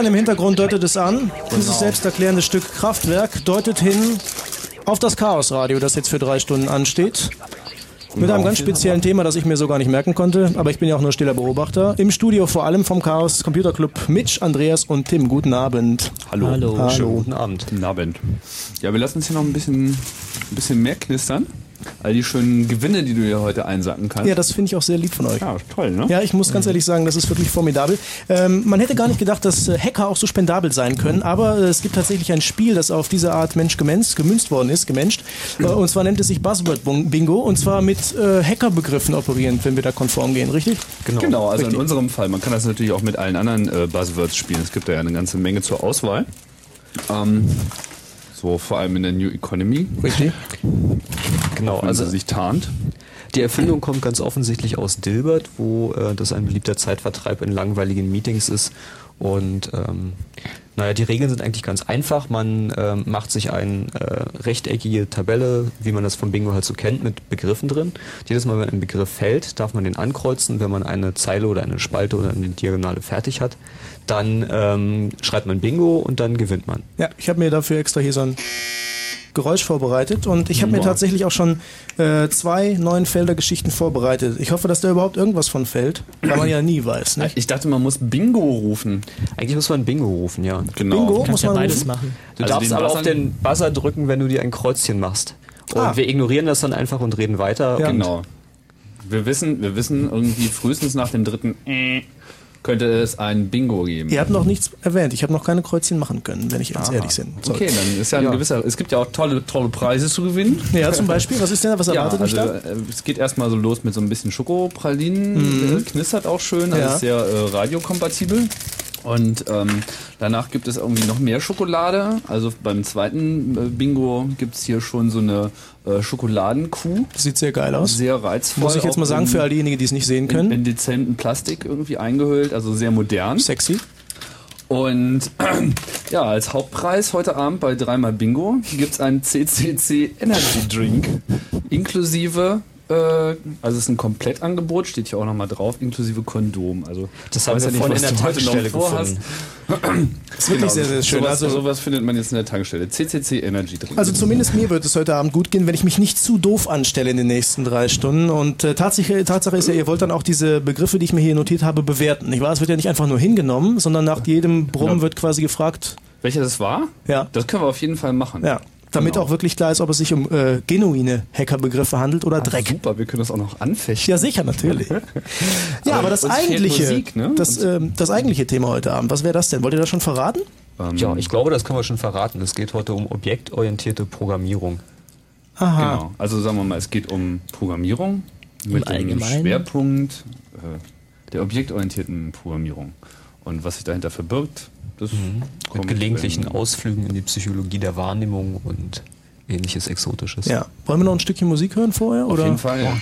Knistern im Hintergrund deutet es an. Dieses selbsterklärende Stück Kraftwerk deutet hin auf das Chaosradio, das jetzt für drei Stunden ansteht. Mit einem ganz speziellen Thema, das ich mir so gar nicht merken konnte, aber ich bin ja auch nur stiller Beobachter. Im Studio vor allem vom Chaos Computer Club Mitch, Andreas und Tim. Guten Abend. Hallo. Hallo. Hallo. Schönen guten Abend. Guten Abend. Ja, wir lassen uns hier noch ein bisschen, ein bisschen mehr knistern. All die schönen Gewinne, die du hier heute einsacken kannst. Ja, das finde ich auch sehr lieb von euch. Ja, toll, ne? Ja, ich muss ganz ehrlich sagen, das ist wirklich formidabel. Ähm, man hätte gar nicht gedacht, dass äh, Hacker auch so spendabel sein können, aber äh, es gibt tatsächlich ein Spiel, das auf diese Art Mensch gemünzt, gemünzt worden ist, gemenscht. Äh, und zwar nennt es sich Buzzword Bingo und zwar mit äh, Hackerbegriffen operieren, wenn wir da konform gehen, richtig? Genau, genau also Richtig. in unserem Fall. Man kann das natürlich auch mit allen anderen äh, Buzzwords spielen. Es gibt da ja eine ganze Menge zur Auswahl. Ähm, so vor allem in der New Economy, Richtig. Genau, wenn also sie sich tarnt. die Erfindung kommt ganz offensichtlich aus Dilbert, wo äh, das ein beliebter Zeitvertreib in langweiligen Meetings ist. Und ähm, naja, die Regeln sind eigentlich ganz einfach. Man ähm, macht sich eine äh, rechteckige Tabelle, wie man das vom Bingo halt so kennt, mit Begriffen drin. Jedes Mal, wenn ein Begriff fällt, darf man den ankreuzen. Wenn man eine Zeile oder eine Spalte oder eine Diagonale fertig hat, dann ähm, schreibt man Bingo und dann gewinnt man. Ja, ich habe mir dafür extra hier so ein Geräusch vorbereitet und ich habe mir tatsächlich auch schon äh, zwei neuen Felder-Geschichten vorbereitet. Ich hoffe, dass da überhaupt irgendwas von fällt, weil man ja nie weiß. Nicht? Ich dachte, man muss Bingo rufen. Eigentlich muss man Bingo rufen, ja. Genau. Bingo muss ja man beides rufen? machen. Du Also darfst aber auf den Buzzer drücken, wenn du dir ein Kreuzchen machst. Und Ah. wir ignorieren das dann einfach und reden weiter. Ja. Und Genau. Wir wissen, wir wissen irgendwie frühestens nach dem dritten äh, könnte es ein Bingo geben. Ihr habt noch nichts erwähnt. Ich habe noch keine Kreuzchen machen können, wenn ich ganz ehrlich bin. Okay, dann ist ja ein Ja. gewisser. Es gibt ja auch tolle, tolle Preise zu gewinnen. Ja, zum Beispiel, was ist denn da? Was Ja, erwartet also mich da? äh, es geht erstmal so los mit so ein bisschen Schokopralinen, äh, knistert auch schön, also Ja. ist sehr äh, radiokompatibel. Und ähm, danach gibt es irgendwie noch mehr Schokolade. Also beim zweiten äh, Bingo gibt es hier schon so eine äh, Schokoladenkuh. Das sieht sehr geil aus. Sehr reizvoll. Muss ich jetzt mal sagen, in, für all diejenigen, die es nicht sehen in, können. in dezenten Plastik irgendwie eingehüllt, also sehr modern. Sexy. Und ja, als Hauptpreis heute Abend bei dreimal Bingo gibt es einen CCC Energy Drink inklusive, äh, also es ist ein Komplettangebot, steht hier auch nochmal drauf, inklusive Kondom. Also Das haben wir ja nicht, vorhin in der Tankstelle gefunden. Das ist wirklich sehr, sehr schön. Genau. Sowas, Also, sowas findet man jetzt in der Tankstelle. CCC Energy Drink. also zumindest mir wird es heute Abend gut gehen, wenn ich mich nicht zu doof anstelle in den nächsten drei Stunden. Und äh, Tatsache, Tatsache ist ja, ihr wollt dann auch diese Begriffe, die ich mir hier notiert habe, bewerten. Nicht wahr? Es wird ja nicht einfach nur hingenommen, sondern nach jedem Brummen Genau. wird quasi gefragt, Welcher das war? ja, Das können wir auf jeden Fall machen. ja. Damit Genau. auch wirklich klar ist, ob es sich um äh, genuine Hackerbegriffe handelt oder Dreck. Super, wir können das auch noch anfechten. Ja, sicher, natürlich. ja, aber, Aber das eigentliche, Musik, ne? das, ähm, das eigentliche Thema heute Abend, was wäre das denn? Wollt ihr das schon verraten? Ähm, Ja, ich glaube, das können wir schon verraten. Es geht heute um objektorientierte Programmierung. Aha. Genau. Also sagen wir mal, es geht um Programmierung mit dem. Schwerpunkt äh, der objektorientierten Programmierung. Und was sich dahinter verbirgt, das mhm. Mit gelegentlichen in Ausflügen in die Psychologie der Wahrnehmung und ähnliches Exotisches. Ja. Wollen wir noch ein Stückchen Musik hören vorher? Auf jeden Fall, ja. ja.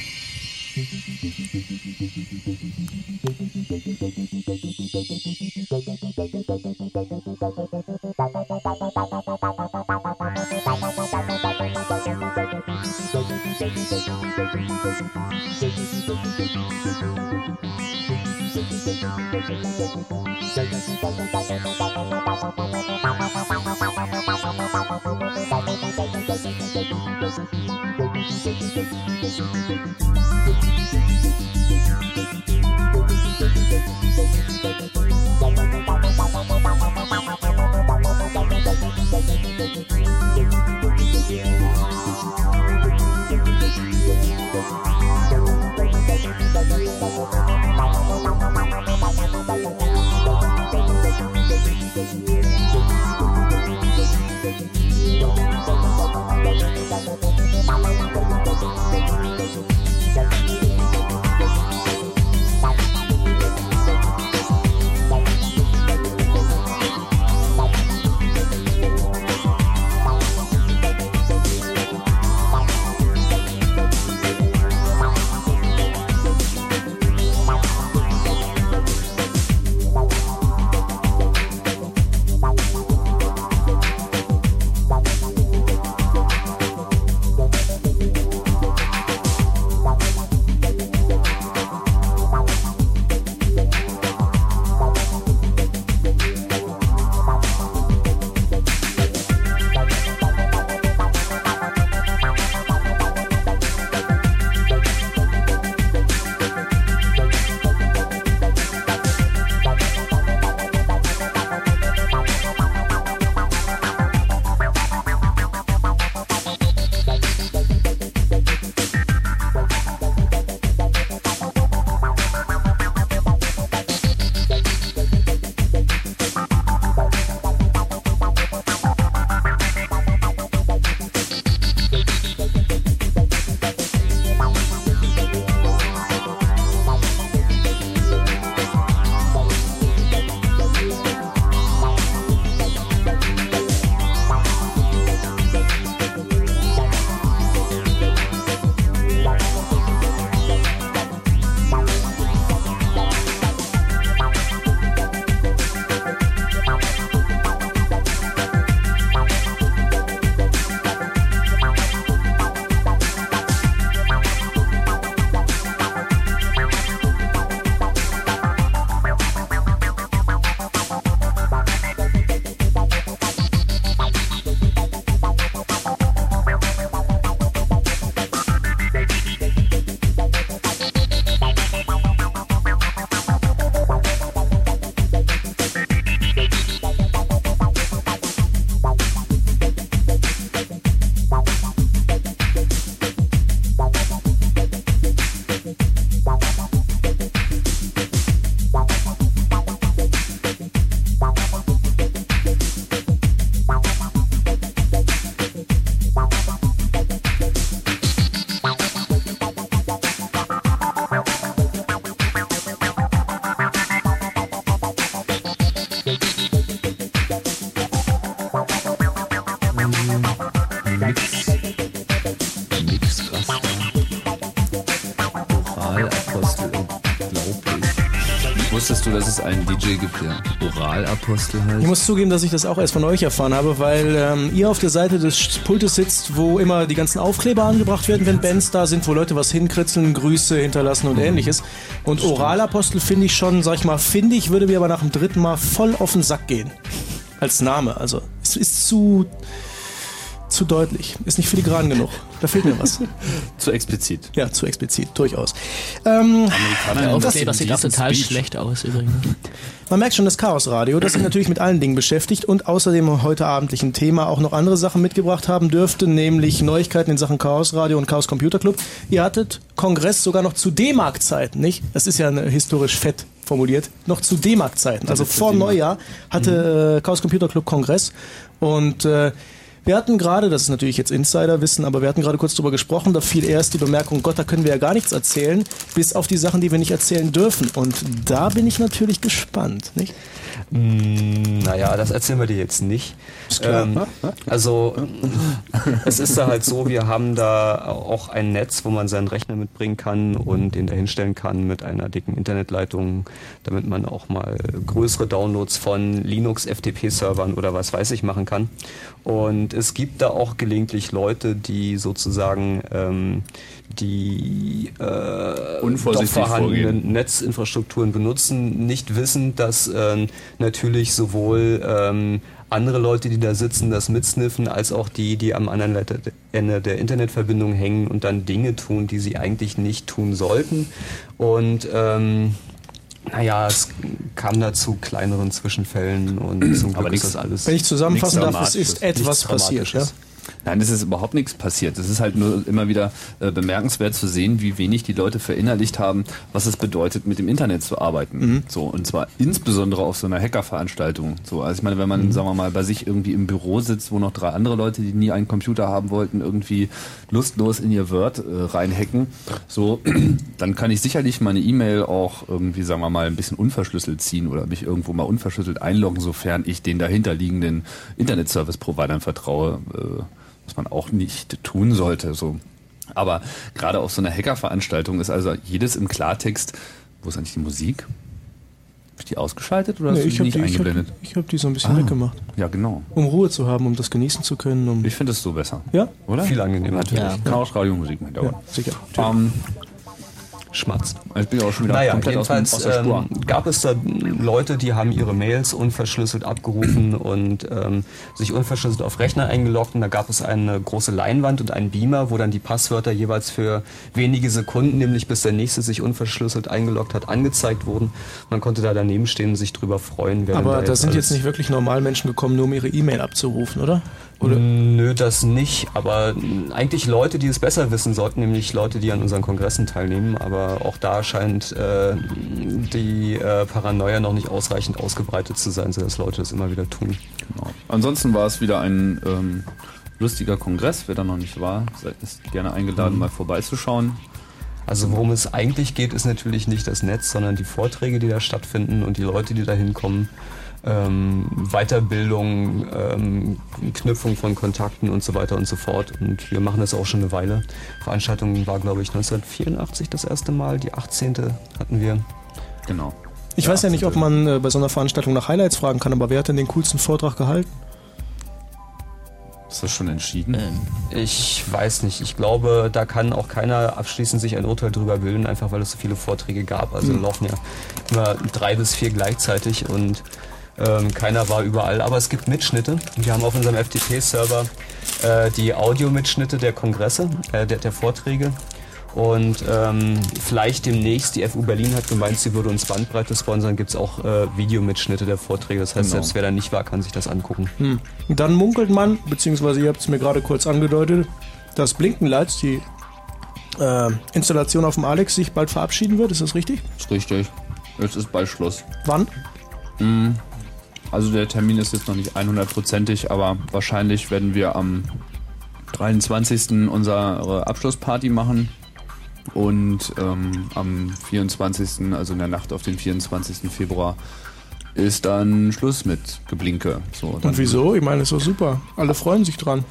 Du, dass es einen DJ gibt, der Oralapostel heißt? Ich muss zugeben, dass ich das auch erst von euch erfahren habe, weil ähm, ihr auf der Seite des Pultes sitzt, wo immer die ganzen Aufkleber angebracht werden, wenn Bands da sind, wo Leute was hinkritzeln, Grüße hinterlassen und mhm. ähnliches. Und Oralapostel finde ich schon, sag ich mal, finde ich, würde mir aber nach dem dritten Mal voll auf den Sack gehen. Als Name. Also, es ist zu zu deutlich. Ist nicht filigran genug. Da fehlt mir was. zu explizit. Ja, zu explizit, durchaus. Ähm, ja, das, das sieht auch total Speech. schlecht aus übrigens. Man merkt schon das Chaos Radio, das sich natürlich mit allen Dingen beschäftigt und außerdem heute abendlichen Thema auch noch andere Sachen mitgebracht haben dürfte, nämlich Neuigkeiten in Sachen Chaos Radio und Chaos Computer Club. Ihr hattet Kongress sogar noch zu D-Mark-Zeiten, nicht? Das ist ja historisch fett formuliert, noch zu D-Mark-Zeiten. Also vor Neujahr hatte mhm. äh, Chaos Computer Club Kongress und äh, wir hatten gerade, das ist natürlich jetzt Insiderwissen, aber wir hatten gerade kurz drüber gesprochen, da fiel erst die Bemerkung, Gott, da können wir ja gar nichts erzählen, bis auf die Sachen, die wir nicht erzählen dürfen. Und da bin ich natürlich gespannt, nicht? Mm, naja, das erzählen wir dir jetzt nicht. Ähm, also es ist da halt so, wir haben da auch ein Netz, wo man seinen Rechner mitbringen kann und den da hinstellen kann mit einer dicken Internetleitung, damit man auch mal größere Downloads von Linux FTP-Servern oder was weiß ich machen kann. Und es gibt da auch gelegentlich Leute, die sozusagen ähm, die äh, doch vorhandenen vorgehen. Netzinfrastrukturen benutzen, nicht wissen, dass äh, natürlich sowohl ähm, andere Leute, die da sitzen, das mitsniffen, als auch die, die am anderen Ende der Internetverbindung hängen und dann Dinge tun, die sie eigentlich nicht tun sollten. Und ähm, naja, es kam da zu kleineren Zwischenfällen und zum Glück Aber ist das alles. Wenn ich zusammenfassen darf, es ist etwas passiert. Ja? Nein, es ist überhaupt nichts passiert. Es ist halt nur immer wieder äh, bemerkenswert zu sehen, wie wenig die Leute verinnerlicht haben, was es bedeutet, mit dem Internet zu arbeiten. Mhm. So, und zwar insbesondere auf so einer Hackerveranstaltung. So, also ich meine, wenn man, mhm. sagen wir mal, bei sich irgendwie im Büro sitzt, wo noch drei andere Leute, die nie einen Computer haben wollten, irgendwie lustlos in ihr Word äh, reinhacken, so, dann kann ich sicherlich meine E-Mail auch irgendwie, sagen wir mal, ein bisschen unverschlüsselt ziehen oder mich irgendwo mal unverschlüsselt einloggen, sofern ich den dahinterliegenden Internet-Service-Providern vertraue. Äh, was man auch nicht tun sollte. So. Aber gerade auf so einer Hackerveranstaltung ist also jedes im Klartext, wo ist eigentlich die Musik? Habe ich die ausgeschaltet oder nee, hast du die nicht die, eingeblendet? Ich habe hab die so ein bisschen ah, weggemacht. Ja, genau. Um Ruhe zu haben, um das genießen zu können. Um ich finde es so besser. Ja? Oder? Viel angenehmer natürlich. Ja. Chaos Radio Musik mit Ja, sicher. Um, Schmatz. Ich bin auch schon wieder naja, komplett jedenfalls aus, aus der Spur. Ähm, gab es da Leute, die haben ihre Mails unverschlüsselt abgerufen und ähm, sich unverschlüsselt auf Rechner eingeloggt und da gab es eine große Leinwand und einen Beamer, wo dann die Passwörter jeweils für wenige Sekunden, nämlich bis der nächste sich unverschlüsselt eingeloggt hat, angezeigt wurden. Man konnte da daneben stehen und sich drüber freuen. Aber da, da sind jetzt nicht wirklich Normalmenschen gekommen, nur um ihre E-Mail abzurufen, oder? Oder? Nö, das nicht. Aber eigentlich Leute, die es besser wissen sollten, nämlich Leute, die an unseren Kongressen teilnehmen. Aber auch da scheint äh, die äh, Paranoia noch nicht ausreichend ausgebreitet zu sein, sodass Leute das immer wieder tun. Genau. Ansonsten war es wieder ein ähm, lustiger Kongress. Wer da noch nicht war, seid gerne eingeladen, mhm. mal vorbeizuschauen. Also worum es eigentlich geht, ist natürlich nicht das Netz, sondern die Vorträge, die da stattfinden und die Leute, die da hinkommen ähm, Weiterbildung, ähm, Knüpfung von Kontakten und so weiter und so fort. Und wir machen das auch schon eine Weile. Veranstaltung war, glaube ich, 1984 das erste Mal. Die 18. hatten wir. Genau. Ich weiß ja nicht, ob man äh, bei so einer Veranstaltung nach Highlights fragen kann, aber wer hat denn den coolsten Vortrag gehalten? Ist das schon entschieden? Ähm, ich weiß nicht. Ich glaube, da kann auch keiner abschließend sich ein Urteil drüber bilden, einfach weil es so viele Vorträge gab. Also mhm. laufen ja immer drei bis vier gleichzeitig und ähm, keiner war überall, aber es gibt Mitschnitte. Wir haben auf unserem FTP-Server äh, die Audiomitschnitte der Kongresse, äh, der, der Vorträge. Und ähm, vielleicht demnächst, die FU Berlin hat gemeint, sie würde uns Bandbreite sponsern, gibt es auch äh, Videomitschnitte der Vorträge. Das heißt, genau. selbst wer da nicht war, kann sich das angucken. Hm. Dann munkelt man, beziehungsweise ihr habt es mir gerade kurz angedeutet, dass Blinkenlights, die äh, Installation auf dem Alex, sich bald verabschieden wird. Ist das richtig? Ist richtig. Jetzt ist bald Schluss. Wann? Hm. Also der Termin ist jetzt noch nicht 100%ig, aber wahrscheinlich werden wir am 23. unsere Abschlussparty machen und ähm, am 24., also in der Nacht auf den 24. Februar, ist dann Schluss mit Geblinke. So, und wieso? Ich meine, ist doch super. Alle freuen sich dran.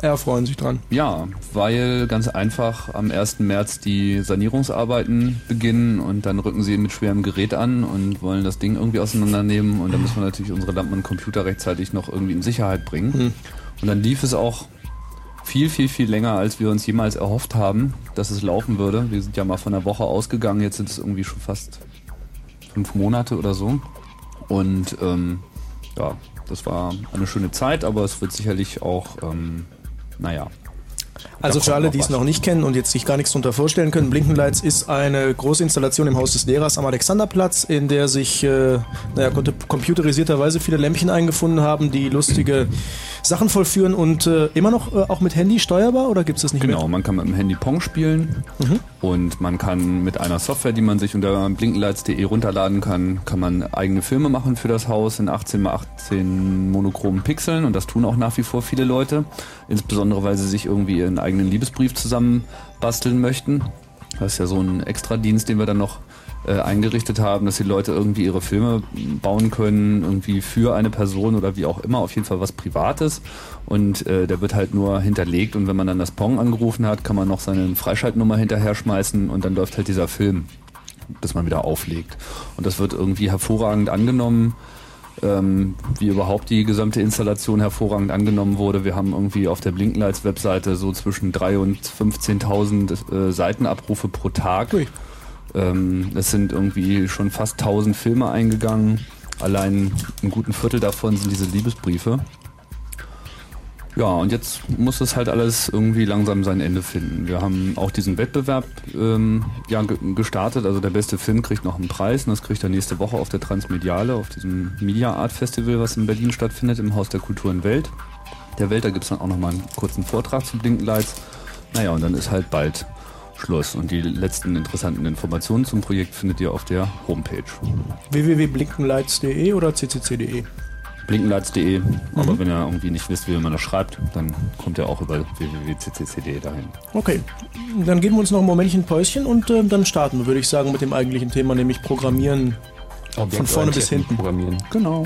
Ja, freuen sich dran. Ja, weil ganz einfach am 1. März die Sanierungsarbeiten beginnen und dann rücken sie mit schwerem Gerät an und wollen das Ding irgendwie auseinandernehmen und dann müssen wir natürlich unsere Lampen und Computer rechtzeitig noch irgendwie in Sicherheit bringen. Hm. Und dann lief es auch viel, viel, viel länger, als wir uns jemals erhofft haben, dass es laufen würde. Wir sind ja mal von einer Woche ausgegangen, jetzt sind es irgendwie schon fast fünf Monate oder so. Und ähm, ja, das war eine schöne Zeit, aber es wird sicherlich auch ähm, naja. Also für alle, die es noch nicht kennen und jetzt sich gar nichts darunter vorstellen können, Blinkenlights ist eine große Installation im Haus des Lehrers am Alexanderplatz, in der sich äh, naja, computerisierterweise viele Lämpchen eingefunden haben, die lustige Sachen vollführen und äh, immer noch äh, auch mit Handy steuerbar oder gibt es das nicht Genau, mit? man kann mit dem Handy Pong spielen mhm. und man kann mit einer Software, die man sich unter blinkenlights.de runterladen kann, kann man eigene Filme machen für das Haus in 18 x 18 monochromen Pixeln und das tun auch nach wie vor viele Leute, insbesondere weil sie sich irgendwie ihren eigenen Liebesbrief zusammen basteln möchten. Das ist ja so ein Extradienst, den wir dann noch äh, eingerichtet haben, dass die Leute irgendwie ihre Filme bauen können, irgendwie für eine Person oder wie auch immer, auf jeden Fall was Privates. Und äh, der wird halt nur hinterlegt und wenn man dann das Pong angerufen hat, kann man noch seine Freischaltnummer hinterher schmeißen und dann läuft halt dieser Film, bis man wieder auflegt. Und das wird irgendwie hervorragend angenommen. Ähm, wie überhaupt die gesamte Installation hervorragend angenommen wurde. Wir haben irgendwie auf der Blinkenlights-Webseite so zwischen 3.000 und 15.000 äh, Seitenabrufe pro Tag. Ui. Ähm, es sind irgendwie schon fast 1000 Filme eingegangen. Allein ein guten Viertel davon sind diese Liebesbriefe. Ja, und jetzt muss es halt alles irgendwie langsam sein Ende finden. Wir haben auch diesen Wettbewerb ähm, ja, gestartet. Also der beste Film kriegt noch einen Preis und das kriegt er nächste Woche auf der Transmediale, auf diesem Media Art Festival, was in Berlin stattfindet, im Haus der Kultur und Welt. Der Welt, da gibt es dann auch nochmal einen kurzen Vortrag zu Blinkenlights. Naja, und dann ist halt bald Schluss. Und die letzten interessanten Informationen zum Projekt findet ihr auf der Homepage. www.blinkenlights.de oder ccc.de? Blinkenlights.de, mhm. aber wenn ihr irgendwie nicht wisst, wie man das schreibt, dann kommt ihr auch über www.ccc.de dahin. Okay, dann geben wir uns noch ein Momentchen Päuschen und äh, dann starten wir, würde ich sagen, mit dem eigentlichen Thema, nämlich Programmieren. Von vorne bis hinten. Programmieren. Genau.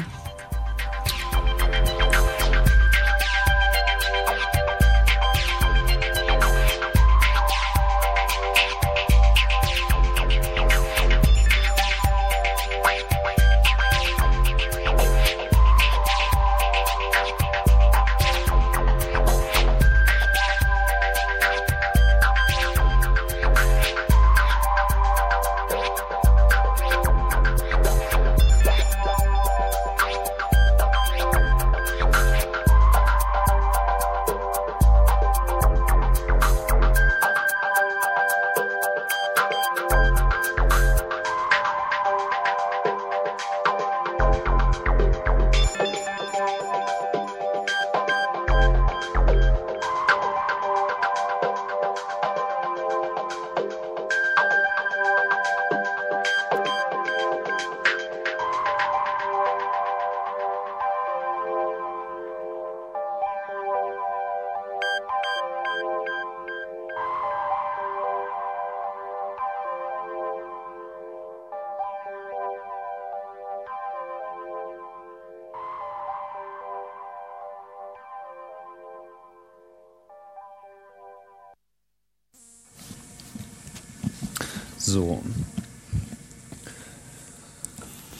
So.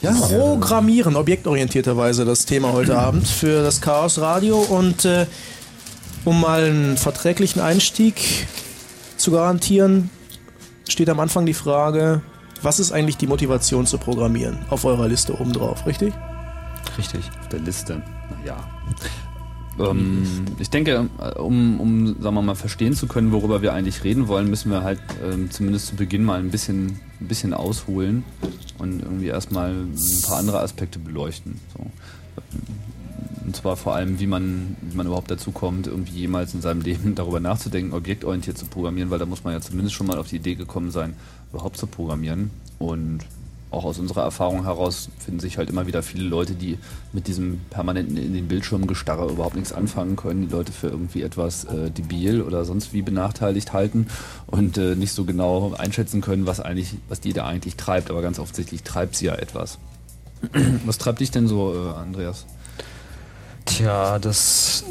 Ja, Programmieren, objektorientierterweise das Thema heute Abend für das Chaos Radio und äh, um mal einen verträglichen Einstieg zu garantieren, steht am Anfang die Frage, was ist eigentlich die Motivation zu programmieren? Auf eurer Liste oben drauf, richtig? Richtig, auf der Liste. Ja. Ähm, ich denke, um, um, sagen wir mal, verstehen zu können, worüber wir eigentlich reden wollen, müssen wir halt ähm, zumindest zu Beginn mal ein bisschen, ein bisschen ausholen und irgendwie erstmal ein paar andere Aspekte beleuchten. So. Und zwar vor allem, wie man, wie man überhaupt dazu kommt, irgendwie jemals in seinem Leben darüber nachzudenken, objektorientiert zu programmieren, weil da muss man ja zumindest schon mal auf die Idee gekommen sein, überhaupt zu programmieren. Und auch aus unserer Erfahrung heraus finden sich halt immer wieder viele Leute, die mit diesem permanenten in den Bildschirm gestarre überhaupt nichts anfangen können, die Leute für irgendwie etwas äh, debil oder sonst wie benachteiligt halten und äh, nicht so genau einschätzen können, was eigentlich, was die da eigentlich treibt, aber ganz offensichtlich treibt sie ja etwas. was treibt dich denn so, äh, Andreas? Tja, das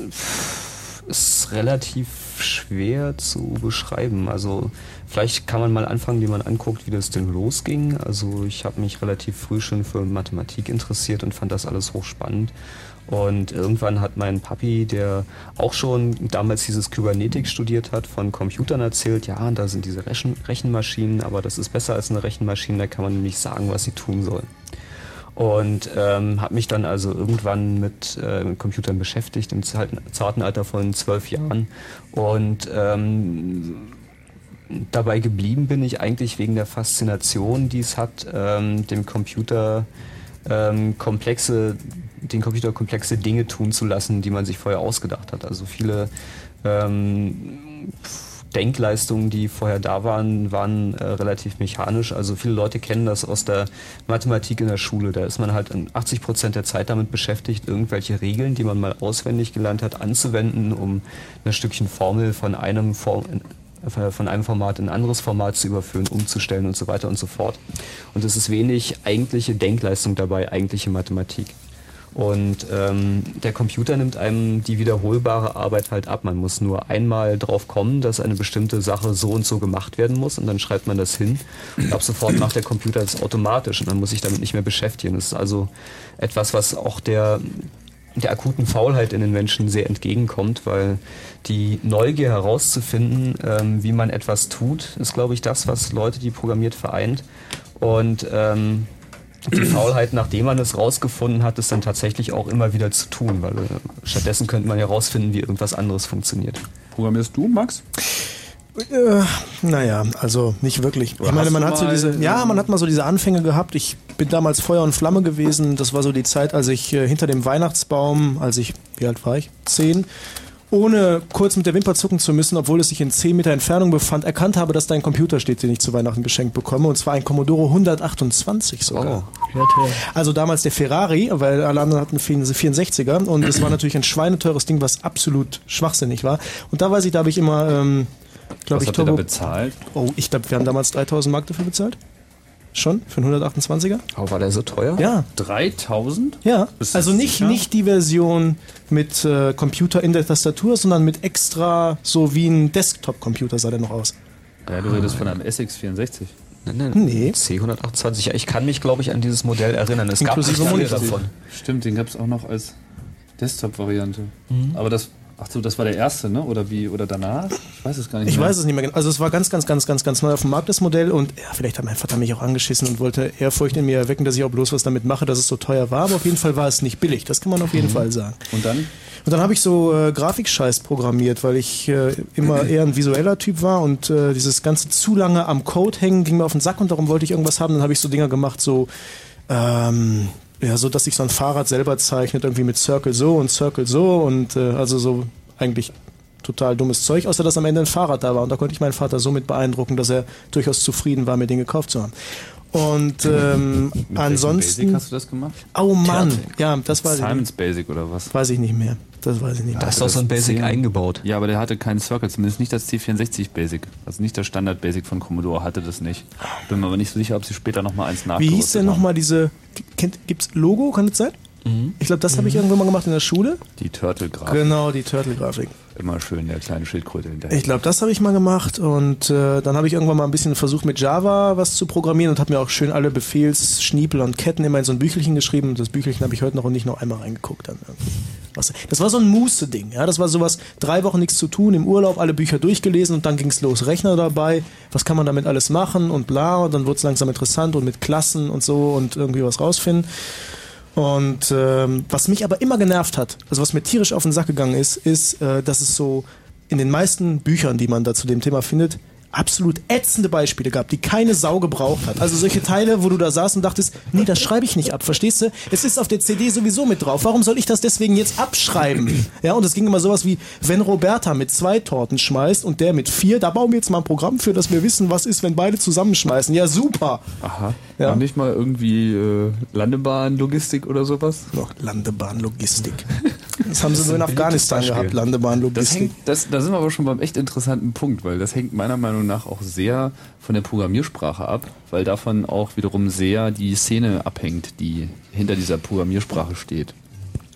ist relativ schwer zu beschreiben. Also vielleicht kann man mal anfangen, wie man anguckt, wie das denn losging. Also ich habe mich relativ früh schon für Mathematik interessiert und fand das alles hochspannend. Und irgendwann hat mein Papi, der auch schon damals dieses Kybernetik studiert hat, von Computern erzählt, ja, da sind diese Rechen Rechenmaschinen, aber das ist besser als eine Rechenmaschine, da kann man nämlich sagen, was sie tun sollen. Und ähm, habe mich dann also irgendwann mit, äh, mit Computern beschäftigt, im zarten Alter von zwölf Jahren. Und ähm, dabei geblieben bin ich eigentlich wegen der Faszination, die es hat, ähm, dem Computer ähm, komplexe, den Computer komplexe Dinge tun zu lassen, die man sich vorher ausgedacht hat. Also viele ähm, Denkleistungen, die vorher da waren, waren äh, relativ mechanisch. Also viele Leute kennen das aus der Mathematik in der Schule. Da ist man halt 80 Prozent der Zeit damit beschäftigt, irgendwelche Regeln, die man mal auswendig gelernt hat, anzuwenden, um ein Stückchen Formel von einem, Form, äh, von einem Format in ein anderes Format zu überführen, umzustellen und so weiter und so fort. Und es ist wenig eigentliche Denkleistung dabei, eigentliche Mathematik. Und ähm, der Computer nimmt einem die wiederholbare Arbeit halt ab. Man muss nur einmal drauf kommen, dass eine bestimmte Sache so und so gemacht werden muss und dann schreibt man das hin. Und ab sofort macht der Computer das automatisch und man muss sich damit nicht mehr beschäftigen. Das ist also etwas, was auch der, der akuten Faulheit in den Menschen sehr entgegenkommt, weil die Neugier herauszufinden, ähm, wie man etwas tut, ist, glaube ich, das, was Leute, die programmiert, vereint. Und ähm, die Faulheit, nachdem man es rausgefunden hat, ist dann tatsächlich auch immer wieder zu tun, weil äh, stattdessen könnte man ja rausfinden, wie irgendwas anderes funktioniert. Programmierst du, Max? Äh, naja, also nicht wirklich. Oder ich meine, man hat so diese, ja, man hat mal so diese Anfänge gehabt. Ich bin damals Feuer und Flamme gewesen. Das war so die Zeit, als ich äh, hinter dem Weihnachtsbaum, als ich, wie alt war ich? Zehn. Ohne kurz mit der Wimper zucken zu müssen, obwohl es sich in 10 Meter Entfernung befand, erkannt habe, dass da ein Computer steht, den ich zu Weihnachten geschenkt bekomme. Und zwar ein Commodore 128 sogar. Oh. Ja. Also damals der Ferrari, weil alle anderen hatten 64er und es war natürlich ein schweineteures Ding, was absolut schwachsinnig war. Und da weiß ich, da habe ich immer, ähm, glaube Was ich, habt ihr da bezahlt? Oh, ich glaube, wir haben damals 3000 Mark dafür bezahlt. Schon? Für einen 128er? Aber war der so teuer? Ja. 3000? Ja. Also nicht, sicher? nicht die Version mit äh, Computer in der Tastatur, sondern mit extra, so wie ein Desktop-Computer sah der noch aus. Ja, du redest von einem SX64. Nein, nein. Nee. C128. Ja, ich kann mich, glaube ich, an dieses Modell erinnern. Es gab Inklusive nicht viele Monitor. davon. Stimmt, den gab es auch noch als Desktop-Variante. Aber das, ach so, das war der erste, ne? Oder wie, oder danach? Ich weiß es gar nicht Ich mehr. weiß es nicht mehr genau. Also es war ganz, ganz, ganz, ganz, ganz neu auf dem Markt, das Modell. Und ja, vielleicht hat mein Vater mich auch angeschissen und wollte Ehrfurcht in mir erwecken, dass ich auch bloß was damit mache, dass es so teuer war. Aber auf jeden Fall war es nicht billig. Das kann man auf jeden Fall sagen. Und dann? Und dann habe ich so äh, Grafikscheiß programmiert, weil ich äh, immer eher ein visueller Typ war und äh, dieses ganze zu lange am Code hängen ging mir auf den Sack und darum wollte ich irgendwas haben. Dann habe ich so Dinger gemacht, so ähm, ja, so dass sich so ein Fahrrad selber zeichnet, irgendwie mit Circle so und Circle so und äh, also so eigentlich total dummes Zeug, außer dass am Ende ein Fahrrad da war und da konnte ich meinen Vater so mit beeindrucken, dass er durchaus zufrieden war, mir den gekauft zu haben. Und ähm, Mit welchem Basic ansonsten, hast du das gemacht? oh Mann, ja, das weiß ich, nicht. Simon's Basic oder was? weiß ich nicht mehr. Das weiß ich nicht Da mehr. ist doch so ein Basic zehn. eingebaut. Ja, aber der hatte keinen Circle, zumindest nicht das C64 Basic. Also nicht das Standard Basic von Commodore hatte das nicht. Bin mir aber nicht so sicher, ob sie später nochmal eins Wie nachgerüstet hieß denn nochmal diese, kennt, gibt's Logo, kann das sein? Ich glaube, das habe ich irgendwann mal gemacht in der Schule. Die Turtle-Grafik. Genau, die Turtle-Grafik. Immer schön, der kleine Schildkröte hinterher. Ich glaube, das habe ich mal gemacht und äh, dann habe ich irgendwann mal ein bisschen versucht mit Java was zu programmieren und habe mir auch schön alle Befehls, Schniepel und Ketten immer in so ein Büchelchen geschrieben und das Büchelchen habe ich heute noch und nicht noch einmal reingeguckt. Dann, das war so ein Muße-Ding, ja, das war sowas, drei Wochen nichts zu tun, im Urlaub alle Bücher durchgelesen und dann ging's los, Rechner dabei, was kann man damit alles machen und bla und dann wurde es langsam interessant und mit Klassen und so und irgendwie was rausfinden. Und ähm, was mich aber immer genervt hat, also was mir tierisch auf den Sack gegangen ist, ist, äh, dass es so in den meisten Büchern, die man da zu dem Thema findet, absolut ätzende Beispiele gab, die keine Sau gebraucht hat. Also solche Teile, wo du da saßt und dachtest, nee, das schreibe ich nicht ab, verstehst du? Es ist auf der CD sowieso mit drauf. Warum soll ich das deswegen jetzt abschreiben? Ja, und es ging immer sowas wie, wenn Roberta mit zwei Torten schmeißt und der mit vier, da bauen wir jetzt mal ein Programm für, dass wir wissen, was ist, wenn beide zusammenschmeißen. Ja, super. Aha. Ja. Noch nicht mal irgendwie äh, Landebahn, Logistik oder sowas? Noch Landebahnlogistik. Das haben sie nur in Afghanistan gehabt, Das Landebahnlogistik. hängt, das, da sind wir aber schon beim echt interessanten Punkt, weil das hängt meiner Meinung nach auch sehr von der Programmiersprache ab, weil davon auch wiederum sehr die Szene abhängt, die hinter dieser Programmiersprache steht.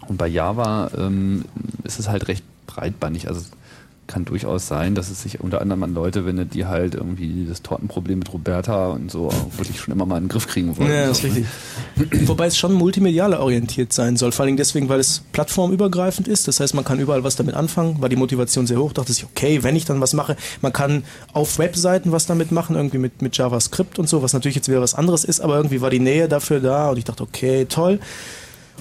Und bei Java ähm, ist es halt recht breitbandig. Also kann durchaus sein, dass es sich unter anderem an Leute wendet, die halt irgendwie das Tortenproblem mit Roberta und so wirklich schon immer mal in den Griff kriegen wollen. Ja, das ist richtig. Wobei es schon multimedial orientiert sein soll, vor allem deswegen, weil es plattformübergreifend ist. Das heißt, man kann überall was damit anfangen, war die Motivation sehr hoch. Dachte ich, okay, wenn ich dann was mache, man kann auf Webseiten was damit machen, irgendwie mit, mit JavaScript und so, was natürlich jetzt wieder was anderes ist, aber irgendwie war die Nähe dafür da und ich dachte, okay, toll.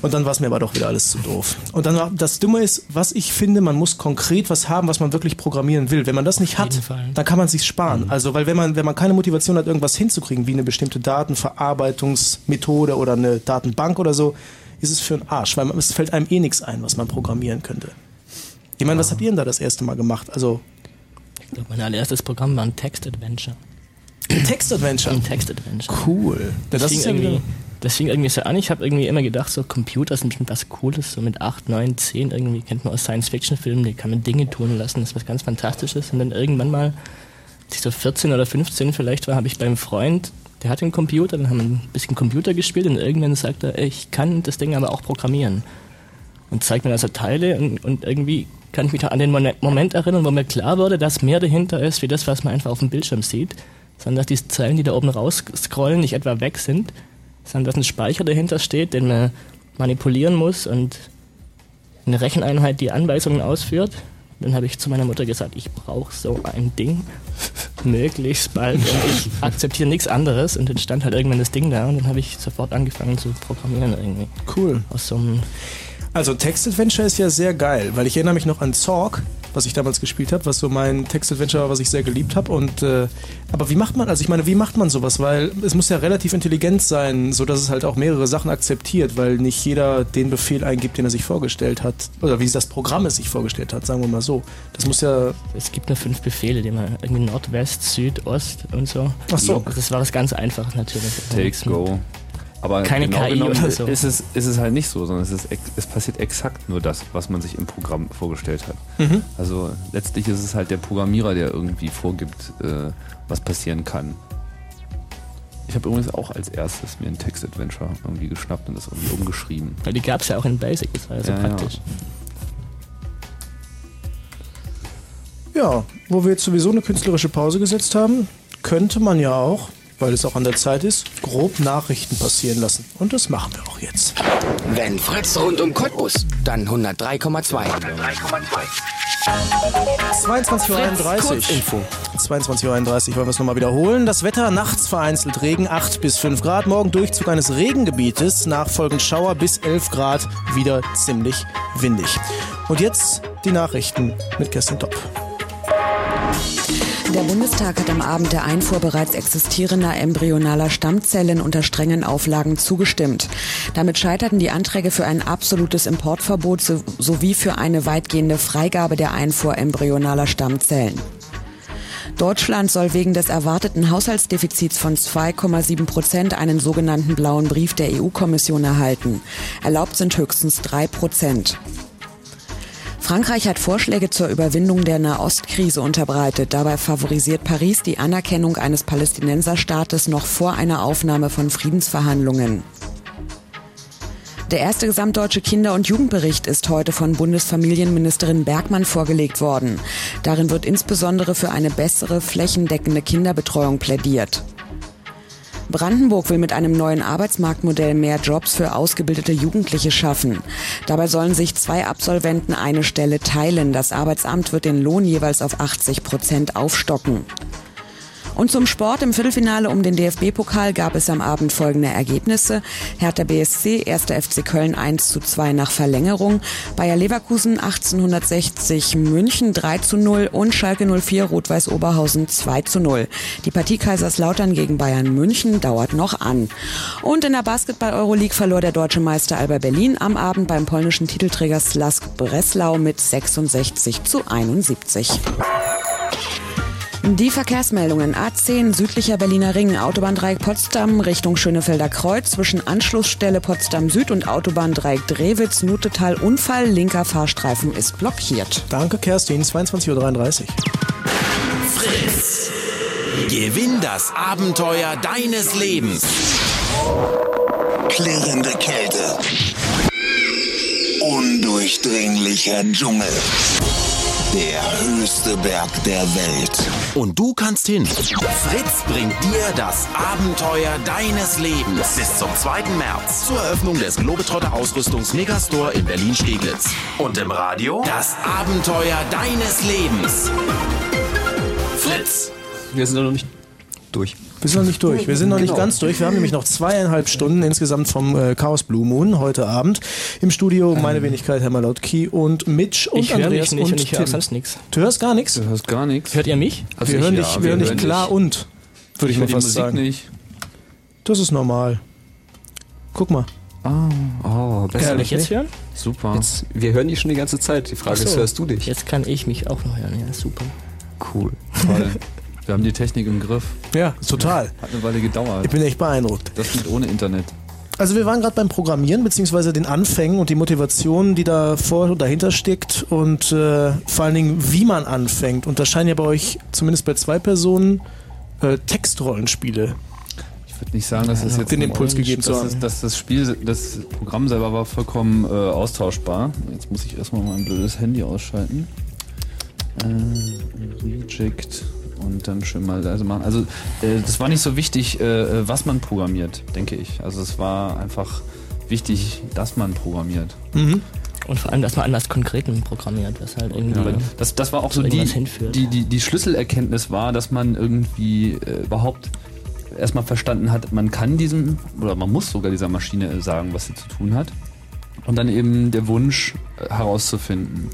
Und dann war es mir aber doch wieder alles zu doof. Und dann war, das Dumme ist, was ich finde, man muss konkret was haben, was man wirklich programmieren will. Wenn man das nicht hat, dann kann man sich sparen. Mhm. Also, weil wenn man, wenn man keine Motivation hat, irgendwas hinzukriegen, wie eine bestimmte Datenverarbeitungsmethode oder eine Datenbank oder so, ist es für einen Arsch, weil man, es fällt einem eh nichts ein, was man programmieren könnte. Ich meine, ja. was habt ihr denn da das erste Mal gemacht? Also, ich glaube, mein allererstes Programm war ein Text-Adventure. Ein Text-Adventure? Ein Text-Adventure. Cool. Das, das ist irgendwie das fing irgendwie so an. Ich habe irgendwie immer gedacht, so Computer sind bestimmt was Cooles. So mit 8, 9, 10 irgendwie kennt man aus Science-Fiction-Filmen, die kann man Dinge tun lassen. Das ist was ganz Fantastisches. Und dann irgendwann mal, als ich so 14 oder 15 vielleicht war, habe ich beim Freund, der hatte einen Computer, dann haben wir ein bisschen Computer gespielt und irgendwann sagt er, ich kann das Ding aber auch programmieren. Und zeigt mir also Teile und, und irgendwie kann ich mich an den Moment erinnern, wo mir klar wurde, dass mehr dahinter ist, wie das, was man einfach auf dem Bildschirm sieht, sondern dass die Zeilen, die da oben rausscrollen, nicht etwa weg sind, sondern dass ein Speicher dahinter steht, den man manipulieren muss und eine Recheneinheit die Anweisungen ausführt. Dann habe ich zu meiner Mutter gesagt, ich brauche so ein Ding möglichst bald und ich akzeptiere nichts anderes. Und dann stand halt irgendwann das Ding da und dann habe ich sofort angefangen zu programmieren irgendwie. Cool. Aus so einem also Text Adventure ist ja sehr geil, weil ich erinnere mich noch an Zorg, was ich damals gespielt habe, was so mein Text-Adventure war, was ich sehr geliebt habe. Und äh, aber wie macht man, also ich meine, wie macht man sowas? Weil es muss ja relativ intelligent sein, so dass es halt auch mehrere Sachen akzeptiert, weil nicht jeder den Befehl eingibt, den er sich vorgestellt hat. Oder wie das Programm es sich vorgestellt hat, sagen wir mal so. Das muss ja. Es gibt nur fünf Befehle, die man irgendwie Nordwest, Süd, Ost und so. Ach so. Das war was ganz Einfaches natürlich. Take, go. Aber Keine genau KI oder so. Ist es, ist es halt nicht so, sondern es, ist, es passiert exakt nur das, was man sich im Programm vorgestellt hat. Mhm. Also letztlich ist es halt der Programmierer, der irgendwie vorgibt, äh, was passieren kann. Ich habe übrigens auch als erstes mir ein Text-Adventure irgendwie geschnappt und das irgendwie umgeschrieben. Weil die gab es ja auch in Basic, das war ja so ja, praktisch. Ja. ja, wo wir jetzt sowieso eine künstlerische Pause gesetzt haben, könnte man ja auch weil es auch an der Zeit ist, grob Nachrichten passieren lassen. Und das machen wir auch jetzt. Wenn Fritz rund um Cottbus, dann 103,2. 22.31 Uhr. 22.31 Uhr wollen wir es nochmal wiederholen. Das Wetter nachts vereinzelt Regen 8 bis 5 Grad. Morgen Durchzug eines Regengebietes. Nachfolgend Schauer bis 11 Grad. Wieder ziemlich windig. Und jetzt die Nachrichten mit Kerstin Topp. Der Bundestag hat am Abend der Einfuhr bereits existierender embryonaler Stammzellen unter strengen Auflagen zugestimmt. Damit scheiterten die Anträge für ein absolutes Importverbot sowie für eine weitgehende Freigabe der Einfuhr embryonaler Stammzellen. Deutschland soll wegen des erwarteten Haushaltsdefizits von 2,7 Prozent einen sogenannten blauen Brief der EU-Kommission erhalten. Erlaubt sind höchstens drei Prozent. Frankreich hat Vorschläge zur Überwindung der Nahostkrise unterbreitet. Dabei favorisiert Paris die Anerkennung eines Palästinenserstaates noch vor einer Aufnahme von Friedensverhandlungen. Der erste gesamtdeutsche Kinder- und Jugendbericht ist heute von Bundesfamilienministerin Bergmann vorgelegt worden. Darin wird insbesondere für eine bessere flächendeckende Kinderbetreuung plädiert. Brandenburg will mit einem neuen Arbeitsmarktmodell mehr Jobs für ausgebildete Jugendliche schaffen. Dabei sollen sich zwei Absolventen eine Stelle teilen. Das Arbeitsamt wird den Lohn jeweils auf 80 Prozent aufstocken. Und zum Sport im Viertelfinale um den DFB-Pokal gab es am Abend folgende Ergebnisse. Hertha BSC, 1. FC Köln 1 zu 2 nach Verlängerung, Bayer Leverkusen 1860 München 3 zu 0 und Schalke 04 Rot-Weiß Oberhausen 2 zu 0. Die Partie Kaiserslautern gegen Bayern München dauert noch an. Und in der Basketball-Euroleague verlor der deutsche Meister Alba Berlin am Abend beim polnischen Titelträger Slask Breslau mit 66 zu 71. Die Verkehrsmeldungen A10 südlicher Berliner Ring, Autobahndreieck Potsdam Richtung Schönefelder Kreuz zwischen Anschlussstelle Potsdam Süd und Autobahndreieck Drewitz, Nutetal Unfall, linker Fahrstreifen ist blockiert. Danke Kerstin, 22.33 Uhr. Fritz. Gewinn das Abenteuer deines Lebens. Klirrende Kälte. Undurchdringlich unendlicher Dschungel. Der höchste Berg der Welt. Und du kannst hin. Fritz bringt dir das Abenteuer deines Lebens bis zum 2. März zur Eröffnung des Globetrotter Ausrüstungs Megastore in Berlin-Steglitz. Und im Radio das Abenteuer deines Lebens. Fritz. Wir sind noch nicht durch. Wir sind noch nicht durch. Wir sind noch nicht Genau. ganz durch. Wir haben nämlich noch zweieinhalb Stunden insgesamt vom äh, Chaos Blue Moon heute Abend. Im Studio meine Wenigkeit, Herr Malotki und Mitch und ich höre Andreas nicht und und ich höre Tim. sonst nichts. Du hörst gar nichts? Du hörst gar nichts. Hört ihr mich? Also wir ich hören ja, dich, wir hören dich klar und, würde ich Ich mal fast Musik sagen. nicht. Das ist normal. Guck mal. Ah, Oh, besser. Kann ich jetzt hören? super. Jetzt, wir hören dich schon die ganze Zeit. Die Frage Ach ist, so. hörst du dich? Jetzt kann ich mich auch noch hören. Ja, super. Cool. Toll. Wir haben die Technik im Griff. Ja, total. Hat eine Weile gedauert. Ich bin echt beeindruckt. Das geht ohne Internet. Also wir waren gerade beim Programmieren, beziehungsweise den Anfängen und die Motivation, die da vor und dahinter steckt und äh, vor allen Dingen, wie man anfängt. Und da scheinen ja bei euch, zumindest bei zwei Personen, äh, Textrollenspiele. Ich würde nicht sagen, dass es jetzt den Impuls gegeben zu dass, haben. dass das Spiel, das Programm selber war vollkommen äh, austauschbar. Jetzt muss ich erstmal mein blödes Handy ausschalten. Äh, reject und dann schön mal leise machen. Also äh, das war nicht so wichtig, äh, was man programmiert, denke ich. Also es war einfach wichtig, dass man programmiert. Und vor allem, dass man anders Konkreten programmiert, was halt irgendwie. Ja, das, das war auch so die, hinführt. die, die, die Schlüsselerkenntnis war, dass man irgendwie äh, überhaupt erstmal verstanden hat, man kann diesem, oder man muss sogar dieser Maschine sagen, was sie zu tun hat. Und dann eben der Wunsch herauszufinden,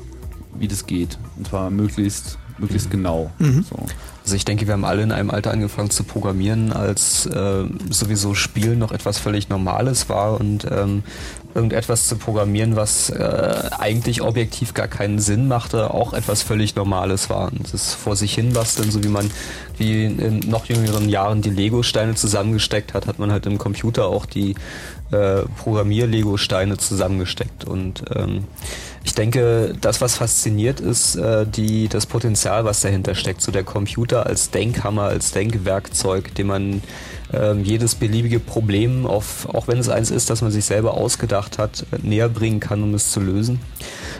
wie das geht. Und zwar möglichst, möglichst genau. So. Also ich denke, wir haben alle in einem Alter angefangen zu programmieren, als äh, sowieso Spielen noch etwas völlig Normales war und ähm, irgendetwas zu programmieren, was äh, eigentlich objektiv gar keinen Sinn machte, auch etwas völlig Normales war. Und das vor sich hin basteln, so wie man wie in noch jüngeren Jahren die Lego-Steine zusammengesteckt hat, hat man halt im Computer auch die äh, Programmier-Lego-Steine zusammengesteckt. Und ähm, ich denke, das, was fasziniert, ist äh, die, das Potenzial, was dahinter steckt. So der Computer als Denkhammer, als Denkwerkzeug, dem man ähm, jedes beliebige Problem, auf, auch wenn es eins ist, das man sich selber ausgedacht hat, äh, näher bringen kann, um es zu lösen.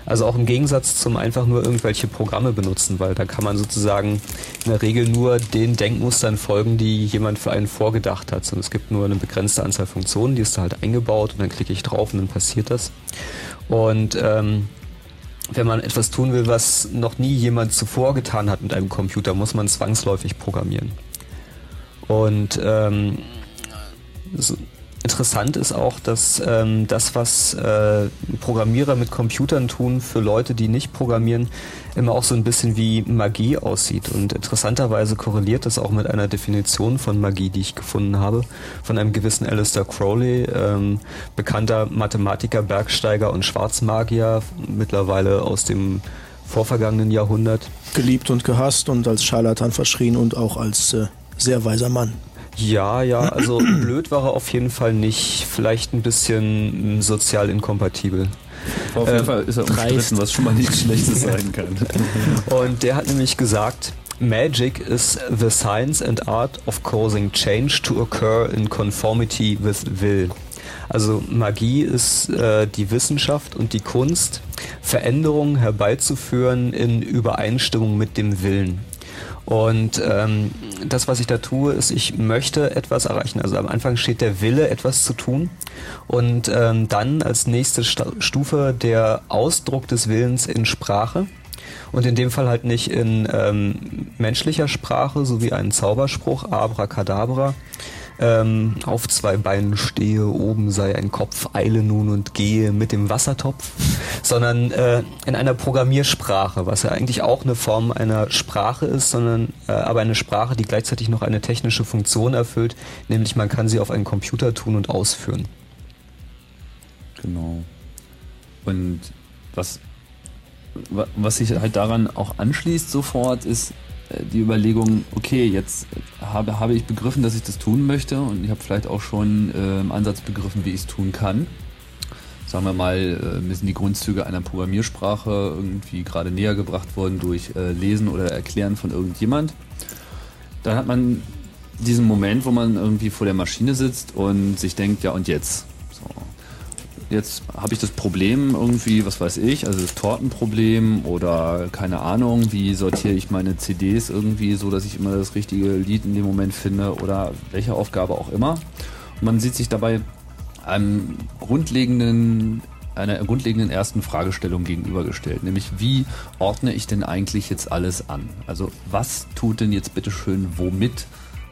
Also auch im Gegensatz zum einfach nur irgendwelche Programme benutzen, weil da kann man sozusagen in der Regel nur den Denkmustern folgen, die jemand für einen vorgedacht hat. Und es gibt nur eine begrenzte Anzahl Funktionen, die ist da halt eingebaut und dann klicke ich drauf und dann passiert das. Und ähm, wenn man etwas tun will, was noch nie jemand zuvor getan hat mit einem Computer, muss man zwangsläufig programmieren. Und ähm, so interessant ist auch, dass ähm, das, was äh, Programmierer mit Computern tun, für Leute, die nicht programmieren, immer auch so ein bisschen wie Magie aussieht. Und interessanterweise korreliert das auch mit einer Definition von Magie, die ich gefunden habe, von einem gewissen Alistair Crowley, ähm, bekannter Mathematiker, Bergsteiger und Schwarzmagier, mittlerweile aus dem vorvergangenen Jahrhundert. Geliebt und gehasst und als Scharlatan verschrien und auch als äh, sehr weiser Mann. Ja, ja, also blöd war er auf jeden Fall nicht. Vielleicht ein bisschen mm, sozial inkompatibel. Auf jeden Ähm, Fall ist er umstritten, was schon mal nichts Schlechtes sein kann. Und der hat nämlich gesagt, Magic is the science and art of causing change to occur in conformity with will. Also Magie ist äh, die Wissenschaft und die Kunst, Veränderungen herbeizuführen in Übereinstimmung mit dem Willen. Und ähm, das, was ich da tue, ist, ich möchte etwas erreichen. Also am Anfang steht der Wille, etwas zu tun. Und ähm, dann als nächste Stufe der Ausdruck des Willens in Sprache. Und in dem Fall halt nicht in ähm, menschlicher Sprache, so wie ein Zauberspruch, Abracadabra. Ähm, auf zwei Beinen stehe, oben sei ein Kopf, eile nun und gehe mit dem Wassertopf, sondern äh, in einer Programmiersprache, was ja eigentlich auch eine Form einer Sprache ist, sondern äh, aber eine Sprache, die gleichzeitig noch eine technische Funktion erfüllt, nämlich man kann sie auf einen Computer tun und ausführen. Genau. Und was, wa- was sich halt daran auch anschließt sofort, ist die Überlegung, okay, jetzt habe, habe ich begriffen, dass ich das tun möchte und ich habe vielleicht auch schon äh, im Ansatz begriffen, wie ich es tun kann. Sagen wir mal, äh, mir sind die Grundzüge einer Programmiersprache irgendwie gerade näher gebracht worden durch äh, Lesen oder Erklären von irgendjemand. Dann hat man diesen Moment, wo man irgendwie vor der Maschine sitzt und sich denkt, ja und jetzt? So. Jetzt habe ich das Problem irgendwie, was weiß ich, also das Tortenproblem oder keine Ahnung, wie sortiere ich meine CDs irgendwie so, dass ich immer das richtige Lied in dem Moment finde oder welche Aufgabe auch immer. Und man sieht sich dabei einem grundlegenden einer grundlegenden ersten Fragestellung gegenübergestellt, nämlich wie ordne ich denn eigentlich jetzt alles an? Also was tut denn jetzt bitteschön womit,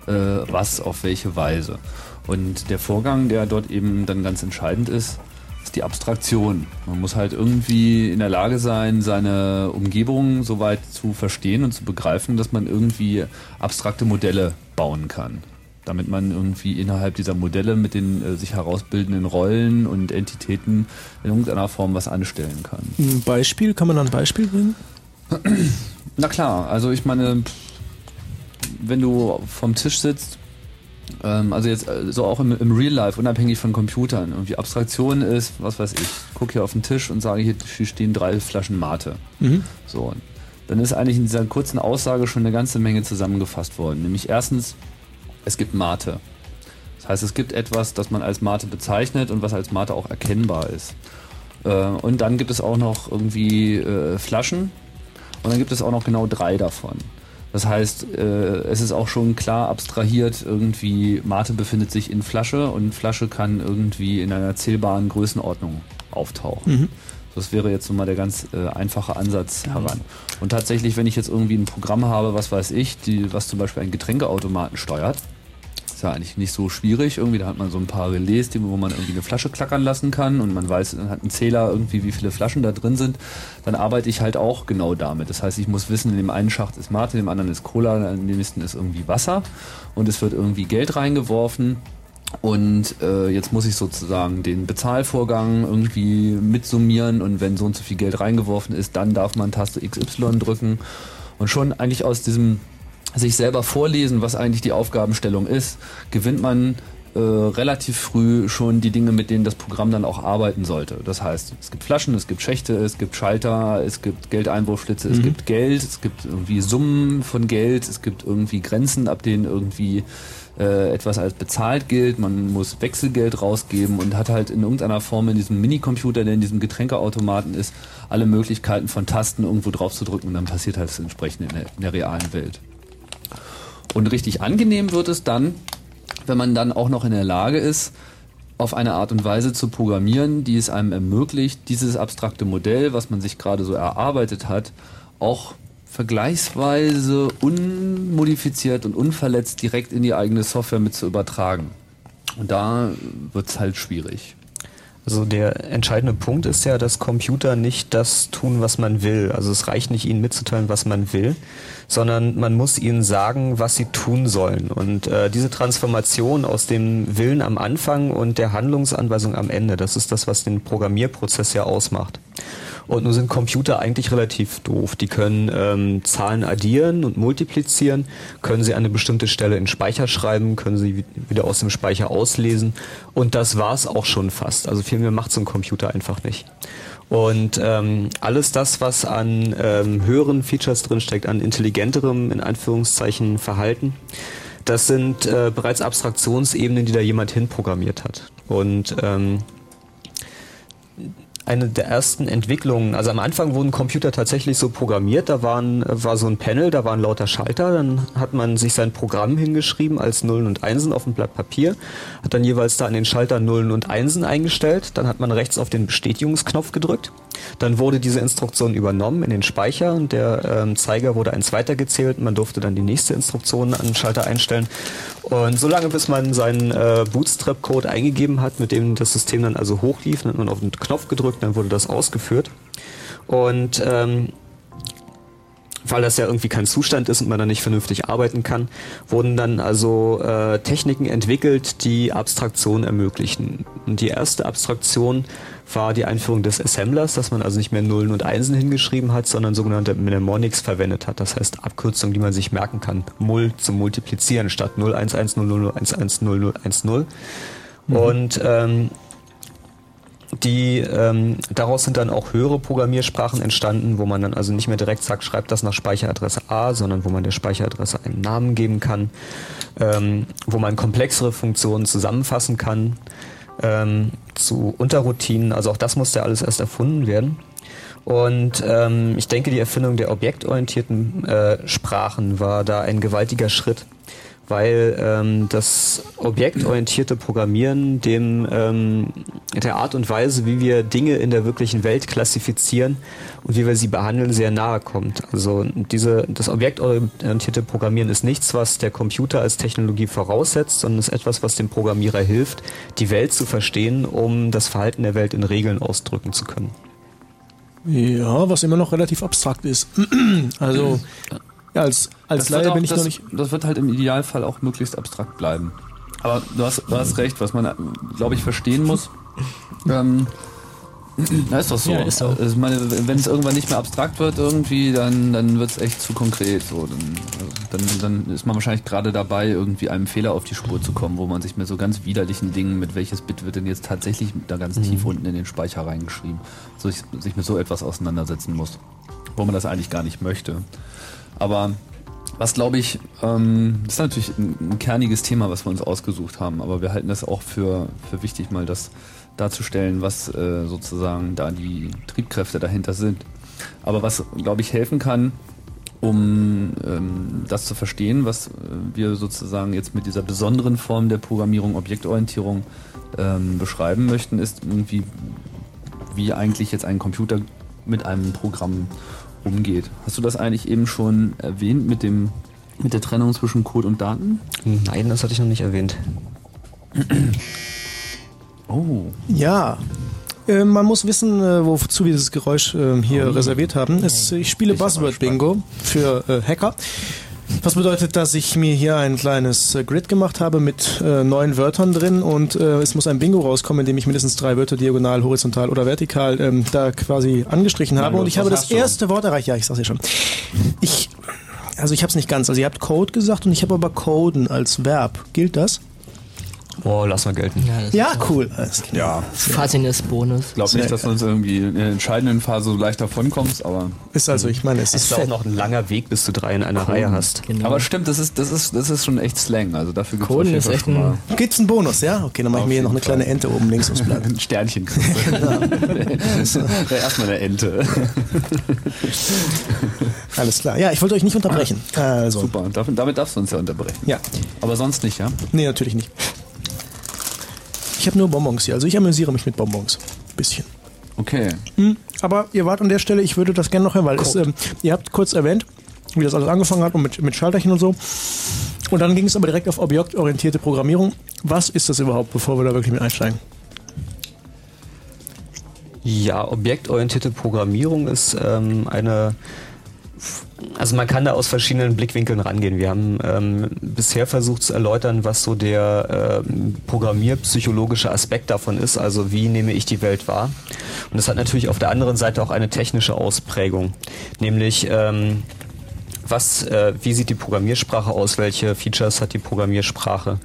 äh, was auf welche Weise? Und der Vorgang, der dort eben dann ganz entscheidend ist, ist die Abstraktion. Man muss halt irgendwie in der Lage sein, seine Umgebung so weit zu verstehen und zu begreifen, dass man irgendwie abstrakte Modelle bauen kann damit man irgendwie innerhalb dieser Modelle mit den äh, sich herausbildenden Rollen und Entitäten in irgendeiner Form was anstellen kann. Ein Beispiel, kann man da ein Beispiel bringen? Na klar, also ich meine, wenn du vom Tisch sitzt, ähm, also jetzt äh, so auch im, im, Real Life, unabhängig von Computern, irgendwie Abstraktion ist, was weiß ich, gucke hier auf den Tisch und sage, hier stehen drei Flaschen Mate. Mhm. So, dann ist eigentlich in dieser kurzen Aussage schon eine ganze Menge zusammengefasst worden. Nämlich erstens, es gibt Mate. Das heißt, es gibt etwas, das man als Mate bezeichnet und was als Mate auch erkennbar ist. Äh, und dann gibt es auch noch irgendwie äh, Flaschen und dann gibt es auch noch genau drei davon. Das heißt, äh, es ist auch schon klar abstrahiert, irgendwie Mate befindet sich in Flasche und Flasche kann irgendwie in einer zählbaren Größenordnung auftauchen. Mhm. Das wäre jetzt so mal der ganz äh, einfache Ansatz heran. Und tatsächlich, wenn ich jetzt irgendwie ein Programm habe, was weiß ich, die, was zum Beispiel einen Getränkeautomaten steuert, ist ja eigentlich nicht so schwierig. Irgendwie, da hat man so ein paar Relais, wo man irgendwie eine Flasche klackern lassen kann und man weiß, dann hat einen Zähler irgendwie, wie viele Flaschen da drin sind. Dann arbeite ich halt auch genau damit. Das heißt, ich muss wissen, in dem einen Schacht ist Mate, in dem anderen ist Cola, in dem nächsten ist irgendwie Wasser und es wird irgendwie Geld reingeworfen und äh, jetzt muss ich sozusagen den Bezahlvorgang irgendwie mitsummieren und wenn so und so viel Geld reingeworfen ist, dann darf man Taste XY drücken. Und schon eigentlich aus diesem sich selber vorlesen, was eigentlich die Aufgabenstellung ist, gewinnt man äh, relativ früh schon die Dinge, mit denen das Programm dann auch arbeiten sollte. Das heißt, es gibt Flaschen, es gibt Schächte, es gibt Schalter, es gibt Geldeinwurfschlitze, mhm. es gibt Geld, es gibt irgendwie Summen von Geld, es gibt irgendwie Grenzen, ab denen irgendwie äh, etwas als bezahlt gilt, man muss Wechselgeld rausgeben und hat halt in irgendeiner Form in diesem Minicomputer, der in diesem Getränkeautomaten ist, alle Möglichkeiten von Tasten irgendwo drauf zu drücken und dann passiert halt das entsprechend in der, in der realen Welt. Und richtig angenehm wird es dann, wenn man dann auch noch in der Lage ist, auf eine Art und Weise zu programmieren, die es einem ermöglicht, dieses abstrakte Modell, was man sich gerade so erarbeitet hat, auch vergleichsweise unmodifiziert und unverletzt direkt in die eigene Software mit zu übertragen. Und da wird es halt schwierig. Also der entscheidende Punkt ist ja, dass Computer nicht das tun, was man will. Also es reicht nicht, ihnen mitzuteilen, was man will, sondern man muss ihnen sagen, was sie tun sollen. Und äh, diese Transformation aus dem Willen am Anfang und der Handlungsanweisung am Ende, das ist das, was den Programmierprozess ja ausmacht. Und nun sind Computer eigentlich relativ doof. Die können ähm, Zahlen addieren und multiplizieren, können sie an eine bestimmte Stelle in Speicher schreiben, können sie wieder aus dem Speicher auslesen. Und das war's auch schon fast. Also viel mehr macht so ein Computer einfach nicht. Und ähm, alles das, was an ähm, höheren Features drinsteckt, an intelligenterem, in Anführungszeichen, Verhalten, das sind äh, bereits Abstraktionsebenen, die da jemand hinprogrammiert hat. Und ähm, eine der ersten Entwicklungen. Also am Anfang wurden Computer tatsächlich so programmiert, da waren, war so ein Panel, da waren lauter Schalter, dann hat man sich sein Programm hingeschrieben als Nullen und Einsen auf ein Blatt Papier, hat dann jeweils da an den Schalter Nullen und Einsen eingestellt, dann hat man rechts auf den Bestätigungsknopf gedrückt, dann wurde diese Instruktion übernommen in den Speicher und der ähm, Zeiger wurde eins weitergezählt, man durfte dann die nächste Instruktion an den Schalter einstellen und so lange, bis man seinen äh, Bootstrap-Code eingegeben hat, mit dem das System dann also hochlief, dann hat man auf den Knopf gedrückt, dann wurde das ausgeführt. Und ähm, weil das ja irgendwie kein Zustand ist und man da nicht vernünftig arbeiten kann, wurden dann also äh, Techniken entwickelt, die Abstraktion ermöglichen. Und die erste Abstraktion war die Einführung des Assemblers, dass man also nicht mehr Nullen und Einsen hingeschrieben hat, sondern sogenannte Mnemonics verwendet hat. Das heißt Abkürzungen, die man sich merken kann. Mul zum Multiplizieren statt 01100110010. Mhm. Und ähm, die ähm, daraus sind dann auch höhere Programmiersprachen entstanden, wo man dann also nicht mehr direkt sagt, schreibt das nach Speicheradresse A, sondern wo man der Speicheradresse einen Namen geben kann, ähm, wo man komplexere Funktionen zusammenfassen kann ähm, zu Unterroutinen. Also auch das musste alles erst erfunden werden. Und ähm, ich denke, die Erfindung der objektorientierten äh, Sprachen war da ein gewaltiger Schritt, weil ähm, das objektorientierte Programmieren dem ähm, der Art und Weise, wie wir Dinge in der wirklichen Welt klassifizieren und wie wir sie behandeln, sehr nahe kommt. Also diese das objektorientierte Programmieren ist nichts, was der Computer als Technologie voraussetzt, sondern ist etwas, was dem Programmierer hilft, die Welt zu verstehen, um das Verhalten der Welt in Regeln ausdrücken zu können. Ja, was immer noch relativ abstrakt ist. also, ja, als, als Das Laie auch- bin ich das, noch nicht. Das wird halt im Idealfall auch möglichst abstrakt bleiben. Aber du hast, du hast recht, was man, glaube ich, verstehen muss. ähm, na, ist doch so. Ja, ist so. Also, ich meine, wenn es irgendwann nicht mehr abstrakt wird irgendwie, dann, dann wird es echt zu konkret. So. Dann, dann, dann ist man wahrscheinlich gerade dabei, irgendwie einem Fehler auf die Spur zu kommen, wo man sich mit so ganz widerlichen Dingen, mit welches Bit wird denn jetzt tatsächlich da ganz tief unten in den Speicher reingeschrieben, so sich, sich mit so etwas auseinandersetzen muss, wo man das eigentlich gar nicht möchte. Aber was glaube ich, ähm, ist natürlich ein, ein kerniges Thema, was wir uns ausgesucht haben, aber wir halten das auch für, für wichtig, mal das darzustellen, was äh, sozusagen da die Triebkräfte dahinter sind. Aber was, glaube ich, helfen kann, um ähm, das zu verstehen, was äh, wir sozusagen jetzt mit dieser besonderen Form der Programmierung, Objektorientierung ähm, beschreiben möchten, ist irgendwie, wie eigentlich jetzt ein Computer mit einem Programm umgeht. Hast du das eigentlich eben schon erwähnt mit dem mit der Trennung zwischen Code und Daten? Nein, das hatte ich noch nicht erwähnt. Oh. Ja. Äh, man muss wissen, äh, wozu wir dieses Geräusch äh, hier reserviert haben. Es, ich spiele Buzzword Bingo für äh, Hacker. Was bedeutet, dass ich mir hier ein kleines äh, Grid gemacht habe mit äh, neun Wörtern drin und äh, es muss ein Bingo rauskommen, in dem ich mindestens drei Wörter diagonal, horizontal oder vertikal ähm, da quasi angestrichen habe. los, und ich habe das erste Wort erreicht. Ja, ich sag's ja schon. Ich, also ich habe es nicht ganz. Also ihr habt Code gesagt und ich habe aber Coden als Verb. Gilt das? Oh, lass mal gelten. Ja, das Ja, ist cool. Ja. Fasziniertes Bonus. Ich glaube nicht, dass du uns irgendwie in der entscheidenden Phase so leicht davonkommst, aber. Ist also, ich meine, es ist ist auch noch ein langer Weg, bis du drei in einer Reihe hast. Genau. Aber stimmt, das ist, das ist, das ist schon echt Slang. Also dafür gibt's jeden ist Fall echt schon ein- mal Gibt's einen Bonus, ja? Okay, dann mache ich mir hier noch eine kleine Ente oben links aufs Blatt. ein Sternchen. erstmal eine Ente. Alles klar. Ja, ich wollte euch nicht unterbrechen. Also, Super, damit darfst du uns ja unterbrechen. ja. Aber sonst nicht, ja? Nee, natürlich nicht. Ich habe nur Bonbons hier, also ich amüsiere mich mit Bonbons. Bisschen. Okay. Hm, aber ihr wart an der Stelle, ich würde das gerne noch hören, weil es, ähm, ihr habt kurz erwähnt, wie das alles angefangen hat und mit, mit Schalterchen und so. Und dann ging es aber direkt auf objektorientierte Programmierung. Was ist das überhaupt, bevor wir da wirklich mit einsteigen? Ja, objektorientierte Programmierung ist ähm, eine. Also man kann da aus verschiedenen Blickwinkeln rangehen. Wir haben ähm, bisher versucht zu erläutern, was so der ähm, programmierpsychologische Aspekt davon ist, also wie nehme ich die Welt wahr. Und das hat natürlich auf der anderen Seite auch eine technische Ausprägung, nämlich ähm, was, äh, wie sieht die Programmiersprache aus, welche Features hat die Programmiersprache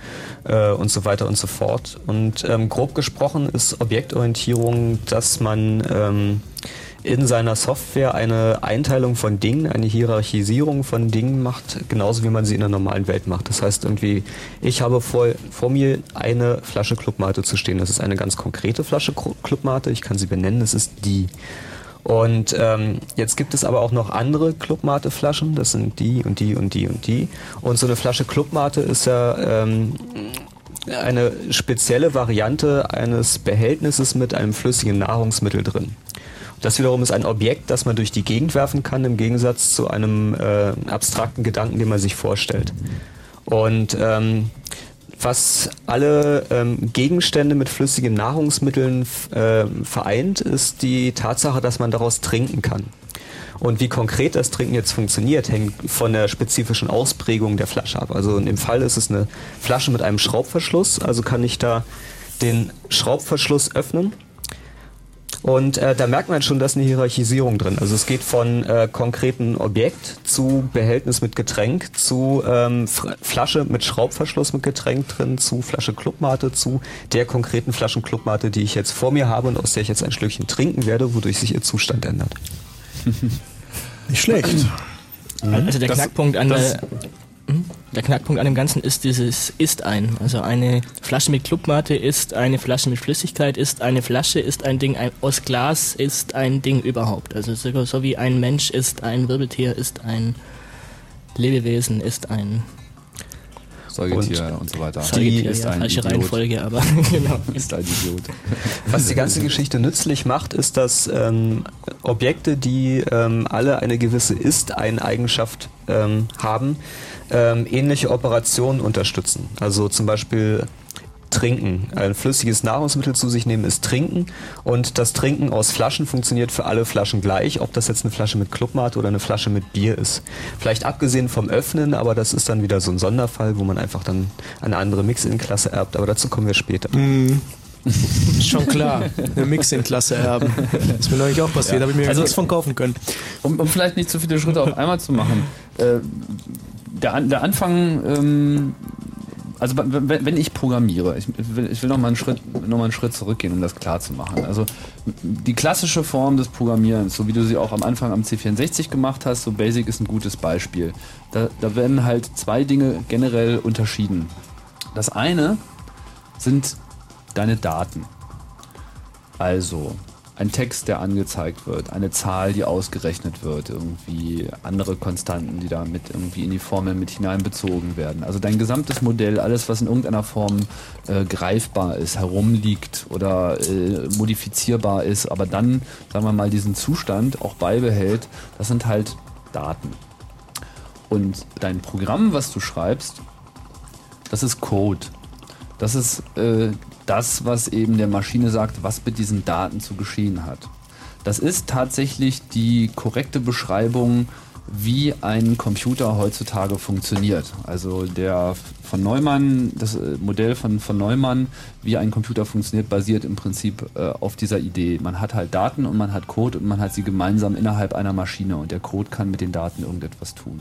äh, und so weiter und so fort. Und ähm, grob gesprochen ist Objektorientierung, dass man ähm, in seiner Software eine Einteilung von Dingen, eine Hierarchisierung von Dingen macht, genauso wie man sie in der normalen Welt macht. Das heißt irgendwie, ich habe vor, vor mir eine Flasche Clubmate zu stehen. Das ist eine ganz konkrete Flasche Clubmate. Ich kann sie benennen. Das ist die. Und ähm, jetzt gibt es aber auch noch andere Clubmate-Flaschen. Das sind die und die und die und die. Und so eine Flasche Clubmate ist ja ähm, eine spezielle Variante eines Behältnisses mit einem flüssigen Nahrungsmittel drin. Das wiederum ist ein Objekt, das man durch die Gegend werfen kann, im Gegensatz zu einem äh, abstrakten Gedanken, den man sich vorstellt. Und ähm, was alle ähm, Gegenstände mit flüssigen Nahrungsmitteln ähm, vereint, ist die Tatsache, dass man daraus trinken kann. Und wie konkret das Trinken jetzt funktioniert, hängt von der spezifischen Ausprägung der Flasche ab. Also in dem Fall ist es eine Flasche mit einem Schraubverschluss, also kann ich da den Schraubverschluss öffnen und äh, da merkt man schon, dass eine Hierarchisierung drin. Also es geht von äh, konkreten Objekt zu Behältnis mit Getränk, zu ähm, Flasche mit Schraubverschluss mit Getränk drin, zu Flasche Clubmate, zu der konkreten Flaschen Clubmate, die ich jetzt vor mir habe und aus der ich jetzt ein Schlückchen trinken werde, wodurch sich ihr Zustand ändert. Nicht schlecht. Also der Das- Knackpunkt an das- der. Der Knackpunkt an dem Ganzen ist dieses ist ein. Also eine Flasche mit Clubmate ist eine Flasche mit Flüssigkeit, ist eine Flasche, ist ein Ding ein, aus Glas, ist ein Ding überhaupt. Also so, so wie ein Mensch ist ein Wirbeltier, ist ein Lebewesen, ist ein Säugetier und, und so weiter. Säugetier, ist ja, ein falsche Idiot. Reihenfolge, aber genau. Ist ein Idiot. Was die ganze Geschichte nützlich macht, ist, dass ähm, Objekte, die ähm, alle eine gewisse Ist-Ein-Eigenschaft ähm, haben, ähm, ähnliche Operationen unterstützen. Also zum Beispiel Trinken. Ein flüssiges Nahrungsmittel zu sich nehmen ist Trinken und das Trinken aus Flaschen funktioniert für alle Flaschen gleich, ob das jetzt eine Flasche mit Clubmate oder eine Flasche mit Bier ist. Vielleicht abgesehen vom Öffnen, aber das ist dann wieder so ein Sonderfall, wo man einfach dann eine andere Mix-In-Klasse erbt, aber dazu kommen wir später. Ist schon klar, eine Mix-In-Klasse erben. Das ist mir neulich auch passiert, Ja. habe ich mir Also- nichts von kaufen können. Um, um vielleicht nicht zu viele Schritte auf einmal zu machen. Äh, der, der Anfang, ähm, also wenn, ich programmiere, ich will, ich will noch, mal einen Schritt, noch einen Schritt zurückgehen, um das klar zu machen. Also die klassische Form des Programmierens, so wie du sie auch am Anfang am C64 gemacht hast, so Basic ist ein gutes Beispiel. Da, da werden halt zwei Dinge generell unterschieden. Das eine sind deine Daten. Also ein Text, der angezeigt wird, eine Zahl, die ausgerechnet wird, irgendwie andere Konstanten, die da mit irgendwie in die Formel mit hineinbezogen werden. Also dein gesamtes Modell, alles, was in irgendeiner Form äh, greifbar ist, herumliegt oder äh, modifizierbar ist, aber dann, sagen wir mal, diesen Zustand auch beibehält, das sind halt Daten. Und dein Programm, was du schreibst, das ist Code. Das ist äh, das, was eben der Maschine sagt, was mit diesen Daten zu geschehen hat. Das ist tatsächlich die korrekte Beschreibung, wie ein Computer heutzutage funktioniert. Also der von Neumann, das äh, Modell von, von Neumann, wie ein Computer funktioniert, basiert im Prinzip äh, auf dieser Idee. Man hat halt Daten und man hat Code und man hat sie gemeinsam innerhalb einer Maschine und der Code kann mit den Daten irgendetwas tun.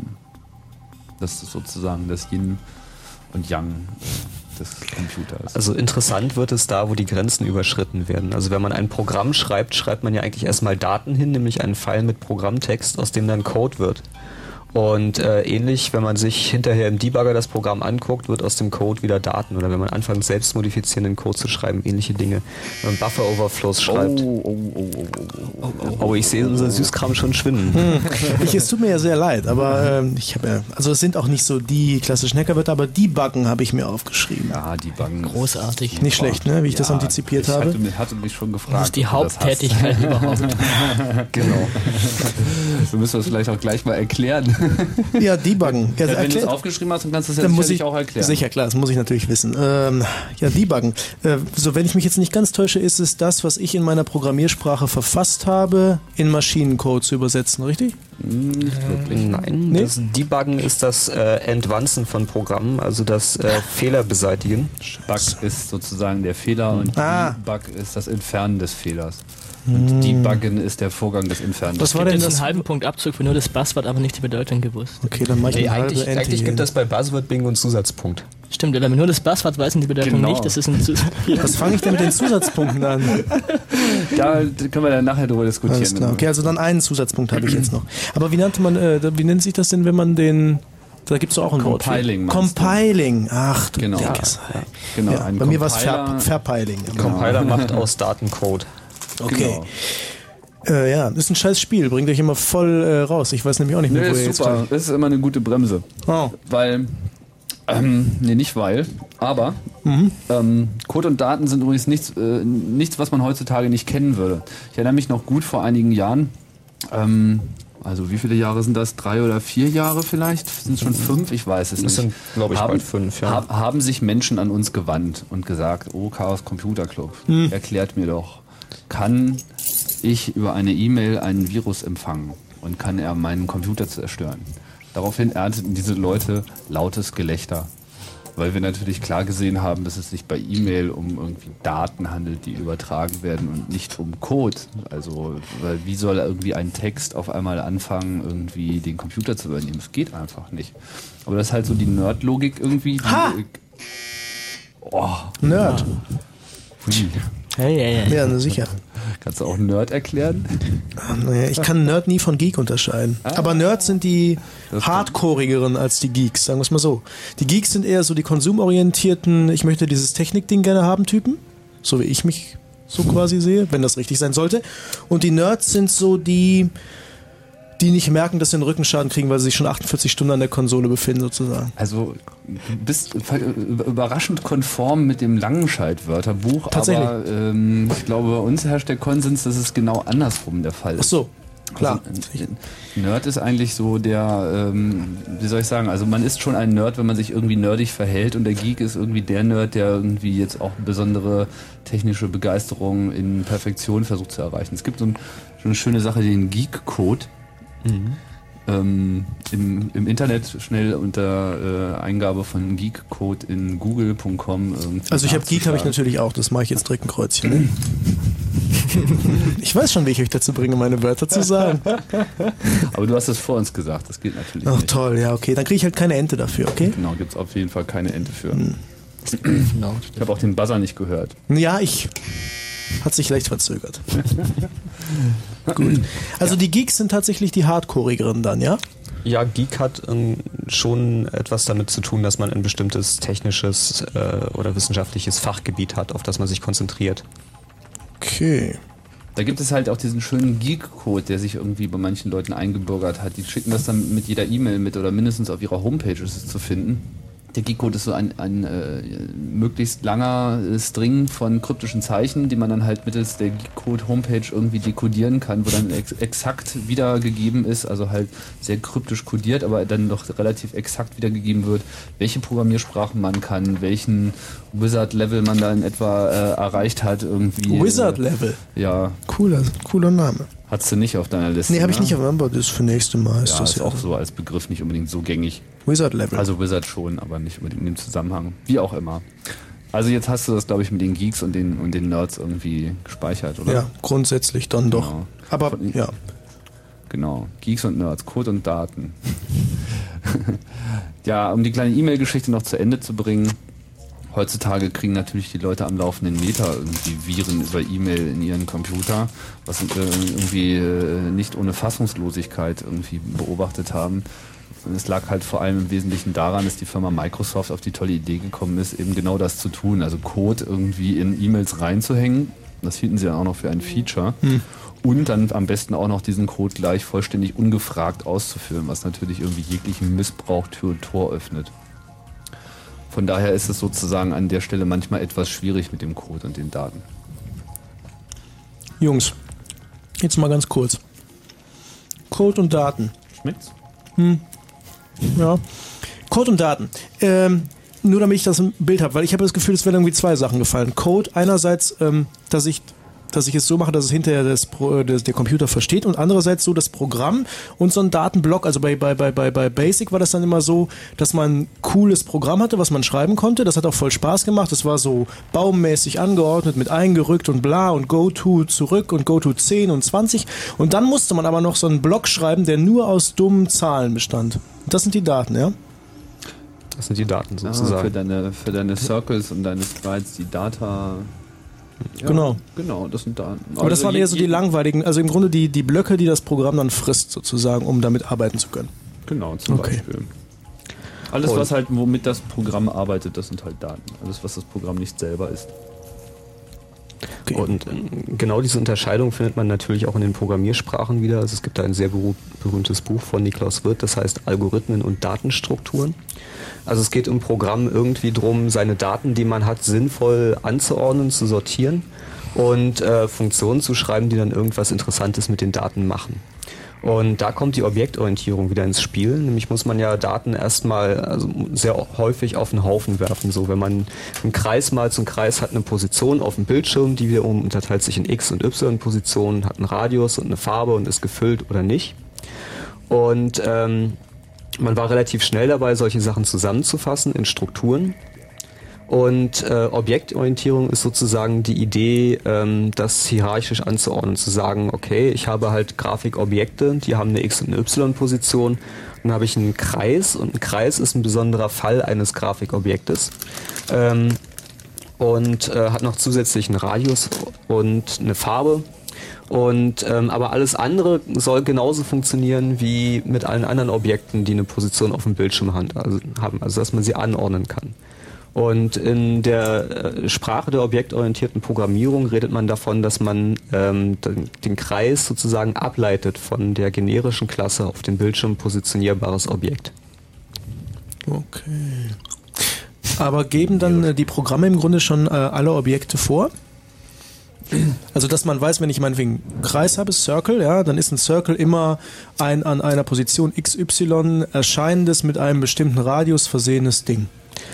Das ist sozusagen das Yin und Yang des Computers. Also interessant wird es da, wo die Grenzen überschritten werden. Also wenn man ein Programm schreibt, schreibt man ja eigentlich erstmal Daten hin, nämlich einen Pfeil mit Programmtext, aus dem dann Code wird. Und äh, ähnlich, wenn man sich hinterher im Debugger das Programm anguckt, wird aus dem Code wieder Daten. Oder wenn man anfängt, selbst modifizierenden Code zu schreiben, ähnliche Dinge. Wenn man Buffer-Overflows schreibt. Oh, oh, oh, oh, oh, oh. Oh, ich sehe unser Süßkram schon schwinden. Ich, es tut mir ja sehr leid, aber ähm, ich habe ja, also es sind auch nicht so die klassischen Hackerwörter, aber die Buggen habe ich mir aufgeschrieben. Ja, die Bangen. Großartig. Nicht schlecht, ne, wie ich das Ja, antizipiert ich habe. Hatte, mich- hatte mich schon gefragt. Das ist die das. Haupttätigkeit überhaupt. Genau. Wir müssen das vielleicht auch gleich mal erklären. Ja, debuggen. Ja, Wenn du es aufgeschrieben hast, dann kannst du es ja muss sicherlich ich auch erklären. Sicher, klar, das muss ich natürlich wissen. Ähm, ja, debuggen. Äh, so, wenn ich mich jetzt nicht ganz täusche, ist es das, was ich in meiner Programmiersprache verfasst habe, in Maschinencode zu übersetzen, richtig? Nein, Nee? das Debuggen ist das äh, Entwanzen von Programmen, also das äh, Fehler beseitigen. Bug ist sozusagen der Fehler und Ah. Bug ist das Entfernen des Fehlers. Und Debuggen ist der Vorgang des Entfernen Was des war denn das? einen halben Punkt Abzug für nur das Buzzword, aber nicht die Bedeutung gewusst. Okay, dann mach ich Nee, eigentlich, eigentlich gibt hin. das bei Buzzword Bingo einen Zusatzpunkt. Stimmt? Wenn nur das Buzzword weiß und die Bedeutung Genau. nicht, das ist ein Zus Was fange ich denn mit den Zusatzpunkten an? Da können wir dann nachher drüber diskutieren. Alles klar. Okay, also dann einen Zusatzpunkt habe ich jetzt noch. Aber wie nannte man, äh, wie nennt sich das denn, wenn man den, da gibt es auch ein Wort. für. Compiling du? Compiling. Ach du Genau. Dickes. Genau, Ja, ein bei mir war es Compiler- Ver Verpiling. Compiler macht aus Daten Code. Okay. Genau. Äh, ja, ist ein scheiß Spiel, bringt euch immer voll äh, raus. Ich weiß nämlich auch nicht mehr, Nee, wo ihr ist jetzt super. Das ist immer eine gute Bremse. Oh. Weil, ähm, nee, nicht weil, aber ähm, Code und Daten sind übrigens nichts, äh, nichts, was man heutzutage nicht kennen würde. Ich erinnere mich noch gut vor einigen Jahren, ähm, also wie viele Jahre sind das? Drei oder vier Jahre vielleicht? Sind es schon fünf? Ich weiß es nicht. Das sind, glaube ich, haben, bald fünf, ja. hab- haben sich Menschen an uns gewandt und gesagt, oh Chaos Computer Club, erklärt mir doch, kann ich über eine E-Mail einen Virus empfangen und kann er meinen Computer zerstören? Daraufhin ernteten diese Leute lautes Gelächter. Weil wir natürlich klar gesehen haben, dass es sich bei E-Mail um irgendwie Daten handelt, die übertragen werden und nicht um Code. Also, weil wie soll irgendwie ein Text auf einmal anfangen, irgendwie den Computer zu übernehmen? Es geht einfach nicht. Aber das ist halt so die Nerd-Logik irgendwie. Die, Ha! Oh, Nerd. hui. Ja, ja, ja. Ja, na sicher. Kannst du auch Nerd erklären? Naja, ich kann Nerd nie von Geek unterscheiden. Aber Nerds sind die hardcoreigeren als die Geeks, sagen wir es mal so. Die Geeks sind eher so die konsumorientierten, ich möchte dieses Technikding gerne haben Typen, so wie ich mich so quasi sehe, wenn das richtig sein sollte. Und die Nerds sind so die, die nicht merken, dass sie einen Rückenschaden kriegen, weil sie sich schon 48 Stunden an der Konsole befinden sozusagen. Also du bist überraschend konform mit dem Langenscheid-Wörterbuch, Tatsächlich. aber ähm, ich glaube, bei uns herrscht der Konsens, dass es genau andersrum der Fall Ach ist. so, klar. Also, Nerd ist eigentlich so der, ähm, wie soll ich sagen, also man ist schon ein Nerd, wenn man sich irgendwie nerdig verhält und der Geek ist irgendwie der Nerd, der irgendwie jetzt auch besondere technische Begeisterung in Perfektion versucht zu erreichen. Es gibt so, ein, so eine schöne Sache, den Geek-Code. Ähm, im, Im Internet schnell unter äh, Eingabe von Geek-Code in google.com irgendwie Also ich habe Geek habe ich natürlich auch, das mache ich jetzt direkt ein Kreuzchen. Ne? ich weiß schon, wie ich euch dazu bringe, meine Wörter zu sagen. Aber du hast es vor uns gesagt, das geht natürlich Ach nicht. toll, ja, okay. Dann kriege ich halt keine Ente dafür, okay? Genau, gibt es auf jeden Fall keine Ente für. Hm. Ich habe auch den Buzzer nicht gehört. Ja, ich. Hat sich leicht verzögert. Gut. Also die Geeks sind tatsächlich die Hardcoreigeren dann, ja? Ja, Geek hat ähm, schon etwas damit zu tun, dass man ein bestimmtes technisches äh, oder wissenschaftliches Fachgebiet hat, auf das man sich konzentriert. Okay. Da gibt es halt auch diesen schönen Geek-Code, der sich irgendwie bei manchen Leuten eingebürgert hat. Die schicken das dann mit jeder E-Mail mit oder mindestens auf ihrer Homepage ist es zu finden. Der Geek-Code ist so ein, ein äh, möglichst langer String von kryptischen Zeichen, die man dann halt mittels der Geek-Code-Homepage irgendwie dekodieren kann, wo dann ex exakt wiedergegeben ist, also halt sehr kryptisch kodiert, aber dann doch relativ exakt wiedergegeben wird, welche Programmiersprachen man kann, welchen Wizard-Level man da in etwa äh, erreicht hat irgendwie. Wizard Level. Ja, Cooler, cooler Name. Hast du nicht auf deiner Liste? Nee, habe ich ne? nicht, aber das ist für nächste Mal. Ist Ja, das ist ja auch so als Begriff nicht unbedingt so gängig. Wizard Level. Also Wizard schon, aber nicht unbedingt in dem Zusammenhang. Wie auch immer. Also jetzt hast du das, glaube ich, mit den Geeks und den, und den Nerds irgendwie gespeichert, oder? ja, grundsätzlich dann doch. Genau. Aber Von- ja. Genau. Geeks und Nerds, Code und Daten. ja, um die kleine E-Mail-Geschichte noch zu Ende zu bringen. Heutzutage kriegen natürlich die Leute am laufenden Meter irgendwie Viren über E-Mail in ihren Computer, was sie äh, irgendwie äh, nicht ohne Fassungslosigkeit irgendwie beobachtet haben. Es lag halt vor allem im Wesentlichen daran, dass die Firma Microsoft auf die tolle Idee gekommen ist, eben genau das zu tun, also Code irgendwie in E-Mails reinzuhängen. Das hielten sie dann auch noch für ein Feature. Und dann am besten auch noch diesen Code gleich vollständig ungefragt auszuführen, was natürlich irgendwie jeglichen Missbrauch Tür und Tor öffnet. Von daher ist es sozusagen an der Stelle manchmal etwas schwierig mit dem Code und den Daten. Jungs, jetzt mal ganz kurz. Code und Daten. Schmeckt's? Ja. Code und Daten. Ähm, nur damit ich das im Bild habe, weil ich habe das Gefühl, es werden irgendwie zwei Sachen gefallen. Code einerseits, ähm, dass ich dass ich es so mache, dass es hinterher das, äh, das, der Computer versteht und andererseits so das Programm und so ein Datenblock. Also bei, bei, bei, bei, bei Basic war das dann immer so, dass man ein cooles Programm hatte, was man schreiben konnte. Das hat auch voll Spaß gemacht. Das war so baummäßig angeordnet mit eingerückt und bla und Go-To zurück und Go-To 10 und 20. Und dann musste man aber noch so einen Block schreiben, der nur aus dummen Zahlen bestand. Und das sind die Daten, ja? Das sind die Daten Ja, für, sozusagen. deine, für deine Circles und deine Sprites, die Data. Ja, Genau. Genau, das sind Daten. Aber das Also waren eher so die langweiligen, also im Grunde die, die Blöcke, die das Programm dann frisst, sozusagen, um damit arbeiten zu können. Genau, zum Okay. Beispiel. Alles, was halt, womit das Programm arbeitet, das sind halt Daten. Alles, was das Programm nicht selber ist. Okay. Und genau diese Unterscheidung findet man natürlich auch in den Programmiersprachen wieder. Also es gibt da ein sehr berühmtes Buch von Niklaus Wirth, das heißt Algorithmen und Datenstrukturen. Also es geht im Programm irgendwie drum, seine Daten, die man hat, sinnvoll anzuordnen, zu sortieren und äh, Funktionen zu schreiben, die dann irgendwas Interessantes mit den Daten machen. Und da kommt die Objektorientierung wieder ins Spiel. Nämlich muss man ja Daten erstmal also sehr häufig auf einen Haufen werfen. So, wenn man einen Kreis malt, so ein Kreis hat eine Position auf dem Bildschirm, die wiederum unterteilt sich in X- und Y-Positionen, hat einen Radius und eine Farbe und ist gefüllt oder nicht. Und ähm, man war relativ schnell dabei, solche Sachen zusammenzufassen in Strukturen. Und äh, Objektorientierung ist sozusagen die Idee, ähm, das hierarchisch anzuordnen, zu sagen, okay, ich habe halt Grafikobjekte, die haben eine X- und eine Y-Position. Dann habe ich einen Kreis und ein Kreis ist ein besonderer Fall eines Grafikobjektes. Ähm, und äh, hat noch zusätzlich einen Radius und eine Farbe. Und ähm, aber alles andere soll genauso funktionieren wie mit allen anderen Objekten, die eine Position auf dem Bildschirm also, haben, also dass man sie anordnen kann. Und in der äh, Sprache der objektorientierten Programmierung redet man davon, dass man ähm, den, den Kreis sozusagen ableitet von der generischen Klasse auf dem Bildschirm positionierbares Objekt. Okay. Aber geben dann äh, die Programme im Grunde schon äh, alle Objekte vor? Also, dass man weiß, wenn ich meinetwegen Kreis habe, Circle, ja, dann ist ein Circle immer ein an einer Position XY erscheinendes mit einem bestimmten Radius versehenes Ding.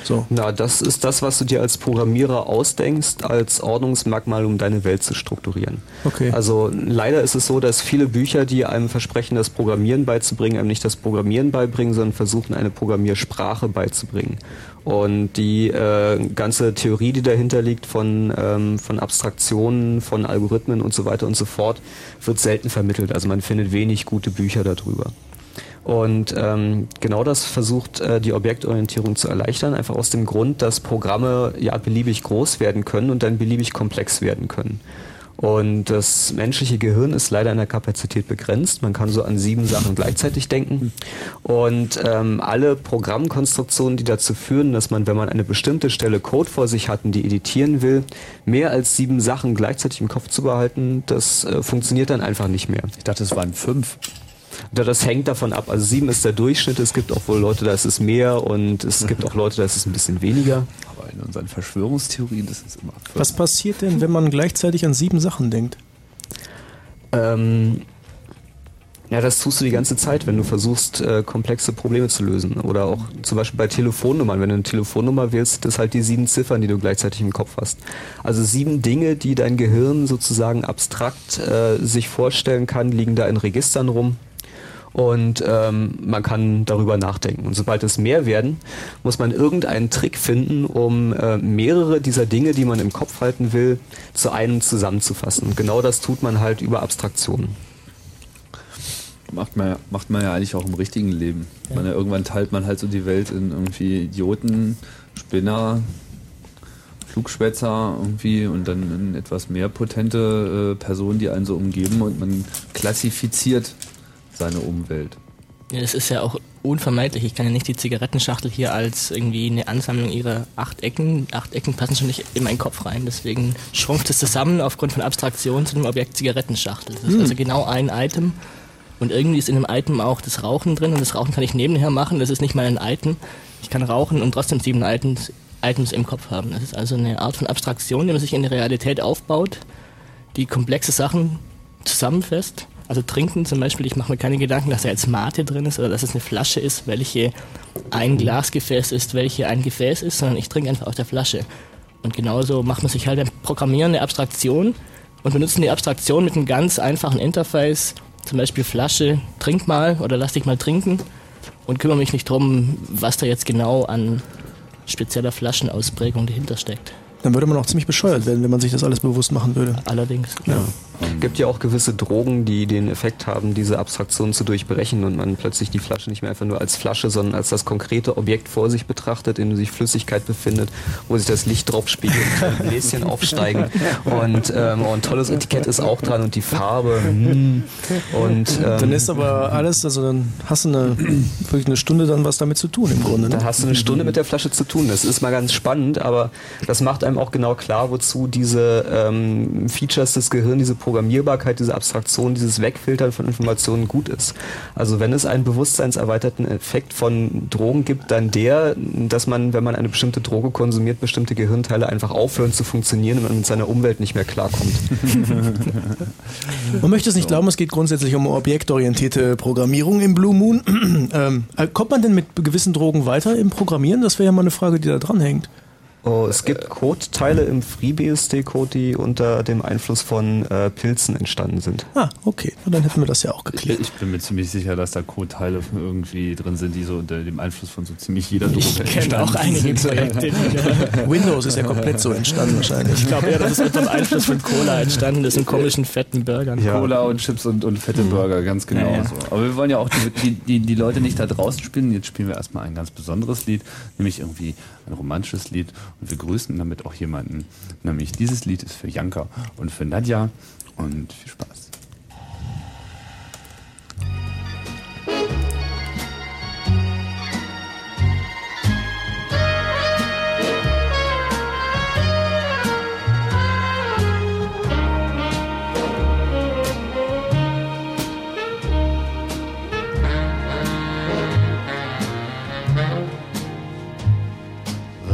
So. Na, das ist das, was du dir als Programmierer ausdenkst, als Ordnungsmerkmal, um deine Welt zu strukturieren. Okay. Also leider ist es so, dass viele Bücher, die einem versprechen, das Programmieren beizubringen, einem nicht das Programmieren beibringen, sondern versuchen, eine Programmiersprache beizubringen. Und die äh, ganze Theorie, die dahinter liegt von, ähm, von Abstraktionen, von Algorithmen und so weiter und so fort, wird selten vermittelt. Also man findet wenig gute Bücher darüber. Und ähm, genau das versucht äh, die Objektorientierung zu erleichtern, einfach aus dem Grund, dass Programme ja beliebig groß werden können und dann beliebig komplex werden können. Und das menschliche Gehirn ist leider in der Kapazität begrenzt. Man kann so an sieben Sachen gleichzeitig denken. Und ähm, alle Programmkonstruktionen, die dazu führen, dass man, wenn man eine bestimmte Stelle Code vor sich hat und die editieren will, mehr als sieben Sachen gleichzeitig im Kopf zu behalten, das äh, funktioniert dann einfach nicht mehr. Ich dachte, es waren fünf. Da das hängt davon ab. Also sieben ist der Durchschnitt. Es gibt auch wohl Leute, da ist es mehr und es gibt auch Leute, da ist es ein bisschen weniger. Aber in unseren Verschwörungstheorien ist es immer fünf. Was passiert denn, wenn man gleichzeitig an sieben Sachen denkt? Ähm, ja, das tust du die ganze Zeit, wenn du versuchst, äh, komplexe Probleme zu lösen. Oder auch zum Beispiel bei Telefonnummern. Wenn du eine Telefonnummer wählst, das halt die sieben Ziffern, die du gleichzeitig im Kopf hast. Also sieben Dinge, die dein Gehirn sozusagen abstrakt äh, sich vorstellen kann, liegen da in Registern rum. Und ähm, man kann darüber nachdenken. Und sobald es mehr werden, muss man irgendeinen Trick finden, um äh, mehrere dieser Dinge, die man im Kopf halten will, zu einem zusammenzufassen. Und genau das tut man halt über Abstraktionen. Macht man, ja, macht man ja eigentlich auch im richtigen Leben. Ja. Man ja, irgendwann teilt man halt so die Welt in irgendwie Idioten, Spinner, Flugschwätzer irgendwie und dann in etwas mehr potente äh, Personen, die einen so umgeben und man klassifiziert seine Umwelt. Ja, das ist ja auch unvermeidlich. Ich kann ja nicht die Zigarettenschachtel hier als irgendwie eine Ansammlung ihrer acht Ecken. Acht Ecken passen schon nicht in meinen Kopf rein. Deswegen schrumpft es zusammen aufgrund von Abstraktion zu dem Objekt Zigarettenschachtel. Das ist hm. also genau ein Item. Und irgendwie ist in dem Item auch das Rauchen drin. Und das Rauchen kann ich nebenher machen. Das ist nicht mal ein Item. Ich kann rauchen und trotzdem sieben Items, Items im Kopf haben. Das ist also eine Art von Abstraktion, die man sich in der Realität aufbaut, die komplexe Sachen zusammenfasst also trinken zum Beispiel, ich mache mir keine Gedanken, dass da jetzt Mate drin ist oder dass es eine Flasche ist, welche ein Glasgefäß ist, welche ein Gefäß ist, sondern ich trinke einfach aus der Flasche. Und genauso macht man sich halt ein Programmieren, eine Abstraktion und benutzen die Abstraktion mit einem ganz einfachen Interface, zum Beispiel Flasche, trink mal oder lass dich mal trinken und kümmere mich nicht drum, was da jetzt genau an spezieller Flaschenausprägung dahinter steckt. Dann würde man auch ziemlich bescheuert werden, wenn man sich das alles bewusst machen würde. Allerdings. Ja. Es gibt ja auch gewisse Drogen, die den Effekt haben, diese Abstraktion zu durchbrechen und man plötzlich die Flasche nicht mehr einfach nur als Flasche, sondern als das konkrete Objekt vor sich betrachtet, in dem sich Flüssigkeit befindet, wo sich das Licht drauf spiegelt und Bläschen aufsteigen. Und, ähm, und ein tolles Etikett ist auch dran und die Farbe. Mm. Und, ähm, dann ist aber alles, also dann hast du eine, wirklich eine Stunde dann was damit zu tun im Grunde. Ne? Dann hast du eine Stunde mit der Flasche zu tun. Das ist mal ganz spannend, aber das macht einem auch genau klar, wozu diese ähm, Features des Gehirns, diese Programmierbarkeit, diese Abstraktion, dieses Wegfiltern von Informationen gut ist. Also wenn es einen bewusstseinserweiterten Effekt von Drogen gibt, dann der, dass man, wenn man eine bestimmte Droge konsumiert, bestimmte Gehirnteile einfach aufhören zu funktionieren und man mit seiner Umwelt nicht mehr klarkommt. man möchte es nicht glauben, es geht grundsätzlich um objektorientierte Programmierung im Blue Moon. ähm, äh, kommt man denn mit gewissen Drogen weiter im Programmieren? Das wäre ja mal eine Frage, die da dranhängt. Oh, es gibt Code-Teile im FreeBSD-Code, die unter dem Einfluss von äh, Pilzen entstanden sind. Ah, okay. Na, dann hätten wir das ja auch geklärt. Ich, ich bin mir ziemlich sicher, dass da Code-Teile irgendwie drin sind, die so unter dem Einfluss von so ziemlich jeder Droge entstanden sind. Ich kenne auch einige Projekte. Windows ist ja komplett so entstanden wahrscheinlich. Ich glaube eher, das ist unter dem Einfluss von Cola entstanden ist, in komischen fetten Burgern. Ja. Cola und Chips und, und fette mhm. Burger, ganz genau ja, ja. so. Aber wir wollen ja auch die, die, die Leute nicht da draußen spielen. Jetzt spielen wir erstmal ein ganz besonderes Lied, nämlich irgendwie ein romantisches Lied. Und wir grüßen damit auch jemanden. Nämlich dieses Lied ist für Janka und für Nadja. und viel Spaß.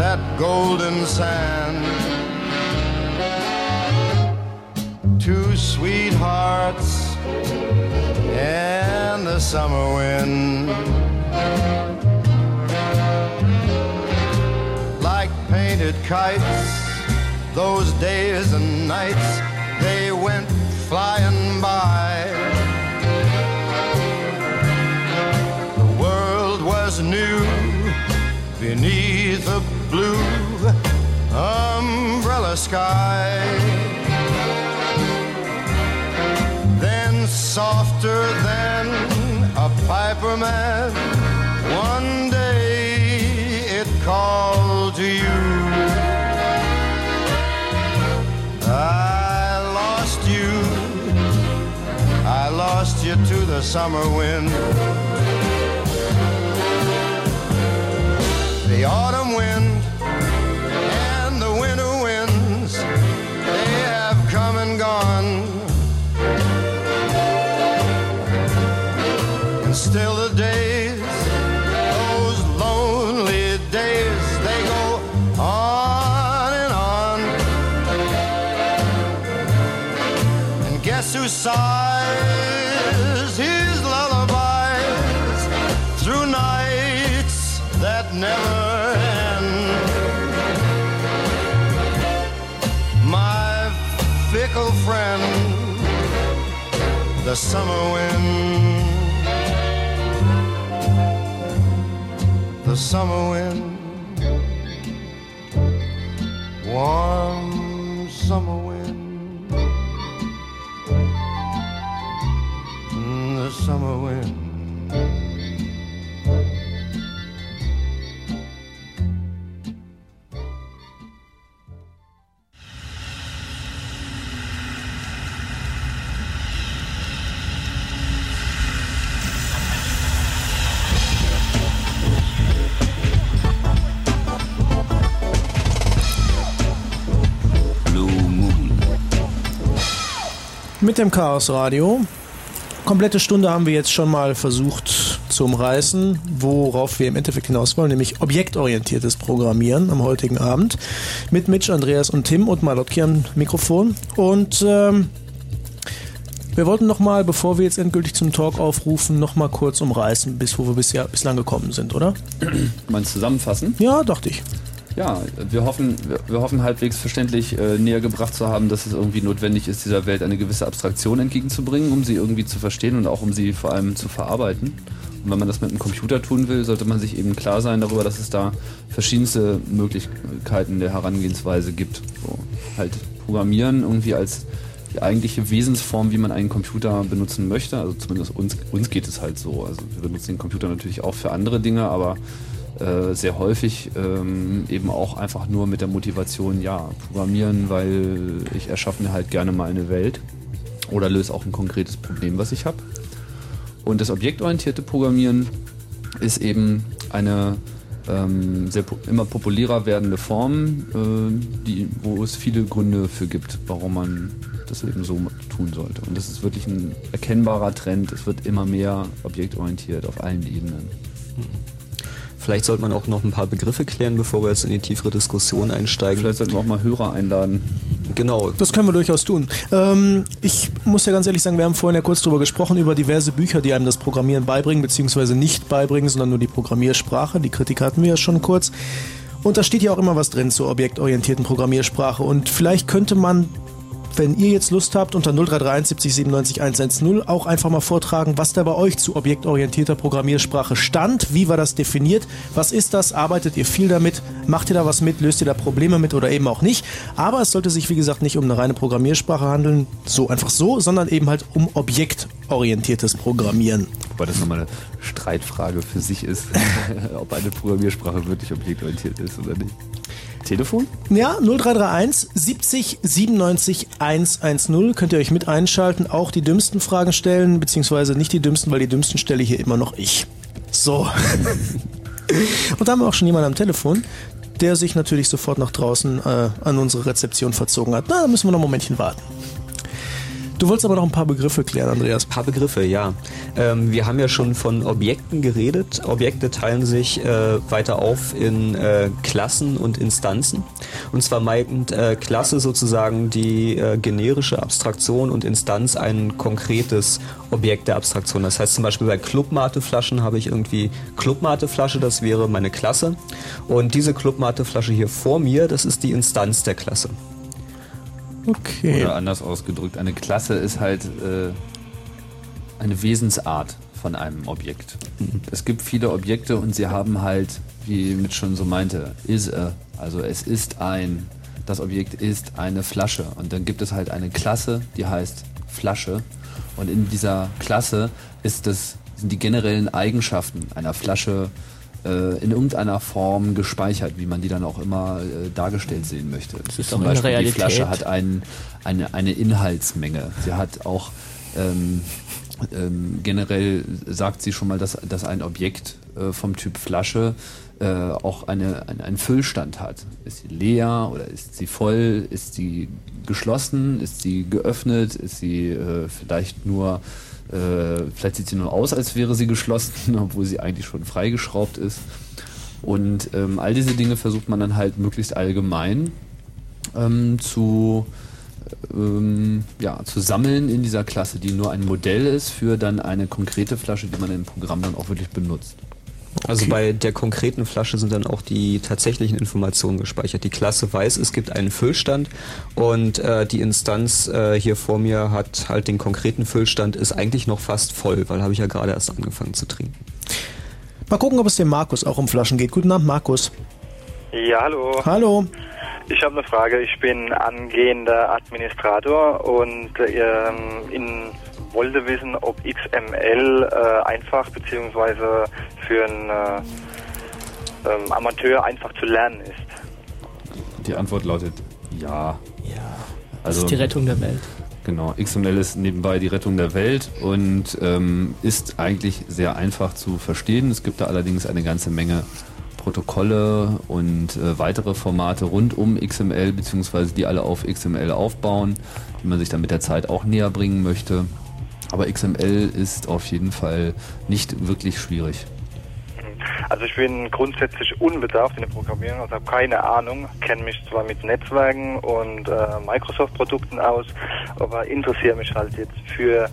that golden sand. Two sweethearts and the summer wind. Like painted kites, those days and nights, they went flying by. The world was new beneath a blue umbrella sky. Then, softer than a piper man, one day it called to you. I lost you, I lost you to the summer wind. the autumn the summer wind. The summer wind, warm summer Mit dem Chaos Radio. Komplette Stunde haben wir jetzt schon mal versucht zu umreißen, worauf wir im Endeffekt hinaus wollen, nämlich objektorientiertes Programmieren am heutigen Abend. Mit Mitch, Andreas und Tim und Malotki am Mikrofon. Und ähm, wir wollten nochmal, bevor wir jetzt endgültig zum Talk aufrufen, nochmal kurz umreißen, bis wo wir bisher, bislang gekommen sind, oder? Meinst zusammenfassen? Ja, dachte ich. Ja, wir hoffen, wir, hoffen halbwegs verständlich äh, näher gebracht zu haben, dass es irgendwie notwendig ist, dieser Welt eine gewisse Abstraktion entgegenzubringen, um sie irgendwie zu verstehen und auch um sie vor allem zu verarbeiten. Und wenn man das mit einem Computer tun will, sollte man sich eben klar sein darüber, dass es da verschiedenste Möglichkeiten der Herangehensweise gibt. So, halt Programmieren irgendwie als die eigentliche Wesensform, wie man einen Computer benutzen möchte. Also zumindest uns, uns geht es halt so. Also wir benutzen den Computer natürlich auch für andere Dinge, aber äh, sehr häufig ähm, eben auch einfach nur mit der Motivation, ja, programmieren, weil ich erschaffe mir halt gerne mal eine Welt oder löse auch ein konkretes Problem, was ich habe. Und das objektorientierte Programmieren ist eben eine ähm, sehr immer populärer werdende Form, äh, die, wo es viele Gründe für gibt, warum man das eben so tun sollte. Und das ist wirklich ein erkennbarer Trend. Es wird immer mehr objektorientiert auf allen Ebenen. Vielleicht sollte man auch noch ein paar Begriffe klären, bevor wir jetzt in die tiefere Diskussion einsteigen. Vielleicht sollten wir auch mal Hörer einladen. Genau. Das können wir durchaus tun. Ähm, ich muss ja ganz ehrlich sagen, wir haben vorhin ja kurz darüber gesprochen, über diverse Bücher, die einem das Programmieren beibringen, beziehungsweise nicht beibringen, sondern nur die Programmiersprache. Die Kritik hatten wir ja schon kurz. Und da steht ja auch immer was drin zur objektorientierten Programmiersprache. Und vielleicht könnte man wenn ihr jetzt Lust habt, unter 0331 70 97 110 auch einfach mal vortragen, was da bei euch zu objektorientierter Programmiersprache stand. Wie war das definiert? Was ist das? Arbeitet ihr viel damit? Macht ihr da was mit? Löst ihr da Probleme mit oder eben auch nicht? Aber es sollte sich, wie gesagt, nicht um eine reine Programmiersprache handeln, so einfach so, sondern eben halt um objektorientiertes Programmieren. Wobei das nochmal eine Streitfrage für sich ist, ob eine Programmiersprache wirklich objektorientiert ist oder nicht. Telefon? Ja, 0331 70 97 110 könnt ihr euch mit einschalten, auch die dümmsten Fragen stellen, beziehungsweise nicht die dümmsten, weil die dümmsten stelle hier immer noch ich. So. Und da haben wir auch schon jemanden am Telefon, der sich natürlich sofort nach draußen äh, an unsere Rezeption verzogen hat. Na, da müssen wir noch ein Momentchen warten. Du wolltest aber noch ein paar Begriffe klären, Andreas. Ein paar Begriffe, ja. Ähm, wir haben ja schon von Objekten geredet. Objekte teilen sich äh, weiter auf in äh, Klassen und Instanzen. Und zwar meint äh, Klasse sozusagen die äh, generische Abstraktion und Instanz ein konkretes Objekt der Abstraktion. Das heißt zum Beispiel bei Clubmateflaschen habe ich irgendwie Clubmateflasche, das wäre meine Klasse. Und diese Clubmateflasche hier vor mir, das ist die Instanz der Klasse. Okay. Oder anders ausgedrückt, eine Klasse ist halt äh, eine Wesensart von einem Objekt. Es gibt viele Objekte und sie haben halt, wie Mitch schon so meinte, is a, also es ist ein, das Objekt ist eine Flasche. Und dann gibt es halt eine Klasse, die heißt Flasche. Und in dieser Klasse ist das, sind die generellen Eigenschaften einer Flasche in irgendeiner Form gespeichert, wie man die dann auch immer äh, dargestellt sehen möchte. Das ist Zum Beispiel die. Flasche hat ein, eine, eine Inhaltsmenge. Sie hat auch ähm, ähm, generell sagt sie schon mal, dass, dass ein Objekt äh, vom Typ Flasche äh, auch eine, ein, einen Füllstand hat. Ist sie leer oder ist sie voll? Ist sie geschlossen? Ist sie geöffnet? Ist sie äh, vielleicht nur, äh, vielleicht sieht sie nur aus, als wäre sie geschlossen, obwohl sie eigentlich schon freigeschraubt ist. Und ähm, all diese Dinge versucht man dann halt möglichst allgemein ähm, zu, ähm, ja, zu sammeln in dieser Klasse, die nur ein Modell ist für dann eine konkrete Flasche, die man im Programm dann auch wirklich benutzt. Also bei der konkreten Flasche sind dann auch die tatsächlichen Informationen gespeichert. Die Klasse weiß, es gibt einen Füllstand und äh, die Instanz äh, hier vor mir hat halt den konkreten Füllstand, ist eigentlich noch fast voll, weil habe ich ja gerade erst angefangen zu trinken. Mal gucken, ob es dem Markus auch um Flaschen geht. Guten Abend, Markus. Ja, hallo. Hallo. Ich habe eine Frage. Ich bin angehender Administrator und ähm, in, wollte wissen, ob XML äh, einfach beziehungsweise für einen äh, ähm, Amateur einfach zu lernen ist. Die Antwort lautet ja. Ja. Das Also, ist die Rettung der Welt. Genau, XML ist nebenbei die Rettung der Welt und ähm, ist eigentlich sehr einfach zu verstehen. Es gibt da allerdings eine ganze Menge Protokolle und äh, weitere Formate rund um XML, beziehungsweise die alle auf XML aufbauen, die man sich dann mit der Zeit auch näher bringen möchte. Aber XML ist auf jeden Fall nicht wirklich schwierig. Also ich bin grundsätzlich unbedarft in der Programmierung, also habe keine Ahnung, kenne mich zwar mit Netzwerken und äh, Microsoft-Produkten aus, aber interessiere mich halt jetzt für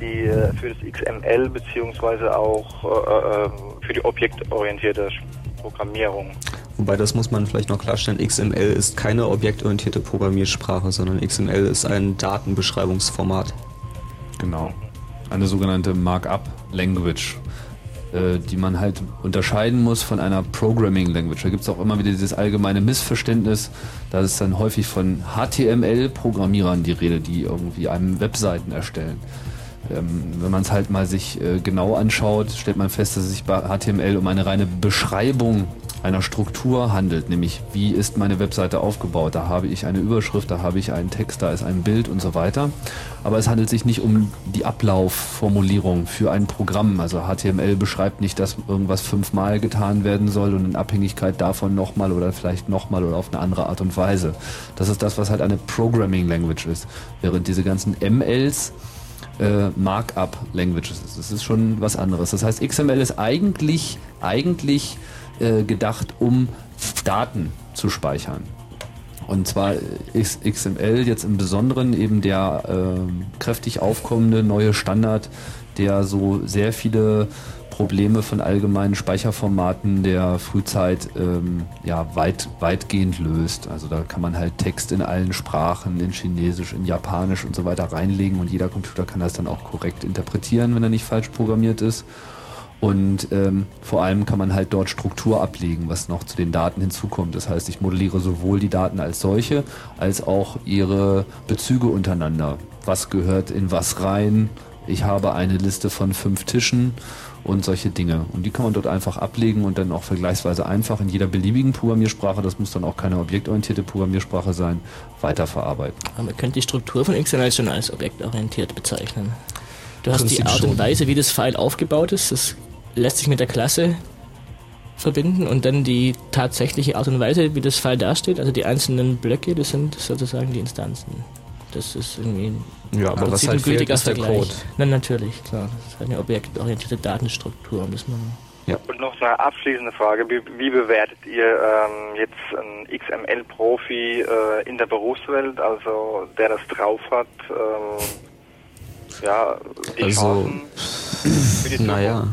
die äh, für das XML beziehungsweise auch äh, äh, für die objektorientierte Programmierung. Wobei das muss man vielleicht noch klarstellen, XML ist keine objektorientierte Programmiersprache, sondern XML ist ein Datenbeschreibungsformat. Genau. Eine sogenannte Markup Language, äh, die man halt unterscheiden muss von einer Programming Language. Da gibt es auch immer wieder dieses allgemeine Missverständnis. Da ist dann häufig von HTML-Programmierern die Rede, die irgendwie einem Webseiten erstellen. Ähm, wenn man es halt mal sich äh, genau anschaut, stellt man fest, dass es sich bei HTML um eine reine Beschreibung einer Struktur handelt, nämlich wie ist meine Webseite aufgebaut. Da habe ich eine Überschrift, da habe ich einen Text, da ist ein Bild und so weiter. Aber es handelt sich nicht um die Ablaufformulierung für ein Programm. Also HTML beschreibt nicht, dass irgendwas fünfmal getan werden soll und in Abhängigkeit davon nochmal oder vielleicht nochmal oder auf eine andere Art und Weise. Das ist das, was halt eine Programming Language ist. Während diese ganzen MLs äh, Markup Languages ist. Das ist schon was anderes. Das heißt, XML ist eigentlich, eigentlich äh, gedacht, um Daten zu speichern. Und zwar ist XML jetzt im Besonderen eben der ähm, kräftig aufkommende neue Standard, der so sehr viele Probleme von allgemeinen Speicherformaten der Frühzeit ähm, ja, weit, weitgehend löst. Also da kann man halt Text in allen Sprachen, in Chinesisch, in Japanisch und so weiter reinlegen und jeder Computer kann das dann auch korrekt interpretieren, wenn er nicht falsch programmiert ist. Und ähm, vor allem kann man halt dort Struktur ablegen, was noch zu den Daten hinzukommt. Das heißt, ich modelliere sowohl die Daten als solche, als auch ihre Bezüge untereinander. Was gehört in was rein? Ich habe eine Liste von fünf Tischen und solche Dinge. Und die kann man dort einfach ablegen und dann auch vergleichsweise einfach in jeder beliebigen Programmiersprache, das muss dann auch keine objektorientierte Programmiersprache sein, weiterverarbeiten. Aber man könnte die Struktur von XML schon als objektorientiert bezeichnen. Du hast die Prinzip Art und schon. Weise, wie das File aufgebaut ist, das lässt sich mit der Klasse verbinden und dann die tatsächliche Art und Weise, wie das File dasteht, also die einzelnen Blöcke, das sind sozusagen die Instanzen. Das ist irgendwie ein Ja, aber was halt fehlt, ist der Vergleich. Code. Na, natürlich, klar. Das ist eine objektorientierte Datenstruktur. und Das man Und noch eine abschließende Frage. Wie, wie bewertet ihr ähm, jetzt einen XML-Profi äh, in der Berufswelt, also der das drauf hat? Ähm, ja, die Also, Chancen für die Zukunft? naja.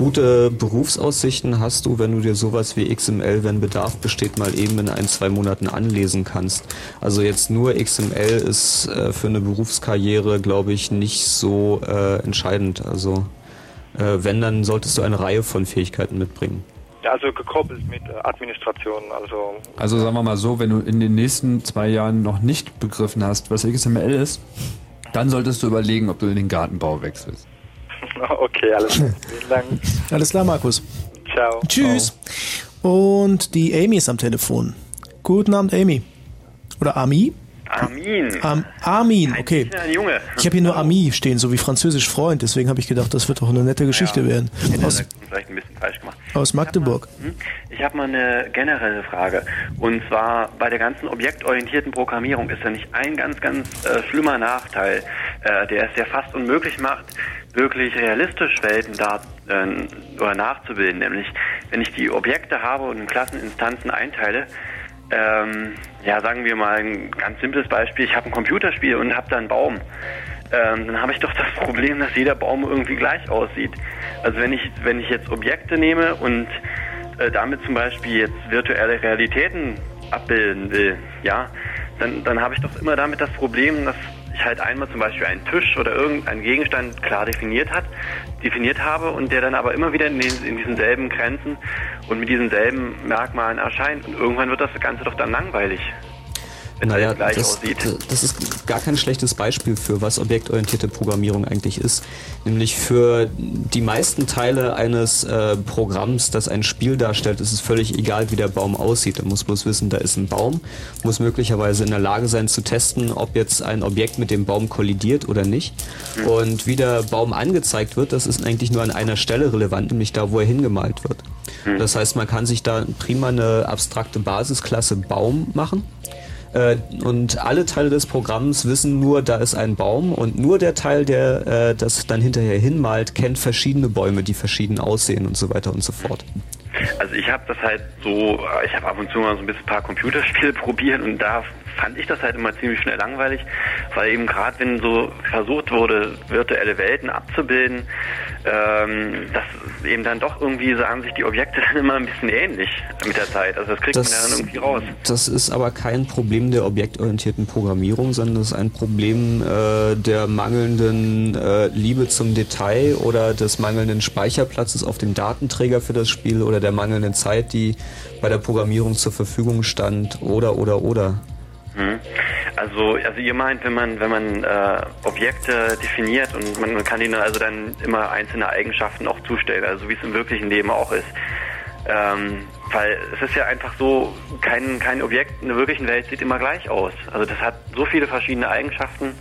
Gute Berufsaussichten hast du, wenn du dir sowas wie XML, wenn Bedarf besteht, mal eben in ein, zwei Monaten anlesen kannst. Also jetzt nur XML ist äh, für eine Berufskarriere, glaube ich, nicht so äh, entscheidend. Also äh, wenn, dann solltest du eine Reihe von Fähigkeiten mitbringen. Ja, also gekoppelt mit äh, Administration, also Also sagen wir mal so, wenn du in den nächsten zwei Jahren noch nicht begriffen hast, was XML ist, dann solltest du überlegen, ob du in den Gartenbau wechselst. okay, alles klar. Vielen Dank. Alles klar, Markus. Ciao. Tschüss. Und die Amy ist am Telefon. Guten Abend, Amy. Oder Ami? Armin. Am Armin, okay. Ein Junge. Ich habe hier nur Ami stehen, so wie französisch Freund, deswegen habe ich gedacht, das wird doch eine nette Geschichte werden. Hätte Aus, vielleicht ein bisschen falsch gemacht. aus Magdeburg. Hm? Ich habe mal eine generelle Frage. Und zwar bei der ganzen objektorientierten Programmierung ist da nicht ein ganz, ganz äh, schlimmer Nachteil, äh, der es ja fast unmöglich macht, wirklich realistisch Welten da, äh, oder nachzubilden. Nämlich, wenn ich die Objekte habe und in Klasseninstanzen einteile, ähm, ja, sagen wir mal ein ganz simples Beispiel, ich habe ein Computerspiel und habe da einen Baum. Ähm, dann habe ich doch das Problem, dass jeder Baum irgendwie gleich aussieht. Also wenn ich, wenn ich jetzt Objekte nehme und äh, damit zum Beispiel jetzt virtuelle Realitäten abbilden will, ja, dann, dann habe ich doch immer damit das Problem, dass halt einmal zum Beispiel einen Tisch oder irgendeinen Gegenstand klar definiert hat, definiert habe und der dann aber immer wieder in, den, in diesen selben Grenzen und mit diesen selben Merkmalen erscheint. Und irgendwann wird das Ganze doch dann langweilig. Naja, gleich das, aussieht. das ist gar kein schlechtes Beispiel für was objektorientierte Programmierung eigentlich ist. Nämlich für die meisten Teile eines äh, Programms, das ein Spiel darstellt, ist es völlig egal, wie der Baum aussieht. Man muss bloß wissen, da ist ein Baum, muss möglicherweise in der Lage sein zu testen, ob jetzt ein Objekt mit dem Baum kollidiert oder nicht. Und wie der Baum angezeigt wird, das ist eigentlich nur an einer Stelle relevant, nämlich da, wo er hingemalt wird. Das heißt, man kann sich da prima eine abstrakte Basisklasse Baum machen. Äh, und alle Teile des Programms wissen nur, da ist ein Baum und nur der Teil, der äh, das dann hinterher hinmalt, kennt verschiedene Bäume, die verschieden aussehen und so weiter und so fort. Also ich habe das halt so, ich habe ab und zu mal so ein bisschen ein paar Computerspiele probiert und da fand ich das halt immer ziemlich schnell langweilig, weil eben gerade wenn so versucht wurde, virtuelle Welten abzubilden, ähm, dass eben dann doch irgendwie sagen sich die Objekte dann immer ein bisschen ähnlich mit der Zeit. Also das kriegt man ja dann irgendwie raus. das ist aber kein Problem der objektorientierten Programmierung, sondern das ist ein Problem äh, der mangelnden äh, Liebe zum Detail oder des mangelnden Speicherplatzes auf dem Datenträger für das Spiel oder der mangelnden Zeit, die bei der Programmierung zur Verfügung stand oder oder oder. Mhm. Also, also ihr meint, wenn man wenn man äh, Objekte definiert und man, man kann ihnen also dann immer einzelne Eigenschaften auch zustellen, also wie es im wirklichen Leben auch ist. Ähm, weil es ist ja einfach so, kein, kein Objekt in der wirklichen Welt sieht immer gleich aus. Also das hat so viele verschiedene Eigenschaften.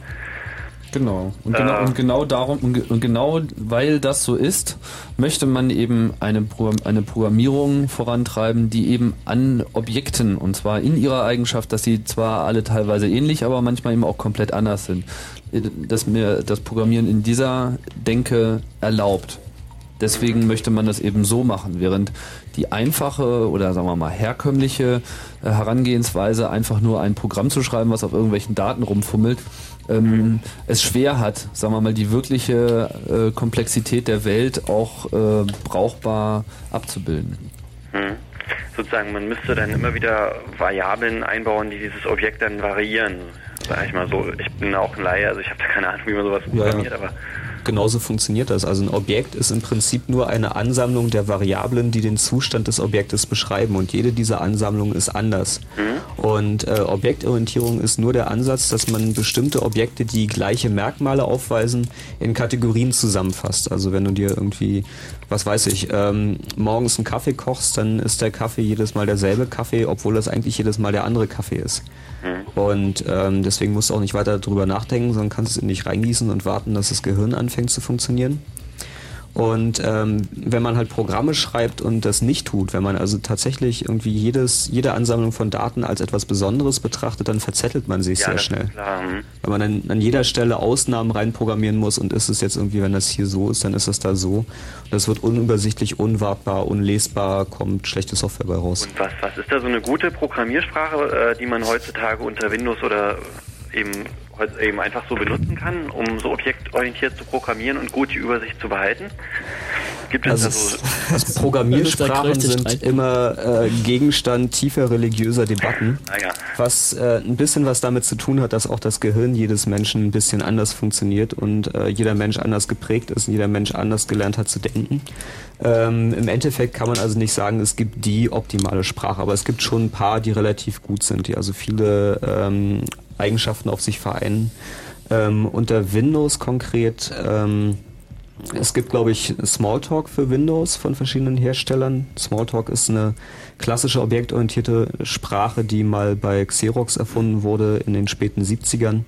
Genau. Und genau, Äh. und genau darum, und, ge- und genau weil das so ist, möchte man eben eine, eine Programmierung vorantreiben, die eben an Objekten, und zwar in ihrer Eigenschaft, dass sie zwar alle teilweise ähnlich, aber manchmal eben auch komplett anders sind, dass mir das Programmieren in dieser Denke erlaubt. Deswegen möchte man das eben so machen, während die einfache oder sagen wir mal herkömmliche äh, Herangehensweise, einfach nur ein Programm zu schreiben, was auf irgendwelchen Daten rumfummelt, ähm, es schwer hat, sagen wir mal, die wirkliche äh, Komplexität der Welt auch äh, brauchbar abzubilden. Hm. Sozusagen, man müsste dann immer wieder Variablen einbauen, die dieses Objekt dann variieren. Sag ich mal so. Ich bin auch ein Laie, also ich habe da keine Ahnung, wie man sowas Ja, ja. programmiert, aber Genauso funktioniert das. Also ein Objekt ist im Prinzip nur eine Ansammlung der Variablen, die den Zustand des Objektes beschreiben. Und jede dieser Ansammlungen ist anders. Und äh, Objektorientierung ist nur der Ansatz, dass man bestimmte Objekte, die gleiche Merkmale aufweisen, in Kategorien zusammenfasst. Also wenn du dir irgendwie, was weiß ich, ähm, morgens einen Kaffee kochst, dann ist der Kaffee jedes Mal derselbe Kaffee, obwohl das eigentlich jedes Mal der andere Kaffee ist. Und ähm, deswegen musst du auch nicht weiter darüber nachdenken, sondern kannst es in dich reingießen und warten, dass das Gehirn anfängt zu funktionieren. Und ähm, wenn man halt Programme schreibt und das nicht tut, wenn man also tatsächlich irgendwie jedes, jede Ansammlung von Daten als etwas Besonderes betrachtet, dann verzettelt man sich ja, sehr schnell. Hm. Wenn man dann an jeder Stelle Ausnahmen reinprogrammieren muss und ist es jetzt irgendwie, wenn das hier so ist, dann ist das da so. Und das wird unübersichtlich, unwartbar, unlesbar, kommt schlechte Software bei raus. Und was, was ist da so eine gute Programmiersprache, äh, die man heutzutage unter Windows oder eben, eben einfach so benutzen kann, um so objektorientiert zu programmieren und gut die Übersicht zu behalten? Gibt es Also da es- so also Programmiersprachen sind immer äh, Gegenstand tiefer religiöser Debatten, Naja. was äh, ein bisschen was damit zu tun hat, dass auch das Gehirn jedes Menschen ein bisschen anders funktioniert und äh, jeder Mensch anders geprägt ist und jeder Mensch anders gelernt hat zu denken. Ähm, Im Endeffekt kann man also nicht sagen, es gibt die optimale Sprache, aber es gibt schon ein paar, die relativ gut sind, die also viele ähm, Eigenschaften auf sich vereinen. Ähm, unter Windows konkret ähm, es gibt, glaube ich, Smalltalk für Windows von verschiedenen Herstellern. Smalltalk ist eine klassische objektorientierte Sprache, die mal bei Xerox erfunden wurde in den späten 70ern,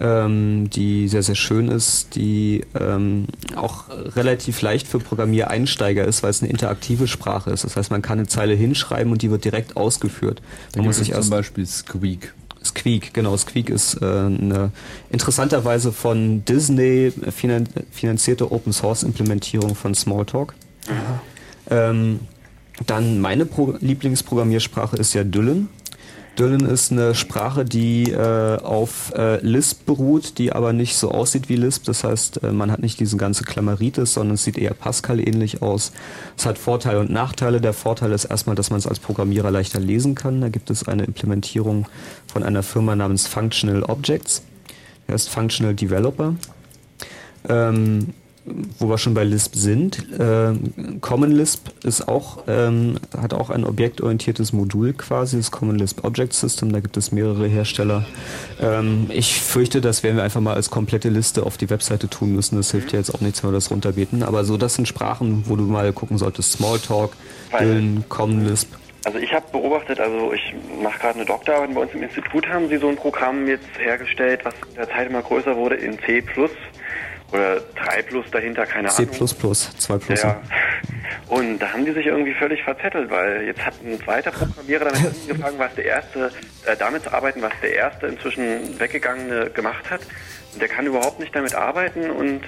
ähm, die sehr, sehr schön ist, die ähm, auch relativ leicht für Programmiereinsteiger ist, weil es eine interaktive Sprache ist. Das heißt, man kann eine Zeile hinschreiben und die wird direkt ausgeführt. Man muss sich zum Beispiel Squeak. Squeak, genau. Squeak ist äh, eine interessanterweise von Disney finan finanzierte Open Source Implementierung von Smalltalk. Ähm, dann meine Pro Lieblingsprogrammiersprache ist ja Dylan. Dylan ist eine Sprache, die äh, auf äh, Lisp beruht, die aber nicht so aussieht wie Lisp. Das heißt, äh, man hat nicht diese ganze Klammeritis, sondern es sieht eher Pascal ähnlich aus. Es hat Vorteile und Nachteile. Der Vorteil ist erstmal, dass man es als Programmierer leichter lesen kann. Da gibt es eine Implementierung von einer Firma namens Functional Objects. Er ist Functional Developer. Ähm, wo wir schon bei Lisp sind, ähm, Common Lisp ist auch, ähm, hat auch ein objektorientiertes Modul quasi, das Common Lisp Object System, da gibt es mehrere Hersteller. Ähm, ich fürchte, das werden wir einfach mal als komplette Liste auf die Webseite tun müssen, das hilft ja jetzt auch nichts, wenn wir das runterbeten, aber so, das sind Sprachen, wo du mal gucken solltest, Smalltalk, Dylan, Common Lisp. Also ich habe beobachtet, also ich mache gerade eine Doktorarbeit bei uns im Institut, haben sie so ein Programm jetzt hergestellt, was in der Zeit immer größer wurde in C++ oder 3 Plus dahinter, keine C++, Ahnung. 2 Plus. Ja. Und da haben die sich irgendwie völlig verzettelt, weil jetzt hat ein zweiter Programmierer damit angefangen, was der erste, äh, damit zu arbeiten, was der erste inzwischen weggegangene gemacht hat. Und der kann überhaupt nicht damit arbeiten und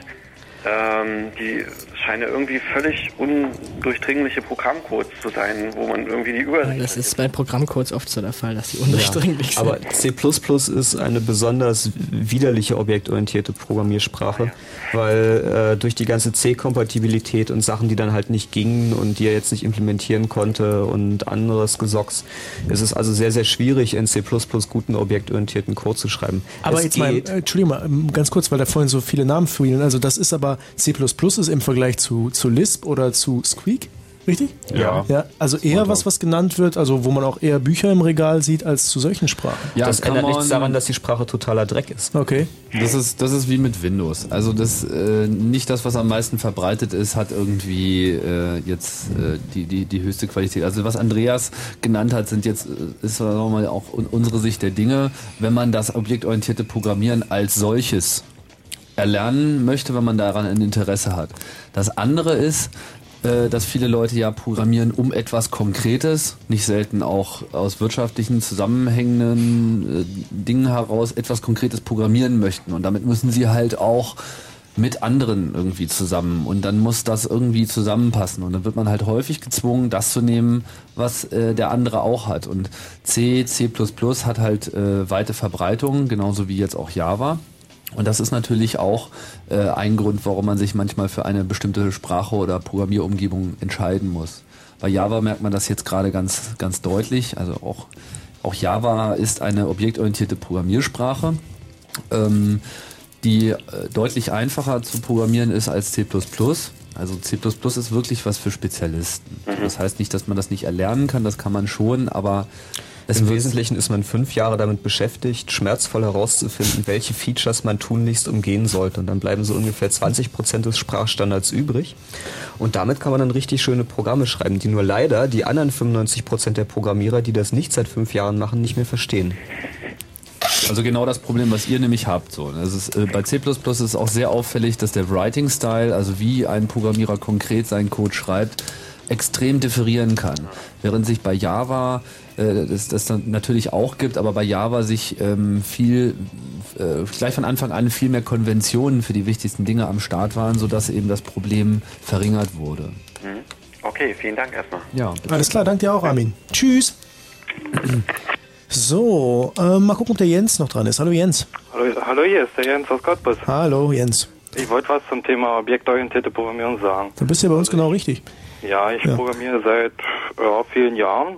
ähm, die scheinen irgendwie völlig undurchdringliche Programmcodes zu sein, wo man irgendwie die Übersicht Das ist bei Programmcodes oft so der Fall, dass die undurchdringlich sind. Aber C++ ist eine besonders widerliche objektorientierte Programmiersprache, weil äh, durch die ganze C-Kompatibilität und Sachen, die dann halt nicht gingen und die er jetzt nicht implementieren konnte und anderes Gesocks, ist es also sehr, sehr schwierig, in C++ guten objektorientierten Code zu schreiben. Aber es jetzt mal, äh, Entschuldigung mal, ähm, ganz kurz, weil da vorhin so viele Namen fielen. Also das ist aber C++ ist im Vergleich zu, zu Lisp oder zu Squeak, richtig? Ja. Ja, also eher was, was genannt wird, also wo man auch eher Bücher im Regal sieht als zu solchen Sprachen. Ja, das kann ändert man- nichts daran, dass die Sprache totaler Dreck ist. Okay. Das ist, das ist wie mit Windows. Also das äh, nicht das, was am meisten verbreitet ist, hat irgendwie äh, jetzt äh, die, die, die höchste Qualität. Also was Andreas genannt hat, sind jetzt äh, ist sagen wir mal auch un- unsere Sicht der Dinge. Wenn man das objektorientierte Programmieren als solches erlernen möchte, wenn man daran ein Interesse hat. Das andere ist, äh, dass viele Leute ja programmieren um etwas Konkretes, nicht selten auch aus wirtschaftlichen zusammenhängenden äh, Dingen heraus etwas Konkretes programmieren möchten. Und damit müssen sie halt auch mit anderen irgendwie zusammen und dann muss das irgendwie zusammenpassen und dann wird man halt häufig gezwungen, das zu nehmen, was äh, der andere auch hat und C, C++ hat halt äh, weite Verbreitung, genauso wie jetzt auch Java. Und das ist natürlich auch äh, ein Grund, warum man sich manchmal für eine bestimmte Sprache oder Programmierumgebung entscheiden muss. Bei Java merkt man das jetzt gerade ganz, ganz deutlich. Also auch, auch Java ist eine objektorientierte Programmiersprache, ähm, die äh, deutlich einfacher zu programmieren ist als C++. Also C++ ist wirklich was für Spezialisten. Das heißt nicht, dass man das nicht erlernen kann, das kann man schon, aber es Im Wesentlichen ist man fünf Jahre damit beschäftigt, schmerzvoll herauszufinden, welche Features man tunlichst umgehen sollte. Und dann bleiben so ungefähr 20 Prozent des Sprachstandards übrig. Und damit kann man dann richtig schöne Programme schreiben, die nur leider die anderen 95 Prozent der Programmierer, die das nicht seit fünf Jahren machen, nicht mehr verstehen. Also genau das Problem, was ihr nämlich habt. So. Das ist, äh, bei C++ ist es auch sehr auffällig, dass der Writing Style, also wie ein Programmierer konkret seinen Code schreibt, extrem differieren kann. Während sich bei Java äh, das, das dann natürlich auch gibt, aber bei Java sich ähm, viel äh, gleich von Anfang an viel mehr Konventionen für die wichtigsten Dinge am Start waren, sodass eben das Problem verringert wurde. Mhm. Okay, vielen Dank erstmal. Ja, Alles klar, danke dir auch, Armin. Tschüss. So, ähm, mal gucken, ob der Jens noch dran ist. Hallo Jens. Hallo, hallo, hier ist der Jens aus Cottbus. Hallo Jens. Ich wollte was zum Thema objektorientierte Programmieren sagen. Du bist ja bei uns genau richtig. Ja, ich Ja. programmiere seit ja, vielen Jahren.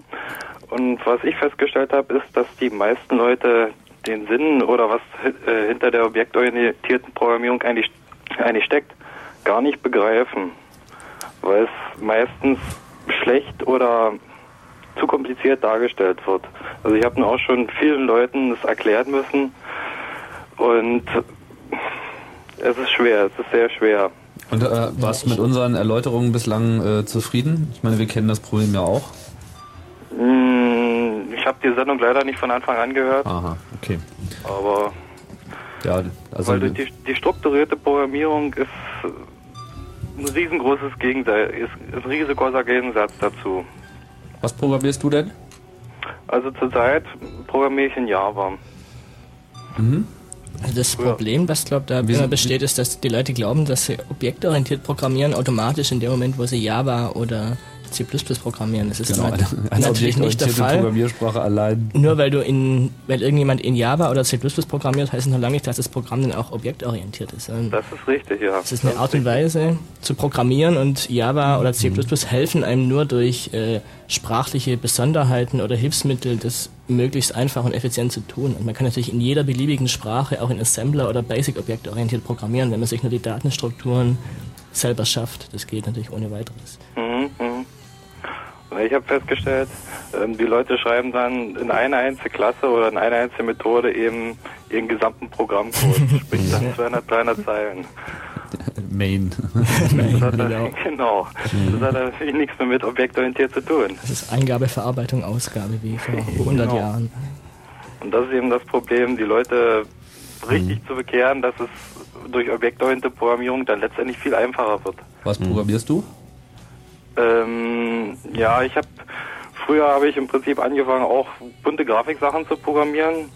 Und was ich festgestellt habe, ist, dass die meisten Leute den Sinn oder was äh, hinter der objektorientierten Programmierung eigentlich, eigentlich steckt, gar nicht begreifen. Weil es meistens schlecht oder zu kompliziert dargestellt wird. Also ich habe auch schon vielen Leuten das erklären müssen und es ist schwer, es ist sehr schwer. Und äh, warst du mit unseren Erläuterungen bislang äh, zufrieden? Ich meine, wir kennen das Problem ja auch. Ich habe die Sendung leider nicht von Anfang an gehört, Aha, okay. aber Ja, also weil die, die strukturierte Programmierung ist ein riesengroßes Gegenteil, ist ein riesengroßer Gegensatz dazu. was programmierst du denn? Also zurzeit programmiere ich in Java. Mhm. Also das Problem, was glaube da immer besteht, ist, dass die Leute glauben, dass sie objektorientiert programmieren automatisch in dem Moment, wo sie Java oder C++ programmieren. Das ist Genau, aber eine, eine natürlich nicht der Fall. Programmiersprache allein. Nur weil du in, weil irgendjemand in Java oder C++ programmiert, heißt es noch lange nicht, dass das Programm dann auch objektorientiert ist. sondern Das ist richtig, ja. Es ist eine Art und Weise zu programmieren und Java oder C++ helfen einem nur durch äh, sprachliche Besonderheiten oder Hilfsmittel, das möglichst einfach und effizient zu tun. Und man kann natürlich in jeder beliebigen Sprache, auch in Assembler oder Basic objektorientiert programmieren, wenn man sich nur die Datenstrukturen selber schafft. Das geht natürlich ohne weiteres. Mhm, mhm. Und Ich habe festgestellt, ähm, die Leute schreiben dann in eine einzige Klasse oder in eine einzige Methode eben ihren gesamten Programmcode, sprich dann 200, 300 Zeilen. Main. Das hat dann, Genau. Das hat natürlich nichts mehr mit objektorientiert zu tun. Das ist Eingabe, Verarbeitung, Ausgabe, wie vor 100 Genau. Jahren. Und das ist eben das Problem, die Leute richtig zu bekehren, dass es durch objektorientierte Programmierung dann letztendlich viel einfacher wird. Was programmierst du? Ähm, ja, ich habe früher habe ich im Prinzip angefangen, auch bunte Grafiksachen zu programmieren.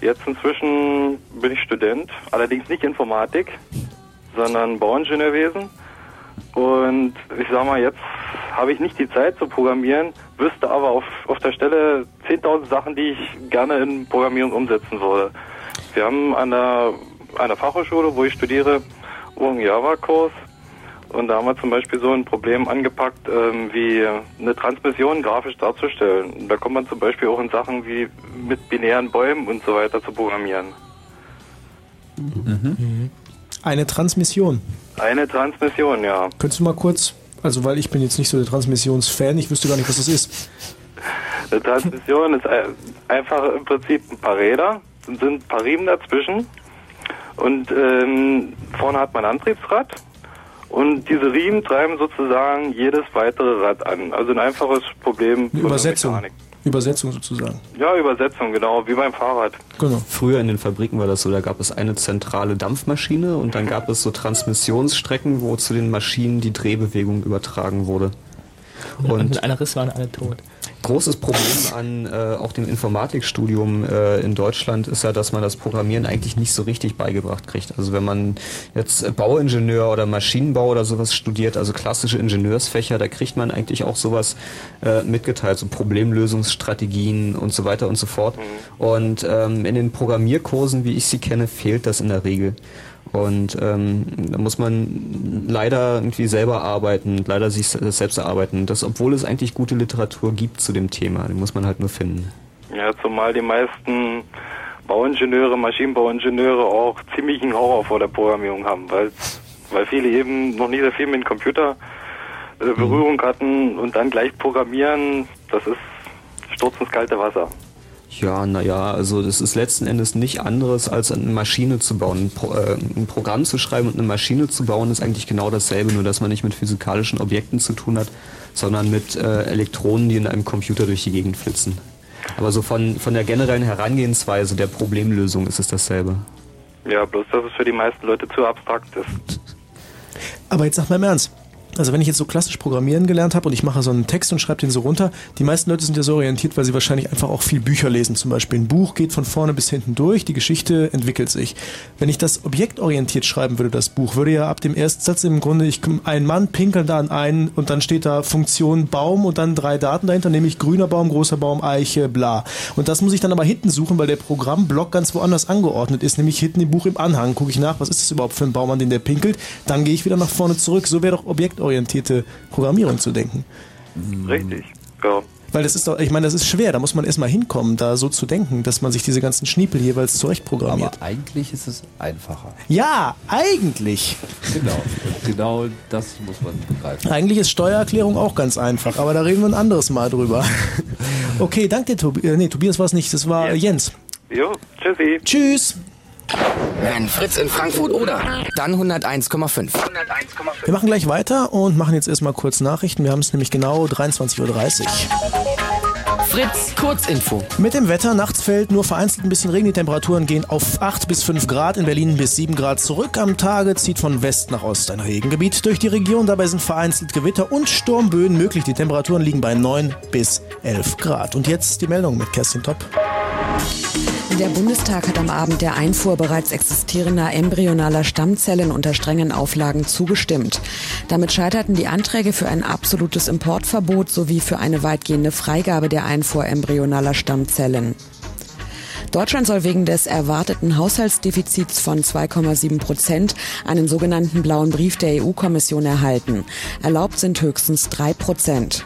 Jetzt inzwischen bin ich Student, allerdings nicht Informatik, sondern Bauingenieurwesen. Und ich sag mal, jetzt habe ich nicht die Zeit zu programmieren, wüsste aber auf, auf der Stelle 10.000 Sachen, die ich gerne in Programmierung umsetzen würde. Wir haben an der, an der Fachhochschule, wo ich studiere, einen Java-Kurs. Und da haben wir zum Beispiel so ein Problem angepackt, ähm, wie eine Transmission grafisch darzustellen. Da kommt man zum Beispiel auch in Sachen wie mit binären Bäumen und so weiter zu programmieren. Eine Transmission. Eine Transmission, ja. Könntest du mal kurz, also weil ich bin jetzt nicht so der Transmissionsfan, ich wüsste gar nicht, was das ist. Eine Transmission ist ein- einfach im Prinzip ein paar Räder, und sind ein paar Riemen dazwischen und ähm, vorne hat man ein Antriebsrad und diese Riemen treiben sozusagen jedes weitere Rad an. Also ein einfaches Problem. Eine Übersetzung. Mechanik. Übersetzung sozusagen. Ja, Übersetzung, genau, wie beim Fahrrad. Genau. Früher in den Fabriken war das so, da gab es eine zentrale Dampfmaschine und dann gab es so Transmissionsstrecken, wo zu den Maschinen die Drehbewegung übertragen wurde. Und, Und mit einer Risswand alle tot. Großes Problem an äh, auch dem Informatikstudium äh, in Deutschland ist ja, dass man das Programmieren eigentlich nicht so richtig beigebracht kriegt. Also wenn man jetzt Bauingenieur oder Maschinenbau oder sowas studiert, also klassische Ingenieursfächer, da kriegt man eigentlich auch sowas äh, mitgeteilt, so Problemlösungsstrategien und so weiter und so fort. Und ähm, in den Programmierkursen, wie ich sie kenne, fehlt das in der Regel. Und ähm, da muss man leider irgendwie selber arbeiten, leider sich selbst erarbeiten. Das, obwohl es eigentlich gute Literatur gibt zu dem Thema, die muss man halt nur finden. Ja, zumal die meisten Bauingenieure, Maschinenbauingenieure auch ziemlichen Horror vor der Programmierung haben, weil, weil viele eben noch nie so viel mit dem Computer äh, Berührung hatten und dann gleich programmieren, das ist Sturz ins kalte Wasser. Ja, naja, also das ist letzten Endes nicht anderes als eine Maschine zu bauen. Ein, Pro, äh, ein Programm zu schreiben und eine Maschine zu bauen ist eigentlich genau dasselbe, nur dass man nicht mit physikalischen Objekten zu tun hat, sondern mit äh, Elektronen, die in einem Computer durch die Gegend flitzen. Aber so von, von der generellen Herangehensweise der Problemlösung ist es dasselbe. Ja, bloß dass es für die meisten Leute zu abstrakt ist. Aber jetzt sag mal im Ernst. Also wenn ich jetzt so klassisch programmieren gelernt habe und ich mache so einen Text und schreibe den so runter, die meisten Leute sind ja so orientiert, weil sie wahrscheinlich einfach auch viel Bücher lesen. Zum Beispiel ein Buch geht von vorne bis hinten durch, die Geschichte entwickelt sich. Wenn ich das objektorientiert schreiben würde, das Buch, würde ja ab dem ersten Satz im Grunde, ich ein Mann pinkelt da an einen und dann steht da Funktion Baum und dann drei Daten dahinter, nämlich grüner Baum, großer Baum, Eiche, bla. Und das muss ich dann aber hinten suchen, weil der Programmblock ganz woanders angeordnet ist, nämlich hinten im Buch im Anhang. Gucke ich nach, was ist das überhaupt für ein Baum, an den der pinkelt, dann gehe ich wieder nach vorne zurück. So wäre doch objektorientiert orientierte Programmierung zu denken. Richtig, ja. Weil das ist doch, ich meine, das ist schwer, da muss man erstmal hinkommen, da so zu denken, dass man sich diese ganzen Schniepel jeweils zurechtprogrammiert. Aber eigentlich ist es einfacher. Ja, eigentlich. Genau. Genau das muss man begreifen. Eigentlich ist Steuererklärung auch ganz einfach, aber da reden wir ein anderes Mal drüber. Okay, danke dir, Tobi äh, nee, Tobias war es nicht, das war Jens. Jo, tschüssi. Tschüss. Wenn Fritz in Frankfurt oder, dann 101,5. Wir machen gleich weiter und machen jetzt erstmal kurz Nachrichten. Wir haben es nämlich genau 23.30 Uhr. Fritz, Kurzinfo. Mit dem Wetter, nachts fällt nur vereinzelt ein bisschen Regen. Die Temperaturen gehen auf 8 bis 5 Grad, in Berlin bis 7 Grad zurück. Am Tage zieht von West nach Ost ein Regengebiet durch die Region. Dabei sind vereinzelt Gewitter und Sturmböen möglich. Die Temperaturen liegen bei 9 bis 11 Grad. Und jetzt die Meldung mit Kerstin Topp. Der Bundestag hat am Abend der Einfuhr bereits existierender embryonaler Stammzellen unter strengen Auflagen zugestimmt. Damit scheiterten die Anträge für ein absolutes Importverbot sowie für eine weitgehende Freigabe der Einfuhr embryonaler Stammzellen. Deutschland soll wegen des erwarteten Haushaltsdefizits von 2,7 Prozent einen sogenannten blauen Brief der EU-Kommission erhalten. Erlaubt sind höchstens drei Prozent.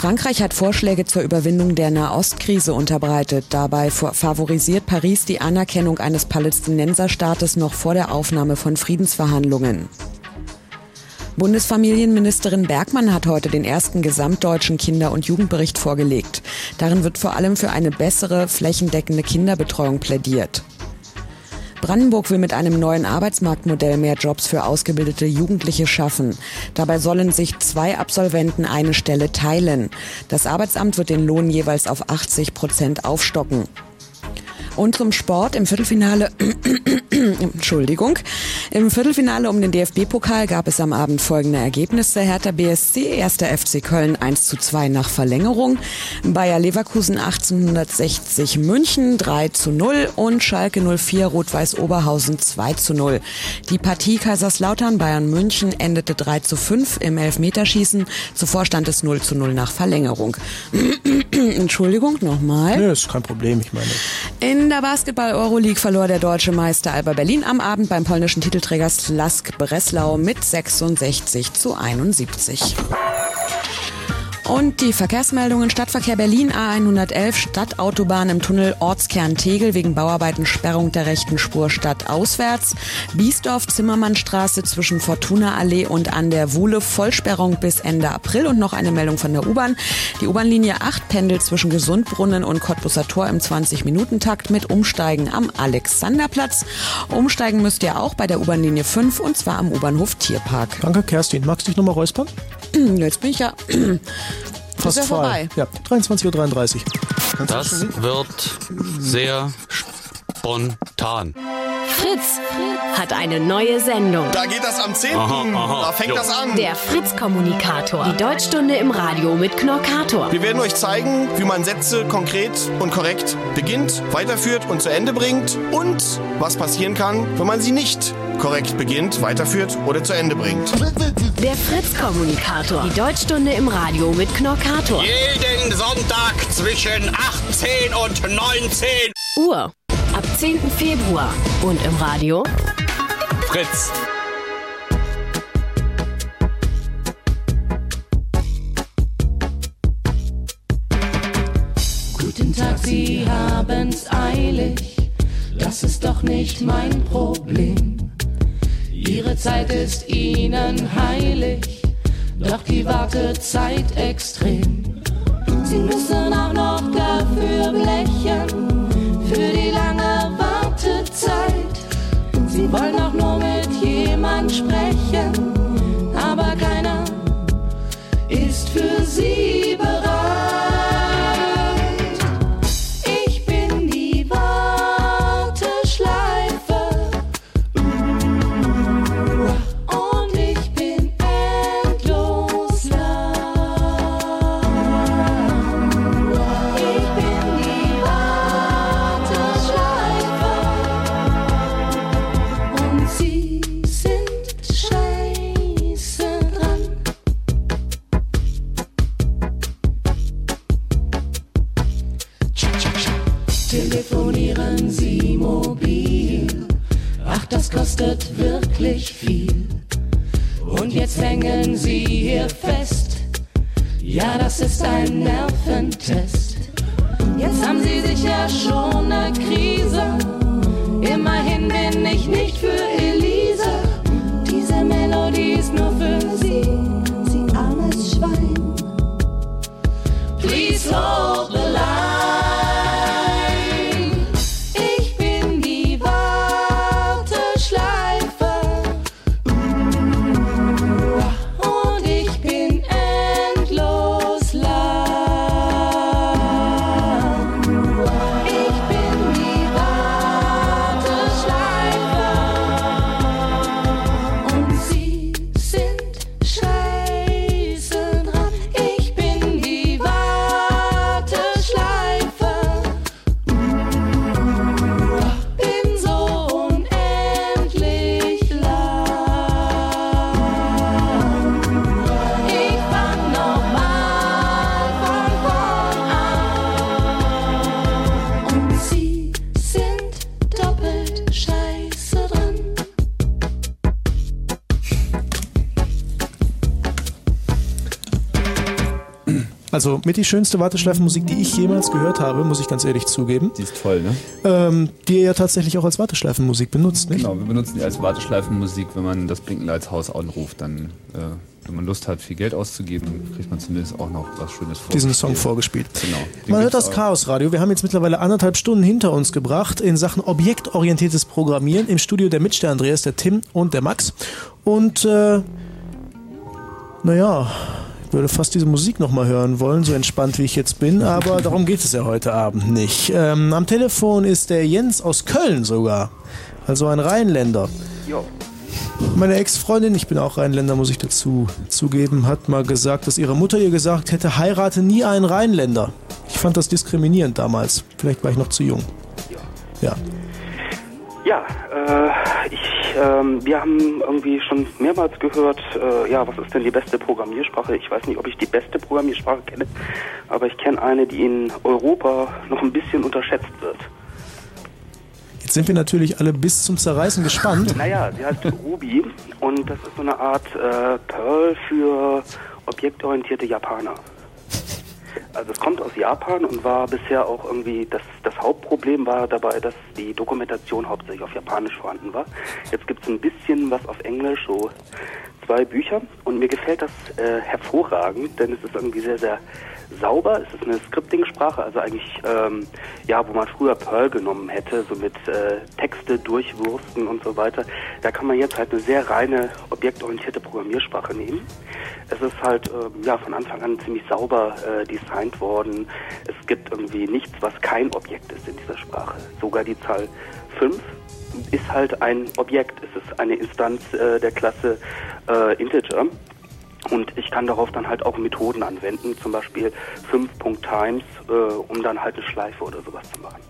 Frankreich hat Vorschläge zur Überwindung der Nahostkrise unterbreitet. Dabei favorisiert Paris die Anerkennung eines Palästinenserstaates noch vor der Aufnahme von Friedensverhandlungen. Bundesfamilienministerin Bergmann hat heute den ersten gesamtdeutschen Kinder- und Jugendbericht vorgelegt. Darin wird vor allem für eine bessere, flächendeckende Kinderbetreuung plädiert. Brandenburg will mit einem neuen Arbeitsmarktmodell mehr Jobs für ausgebildete Jugendliche schaffen. Dabei sollen sich zwei Absolventen eine Stelle teilen. Das Arbeitsamt wird den Lohn jeweils auf 80 Prozent aufstocken. Und zum Sport im Viertelfinale, Entschuldigung, im Viertelfinale um den DFB-Pokal gab es am Abend folgende Ergebnisse. Hertha BSC, 1. FC Köln 1 zu 2 nach Verlängerung, Bayer Leverkusen 1860 München 3 zu 0 und Schalke 04 Rot-Weiß Oberhausen 2 zu 0. Die Partie Kaiserslautern Bayern München endete 3 zu 5 im Elfmeterschießen. Zuvor stand es 0 zu 0 nach Verlängerung. Entschuldigung, nochmal. Nö, ist kein Problem, ich meine. In der Basketball-Euroleague verlor der deutsche Meister Alba Berlin am Abend beim polnischen Titelträger Slask Breslau mit 66 zu 71. Und die Verkehrsmeldungen Stadtverkehr Berlin A111 Stadtautobahn im Tunnel Ortskern Tegel wegen Bauarbeiten Sperrung der rechten Spur stadtauswärts. Biesdorf Zimmermannstraße zwischen Fortuna Allee und an der Wuhle Vollsperrung bis Ende April und noch eine Meldung von der U-Bahn. Die U-Bahn-Linie 8 pendelt zwischen Gesundbrunnen und Cottbusser Tor im 20-Minuten-Takt mit Umsteigen am Alexanderplatz. Umsteigen müsst ihr auch bei der U-Bahn-Linie 5 und zwar am U-Bahnhof Tierpark. Danke, Kerstin. Magst du dich nochmal räuspern? Jetzt bin ich ja Fast ja frei. Ja, 23.33 Uhr. Das wird sehr spontan. Fritz hat eine neue Sendung. Da geht das am 10. da fängt das an. Der Fritz-Kommunikator. Die Deutschstunde im Radio mit Knorkator. Wir werden euch zeigen, wie man Sätze konkret und korrekt beginnt, weiterführt und zu Ende bringt und was passieren kann, wenn man sie nicht korrekt beginnt, weiterführt oder zu Ende bringt. Der Fritz-Kommunikator. Die Deutschstunde im Radio mit Knorkator. Jeden Sonntag zwischen 18 und 19 Uhr. Ab 10. Februar. Und im Radio? Fritz. Guten Tag, Sie haben's eilig, das ist doch nicht mein Problem. Ihre Zeit ist Ihnen heilig, doch die Wartezeit extrem. Sie müssen auch noch dafür blechen, für die lange Wartezeit. Sie wollen auch nur mit jemand sprechen, aber keiner ist für Sie wirklich viel. Und jetzt hängen Sie hier fest. Ja, das ist ein Nerventest. Jetzt haben Sie sicher schon eine Krise. Immerhin bin ich nicht für Elise. Diese Melodie ist nur für Sie, Sie armes Schwein. Please hold Also mit die schönste Warteschleifenmusik, die ich jemals gehört habe, muss ich ganz ehrlich zugeben. Die ist toll, ne? Ähm, die ihr ja tatsächlich auch als Warteschleifenmusik benutzt, nicht? Genau, wir benutzen die als Warteschleifenmusik, wenn man das Blinkenlights-Haus anruft, dann, äh, wenn man Lust hat, viel Geld auszugeben, kriegt man zumindest auch noch was Schönes vor. Diesen Song vorgespielt. Genau. Den Man hört das. Chaosradio. Wir haben jetzt mittlerweile anderthalb Stunden hinter uns gebracht in Sachen objektorientiertes Programmieren. Im Studio der Mitch, der Andreas, der Tim und der Max. Und äh, naja, würde fast diese Musik nochmal hören wollen, so entspannt wie ich jetzt bin, aber darum geht es ja heute Abend nicht. Ähm, am Telefon ist der Jens aus Köln sogar. Also ein Rheinländer. Jo. Meine Ex-Freundin, ich bin auch Rheinländer, muss ich dazu zugeben, hat mal gesagt, dass ihre Mutter ihr gesagt hätte, heirate nie einen Rheinländer. Ich fand das diskriminierend damals. Vielleicht war ich noch zu jung. Ja. Ja, äh, ich, ähm, wir haben irgendwie schon mehrmals gehört, äh, ja, was ist denn die beste Programmiersprache? Ich weiß nicht, ob ich die beste Programmiersprache kenne, aber ich kenne eine, die in Europa noch ein bisschen unterschätzt wird. Jetzt sind wir natürlich alle bis zum Zerreißen gespannt. Naja, sie heißt Ruby und das ist so eine Art äh, Perl für objektorientierte Japaner. Also es kommt aus Japan und war bisher auch irgendwie, das, das Hauptproblem war dabei, dass die Dokumentation hauptsächlich auf Japanisch vorhanden war. Jetzt gibt es ein bisschen was auf Englisch, so zwei Bücher und mir gefällt das äh, hervorragend, denn es ist irgendwie sehr, sehr sauber. Es ist eine Scripting-Sprache, also eigentlich, ähm, ja, wo man früher Perl genommen hätte, so mit äh, Texte durchwursten und so weiter. Da kann man jetzt halt eine sehr reine, objektorientierte Programmiersprache nehmen. Es ist halt, ähm, ja, von Anfang an ziemlich sauber äh, designt worden. Es gibt irgendwie nichts, was kein Objekt ist in dieser Sprache. Sogar die Zahl 5 ist halt ein Objekt. Es ist eine Instanz äh, der Klasse äh, Integer. Und ich kann darauf dann halt auch Methoden anwenden, zum Beispiel 5.times, äh, um dann halt eine Schleife oder sowas zu machen.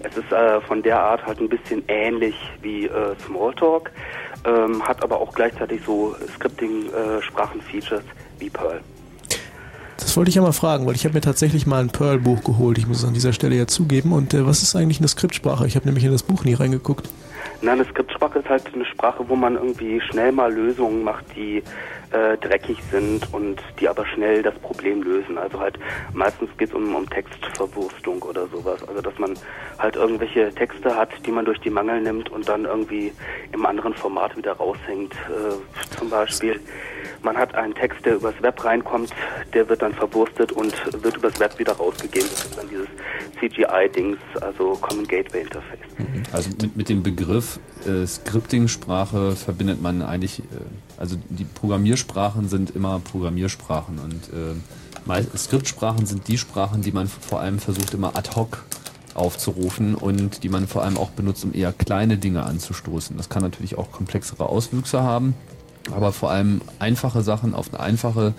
Es ist äh, von der Art halt ein bisschen ähnlich wie äh, Smalltalk, ähm, hat aber auch gleichzeitig so Scripting-Sprachen-Features wie Perl. Das wollte ich ja mal fragen, weil ich habe mir tatsächlich mal ein Perl-Buch geholt. Ich muss es an dieser Stelle ja zugeben. Und äh, was ist eigentlich eine Skriptsprache? Ich habe nämlich in das Buch nie reingeguckt. Na, eine Skriptsprache ist halt eine Sprache, wo man irgendwie schnell mal Lösungen macht, die äh, dreckig sind und die aber schnell das Problem lösen. Also halt meistens geht es um, um Textverwurstung oder sowas. Also dass man halt irgendwelche Texte hat, die man durch die Mangel nimmt und dann irgendwie im anderen Format wieder raushängt. Äh, zum Beispiel, man hat einen Text, der übers Web reinkommt, der wird dann verwurstet und wird übers Web wieder rausgegeben. Das ist dann dieses CGI-Dings, also Common Gateway Interface. Also mit, mit dem Begriff äh, Scripting-Sprache verbindet man eigentlich, äh, also die Programmiersprachen sind immer Programmiersprachen und äh, Skriptsprachen sind die Sprachen, die man vor allem versucht immer ad hoc aufzurufen und die man vor allem auch benutzt, um eher kleine Dinge anzustoßen. Das kann natürlich auch komplexere Auswüchse haben, aber vor allem einfache Sachen auf eine einfache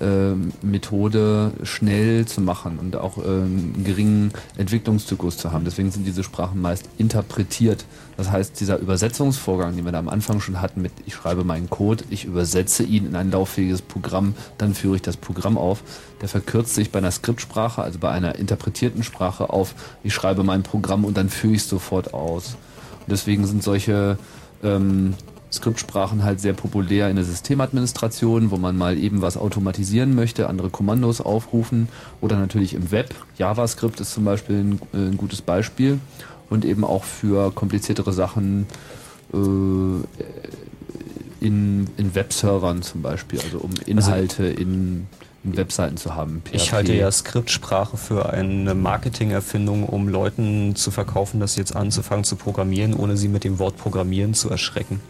äh, Methode schnell zu machen und auch äh, einen geringen Entwicklungszyklus zu haben. Deswegen sind diese Sprachen meist interpretiert. Das heißt, dieser Übersetzungsvorgang, den wir da am Anfang schon hatten mit ich schreibe meinen Code, ich übersetze ihn in ein lauffähiges Programm, dann führe ich das Programm auf, der verkürzt sich bei einer Skriptsprache, also bei einer interpretierten Sprache auf, ich schreibe mein Programm und dann führe ich es sofort aus. Und deswegen sind solche ähm, Skriptsprachen halt sehr populär in der Systemadministration, wo man mal eben was automatisieren möchte, andere Kommandos aufrufen oder natürlich im Web. JavaScript ist zum Beispiel ein, äh, ein gutes Beispiel und eben auch für kompliziertere Sachen äh, in, in Webservern zum Beispiel, also um Inhalte in, in Webseiten zu haben. Ich PHP. halte ja Skriptsprache für eine Marketingerfindung, um Leuten zu verkaufen, dass sie jetzt anzufangen zu programmieren, ohne sie mit dem Wort Programmieren zu erschrecken.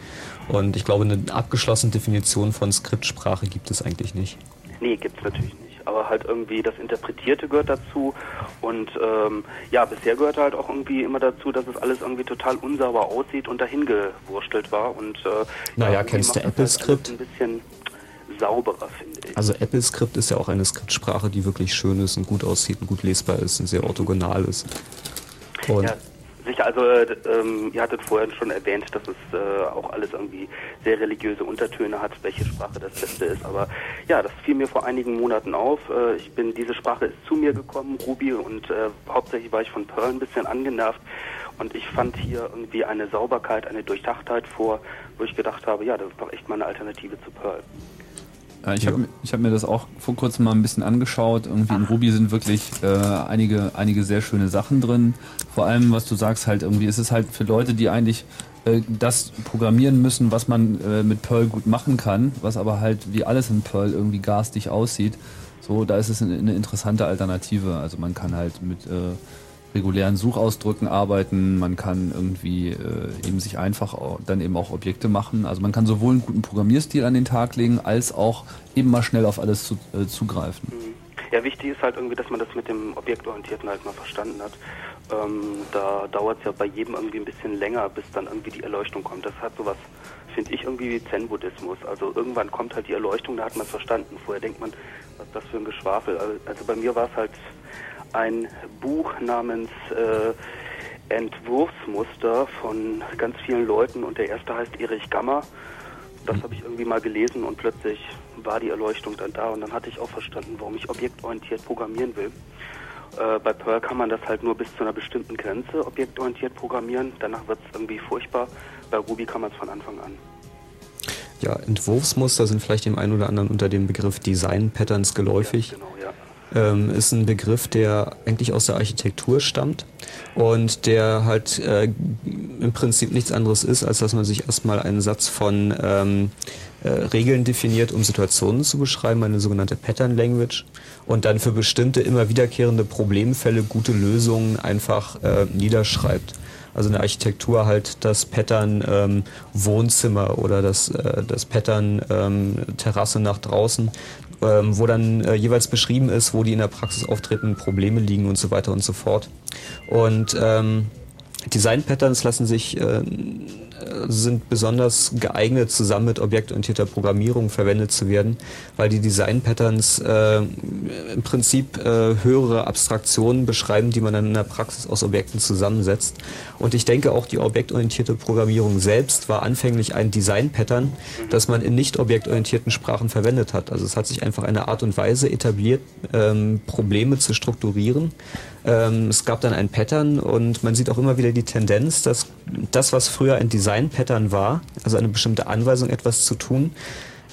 Und ich glaube, eine abgeschlossene Definition von Skriptsprache gibt es eigentlich nicht. Nee, gibt's natürlich nicht. Aber halt irgendwie das Interpretierte gehört dazu. Und ähm, ja, bisher gehört halt auch irgendwie immer dazu, dass es alles irgendwie total unsauber aussieht und dahin gewurstelt war. Und äh, Naja, ja, kennst du halt AppleScript? alles Ein bisschen sauberer, finde ich. Also AppleScript ist ja auch eine Skriptsprache, die wirklich schön ist und gut aussieht und gut lesbar ist und sehr orthogonal ist. Und Ja, sicher. Also äh, ähm, ihr hattet vorhin schon erwähnt, dass es äh, auch alles irgendwie sehr religiöse Untertöne hat, welche Sprache das Beste ist. Aber ja, das fiel mir vor einigen Monaten auf. Äh, ich bin, diese Sprache ist zu mir gekommen, Ruby, und äh, hauptsächlich war ich von Perl ein bisschen angenervt. Und ich fand hier irgendwie eine Sauberkeit, eine Durchdachtheit vor, wo ich gedacht habe, ja, das ist doch echt mal eine Alternative zu Perl. Ja, ich habe ich hab mir das auch vor kurzem mal ein bisschen angeschaut. Irgendwie in Ruby sind wirklich äh, einige, einige sehr schöne Sachen drin. Vor allem, was du sagst, halt irgendwie ist es halt für Leute, die eigentlich äh, das programmieren müssen, was man äh, mit Perl gut machen kann, was aber halt wie alles in Perl irgendwie garstig aussieht. So, da ist es eine, eine interessante Alternative. Also man kann halt mit äh, regulären Suchausdrücken arbeiten, man kann irgendwie äh, eben sich einfach dann eben auch Objekte machen. Also man kann sowohl einen guten Programmierstil an den Tag legen, als auch eben mal schnell auf alles zu, äh, zugreifen. Ja, wichtig ist halt irgendwie, dass man das mit dem Objektorientierten halt mal verstanden hat. Ähm, da dauert es ja bei jedem irgendwie ein bisschen länger, bis dann irgendwie die Erleuchtung kommt. Das hat sowas, finde ich, irgendwie wie Zen-Buddhismus. Also irgendwann kommt halt die Erleuchtung, da hat man es verstanden. Vorher denkt man, was ist das für ein Geschwafel. Also bei mir war es halt ein Buch namens äh, Entwurfsmuster von ganz vielen Leuten und der erste heißt Erich Gammer. Das habe ich irgendwie mal gelesen und plötzlich war die Erleuchtung dann da und dann hatte ich auch verstanden, warum ich objektorientiert programmieren will. Äh, bei Perl kann man das halt nur bis zu einer bestimmten Grenze objektorientiert programmieren. Danach wird es irgendwie furchtbar. Bei Ruby kann man es von Anfang an. ja, Entwurfsmuster sind vielleicht dem einen oder anderen unter dem Begriff Design Patterns geläufig. Ähm, ist ein Begriff, der eigentlich aus der Architektur stammt und der halt äh, im Prinzip nichts anderes ist, als dass man sich erstmal einen Satz von ähm, äh, Regeln definiert, um Situationen zu beschreiben, eine sogenannte Pattern Language und dann für bestimmte immer wiederkehrende Problemfälle gute Lösungen einfach äh, niederschreibt. Also eine Architektur halt das Pattern ähm, Wohnzimmer oder das, äh, das Pattern ähm, Terrasse nach draußen, wo dann äh, jeweils beschrieben ist, wo die in der Praxis auftretenden Probleme liegen und so weiter und so fort. Und ähm, Design-Patterns lassen sich äh, sind besonders geeignet, zusammen mit objektorientierter Programmierung verwendet zu werden, weil die Design-Patterns äh, im Prinzip äh, höhere Abstraktionen beschreiben, die man dann in der Praxis aus Objekten zusammensetzt. Und ich denke auch die objektorientierte Programmierung selbst war anfänglich ein Design-Pattern, das man in nicht objektorientierten Sprachen verwendet hat. Also es hat sich einfach eine Art und Weise etabliert, ähm, Probleme zu strukturieren. Ähm, es gab dann ein Pattern und man sieht auch immer wieder die Tendenz, dass das, was früher ein Design-Pattern war, also eine bestimmte Anweisung, etwas zu tun,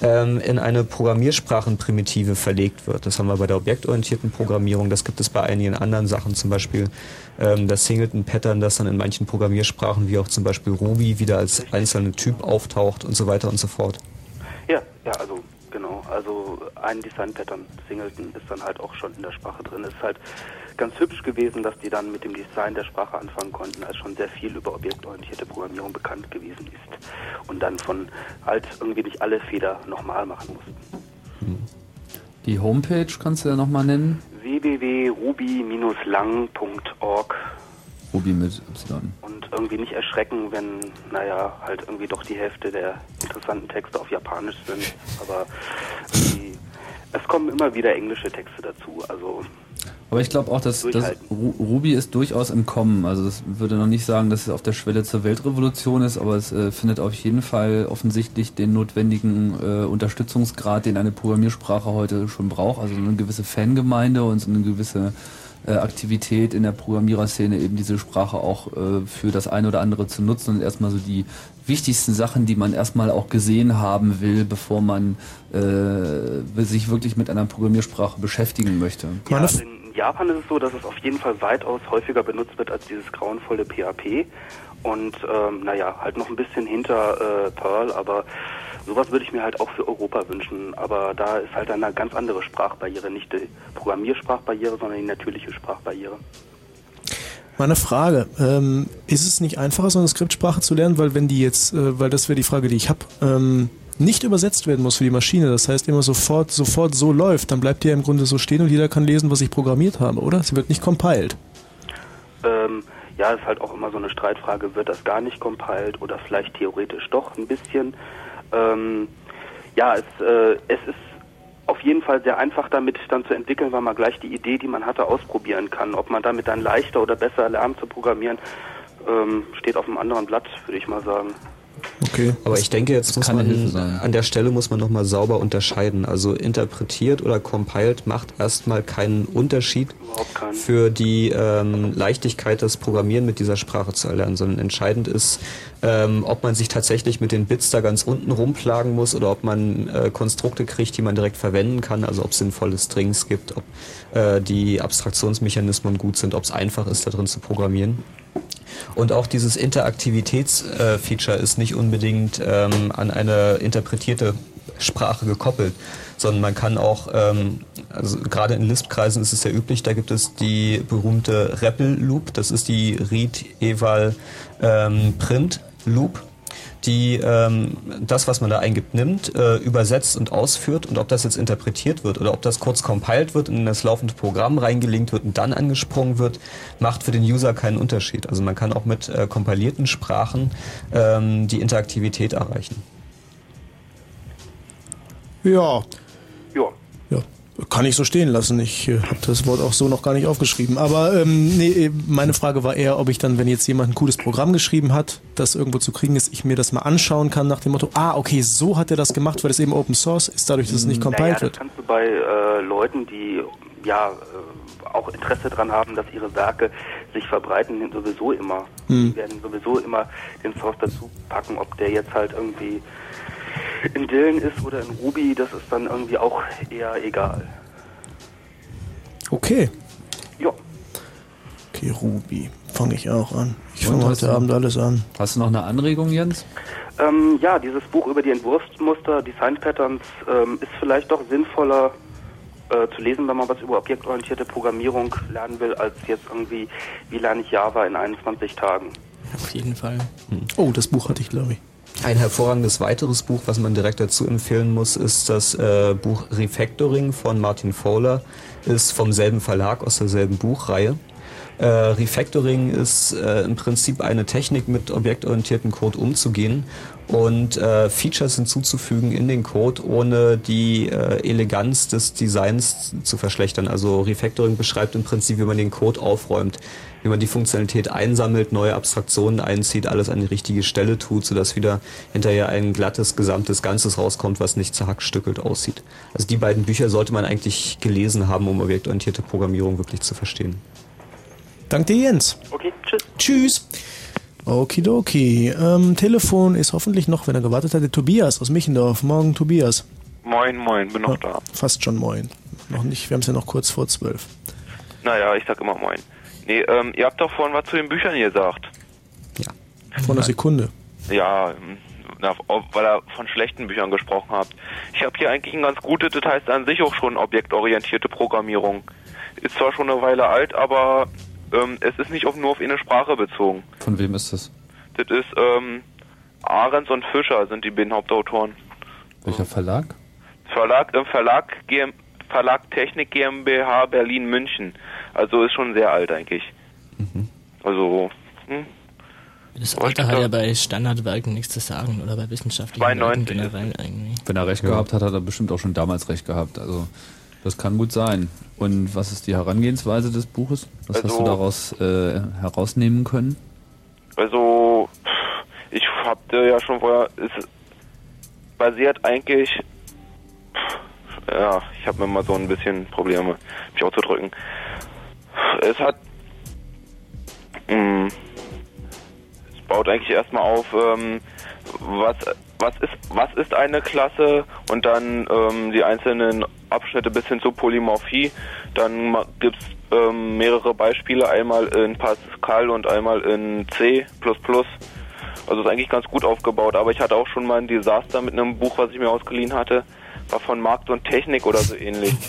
ähm, in eine Programmiersprachenprimitive verlegt wird. Das haben wir bei der objektorientierten Programmierung, das gibt es bei einigen anderen Sachen, zum Beispiel ähm, das Singleton-Pattern, das dann in manchen Programmiersprachen, wie auch zum Beispiel Ruby, wieder als einzelner Typ auftaucht und so weiter und so fort. Ja, ja, also genau. Also ein Design-Pattern, Singleton, ist dann halt auch schon in der Sprache drin. Ist halt ganz hübsch gewesen, dass die dann mit dem Design der Sprache anfangen konnten, als schon sehr viel über objektorientierte Programmierung bekannt gewesen ist. Und dann von halt irgendwie nicht alle Fehler nochmal machen mussten. Die Homepage kannst du ja nochmal nennen. www.ruby-lang.org Ruby mit Y. und irgendwie nicht erschrecken, wenn, naja, halt irgendwie doch die Hälfte der interessanten Texte auf Japanisch sind. Aber es kommen immer wieder englische Texte dazu. Also Aber ich glaube auch, dass, dass Ruby ist durchaus im Kommen. Also das würde noch nicht sagen, dass es auf der Schwelle zur Weltrevolution ist, aber es äh, findet auf jeden Fall offensichtlich den notwendigen äh, Unterstützungsgrad, den eine Programmiersprache heute schon braucht. Also eine gewisse Fangemeinde und so eine gewisse äh, Aktivität in der Programmiererszene, eben diese Sprache auch äh, für das eine oder andere zu nutzen und erstmal so die wichtigsten Sachen, die man erstmal auch gesehen haben will, bevor man äh, sich wirklich mit einer Programmiersprache beschäftigen möchte. Ja, also in Japan ist es so, dass es auf jeden Fall weitaus häufiger benutzt wird als dieses grauenvolle PHP. Und ähm, naja, halt noch ein bisschen hinter äh, Perl, aber sowas würde ich mir halt auch für Europa wünschen. Aber da ist halt eine ganz andere Sprachbarriere, nicht die Programmiersprachbarriere, sondern die natürliche Sprachbarriere. Meine Frage, ähm, ist es nicht einfacher, so eine Skriptsprache zu lernen, weil wenn die jetzt, äh, weil das wäre die Frage, die ich habe, ähm, nicht übersetzt werden muss für die Maschine, das heißt immer sofort, sofort so läuft, dann bleibt die ja im Grunde so stehen und jeder kann lesen, was ich programmiert habe, oder? Sie wird nicht compiled. Ähm, ja, ist halt auch immer so eine Streitfrage, wird das gar nicht compiled oder vielleicht theoretisch doch ein bisschen. Ähm, ja, es, äh, es ist auf jeden Fall sehr einfach damit dann zu entwickeln, weil man gleich die Idee, die man hatte, ausprobieren kann. Ob man damit dann leichter oder besser lernt zu programmieren, ähm, steht auf einem anderen Blatt, würde ich mal sagen. Okay. Aber ich denke, jetzt muss man an der Stelle muss man nochmal sauber unterscheiden. Also interpretiert oder compiled macht erstmal keinen Unterschied für die ähm, Leichtigkeit, das Programmieren mit dieser Sprache zu erlernen, sondern entscheidend ist, ähm, ob man sich tatsächlich mit den Bits da ganz unten rumplagen muss oder ob man äh, Konstrukte kriegt, die man direkt verwenden kann, also ob es sinnvolle Strings gibt, ob äh, die Abstraktionsmechanismen gut sind, ob es einfach ist, da drin zu programmieren. Und auch dieses Interaktivitätsfeature ist nicht unbedingt ähm, an eine interpretierte Sprache gekoppelt, sondern man kann auch, ähm, also gerade in Lisp-Kreisen ist es sehr üblich, da gibt es die berühmte REPL-Loop, das ist die Read-Eval-Print-Loop die ähm, das, was man da eingibt, nimmt, äh, übersetzt und ausführt und ob das jetzt interpretiert wird oder ob das kurz compiled wird und in das laufende Programm reingelinkt wird und dann angesprungen wird, macht für den User keinen Unterschied. Also man kann auch mit äh, kompilierten Sprachen ähm, die Interaktivität erreichen. Ja. Kann ich so stehen lassen. Ich äh, habe das Wort auch so noch gar nicht aufgeschrieben. Aber ähm, nee, äh, meine Frage war eher, ob ich dann, wenn jetzt jemand ein cooles Programm geschrieben hat, das irgendwo zu kriegen ist, ich mir das mal anschauen kann nach dem Motto, ah, okay, so hat er das gemacht, weil es eben Open Source ist, dadurch, dass es nicht compiled naja, das wird. kannst du bei äh, Leuten, die ja äh, auch Interesse daran haben, dass ihre Werke sich verbreiten, sowieso immer. Hm. Die werden sowieso immer den Source dazu packen, ob der jetzt halt irgendwie in Dillen ist oder in Ruby, das ist dann irgendwie auch eher egal. Okay. Ja. Okay, Ruby. Fange ich auch an. Ich fange heute du- Abend alles an. Hast du noch eine Anregung, Jens? Ähm, ja, dieses Buch über die Entwurfsmuster, Design Patterns, ähm, ist vielleicht doch sinnvoller äh, zu lesen, wenn man was über objektorientierte Programmierung lernen will, als jetzt irgendwie, wie lerne ich Java in 21 Tagen. Auf jeden Fall. Oh, das Buch hatte ich, glaube ich. Ein hervorragendes weiteres Buch, was man direkt dazu empfehlen muss, ist das äh, Buch Refactoring von Martin Fowler. Ist vom selben Verlag, aus derselben Buchreihe. Äh, Refactoring ist äh, im Prinzip eine Technik, mit objektorientierten Code umzugehen und äh, Features hinzuzufügen in den Code, ohne die äh, Eleganz des Designs zu verschlechtern. Also Refactoring beschreibt im Prinzip, wie man den Code aufräumt, wie man die Funktionalität einsammelt, neue Abstraktionen einzieht, alles an die richtige Stelle tut, sodass wieder hinterher ein glattes, gesamtes Ganzes rauskommt, was nicht zerhackstückelt aussieht. Also die beiden Bücher sollte man eigentlich gelesen haben, um objektorientierte Programmierung wirklich zu verstehen. Dank dir, Jens. Okay, tschüss. Tschüss. Okidoki. Ähm, Telefon ist hoffentlich noch, wenn er gewartet hat, der Tobias aus Michendorf. Morgen, Tobias. Moin, moin, bin noch da. Fast schon moin. Noch nicht, wir haben es ja noch kurz vor zwölf. Naja, ich sag immer moin. Nee, ähm, ihr habt doch vorhin was zu den Büchern gesagt. Vor einer Sekunde. Ja, ähm, na, weil ihr von schlechten Büchern gesprochen habt. Ich habe hier eigentlich ein ganz gutes, das heißt an sich auch schon objektorientierte Programmierung. Ist zwar schon eine Weile alt, aber ähm, es ist nicht auf, nur auf eine Sprache bezogen. Von wem ist das? Das ist ähm, Ahrens und Fischer sind die beiden Hauptautoren. Welcher Verlag? Verlag im Verlag GM, Verlag Technik GmbH Berlin München. Also ist schon sehr alt eigentlich. Also hm, Das Alter hat ja bei Standardwerken nichts zu sagen oder bei wissenschaftlichen 92 Werken generell eigentlich. Wenn er recht Ja. gehabt hat, hat er bestimmt auch schon damals recht gehabt. Also das kann gut sein. Und was ist die Herangehensweise des Buches? Was hast Also- du daraus äh, herausnehmen können? Also, ich habte ja schon vorher, es basiert eigentlich, ja, ich habe mir mal so ein bisschen Probleme, mich auszudrücken. Es hat, mh, es baut eigentlich erstmal auf, ähm, was, was ist, was ist eine Klasse und dann ähm, die einzelnen Abschnitte bis hin zur Polymorphie. Dann gibt es ähm, mehrere Beispiele, einmal in Pascal und einmal in C++. Also ist eigentlich ganz gut aufgebaut, aber ich hatte auch schon mal ein Desaster mit einem Buch, was ich mir ausgeliehen hatte, war von Markt und Technik oder so ähnlich.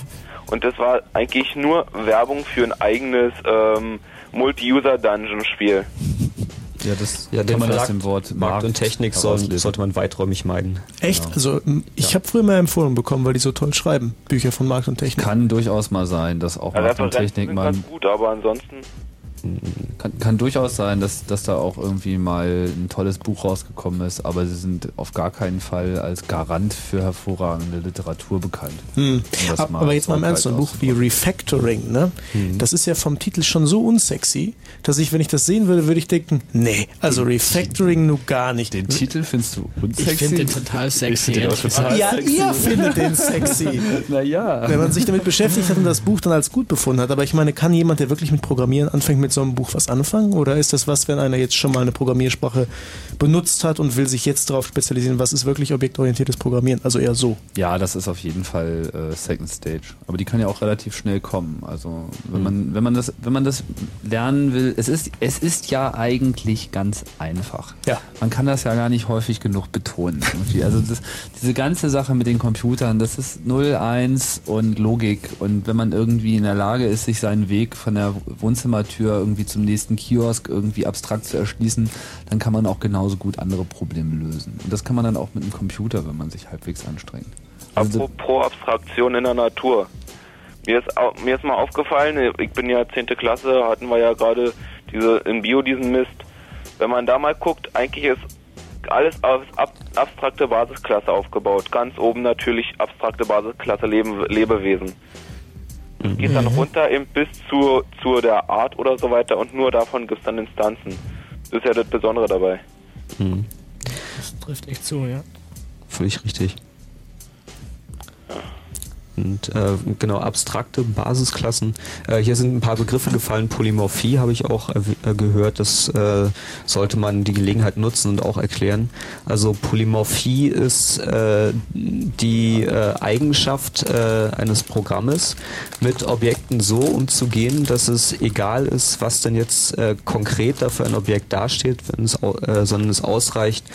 Und das war eigentlich nur Werbung für ein eigenes ähm, Multi-User-Dungeon-Spiel. Ja, das Ja, kann man aus dem Wort Markt und Technik soll, herauslesen. sollte man weiträumig meiden. Echt? Also, m, ich habe früher mal Empfohlung bekommen, weil die so toll schreiben. Bücher von Markt und Technik. Kann durchaus mal sein, dass auch Ja, Markt und Technik mal gut, aber ansonsten Kann, kann durchaus sein, dass, dass da auch irgendwie mal ein tolles Buch rausgekommen ist, aber sie sind auf gar keinen Fall als Garant für hervorragende Literatur bekannt. Hm. Um Ab, aber jetzt mal im Ernst, so ein Buch wie Refactoring, ne? Das ist ja vom Titel schon so unsexy, dass ich, wenn ich das sehen würde, würde ich denken, nee, also Refactoring nur gar nicht. Den Titel findest du Ich finde den total sexy. den total ja, sexy. ihr findet den sexy. naja. Wenn man sich damit beschäftigt hat und das Buch dann als gut befunden hat. Aber ich meine, kann jemand, der wirklich mit Programmieren anfängt, mit so einem Buch was anfangen? Oder ist das was, wenn einer jetzt schon mal eine Programmiersprache benutzt hat und will sich jetzt darauf spezialisieren, was ist wirklich objektorientiertes Programmieren? Also eher so. Ja, das ist auf jeden Fall äh, Second Stage. Aber die kann ja auch relativ schnell kommen. Also wenn man, wenn man das, wenn man das lernen will, es ist, es ist ja eigentlich ganz einfach. Ja. Man kann das ja gar nicht häufig genug betonen. Irgendwie. Also das, diese ganze Sache mit den Computern, das ist 0, 1 und Logik. Und wenn man irgendwie in der Lage ist, sich seinen Weg von der Wohnzimmertür irgendwie zum nächsten Kiosk irgendwie abstrakt zu erschließen, dann kann man auch genauso gut andere Probleme lösen. Und das kann man dann auch mit einem Computer, wenn man sich halbwegs anstrengt. Also Apropos Abstraktion in der Natur. Mir ist, mir ist mal aufgefallen, ich bin ja 10. Klasse, hatten wir ja gerade diese in Bio diesen Mist. Wenn man da mal guckt, eigentlich ist alles auf ab, abstrakte Basisklasse aufgebaut. Ganz oben natürlich abstrakte Basisklasse Leben, Lebewesen. Es geht dann runter eben bis zu, zu der Art oder so weiter und nur davon gibt es dann Instanzen. Das ist ja das Besondere dabei. Hm. Das trifft echt zu, ja. Völlig richtig. Und äh, genau, abstrakte Basisklassen. Äh, hier sind ein paar Begriffe gefallen. Polymorphie habe ich auch äh, gehört. Das äh, sollte man die Gelegenheit nutzen und auch erklären. Also Polymorphie ist äh, die Eigenschaft eines Programmes, mit Objekten so umzugehen, dass es egal ist, was denn jetzt konkret dafür ein Objekt dasteht, es, sondern es ausreicht,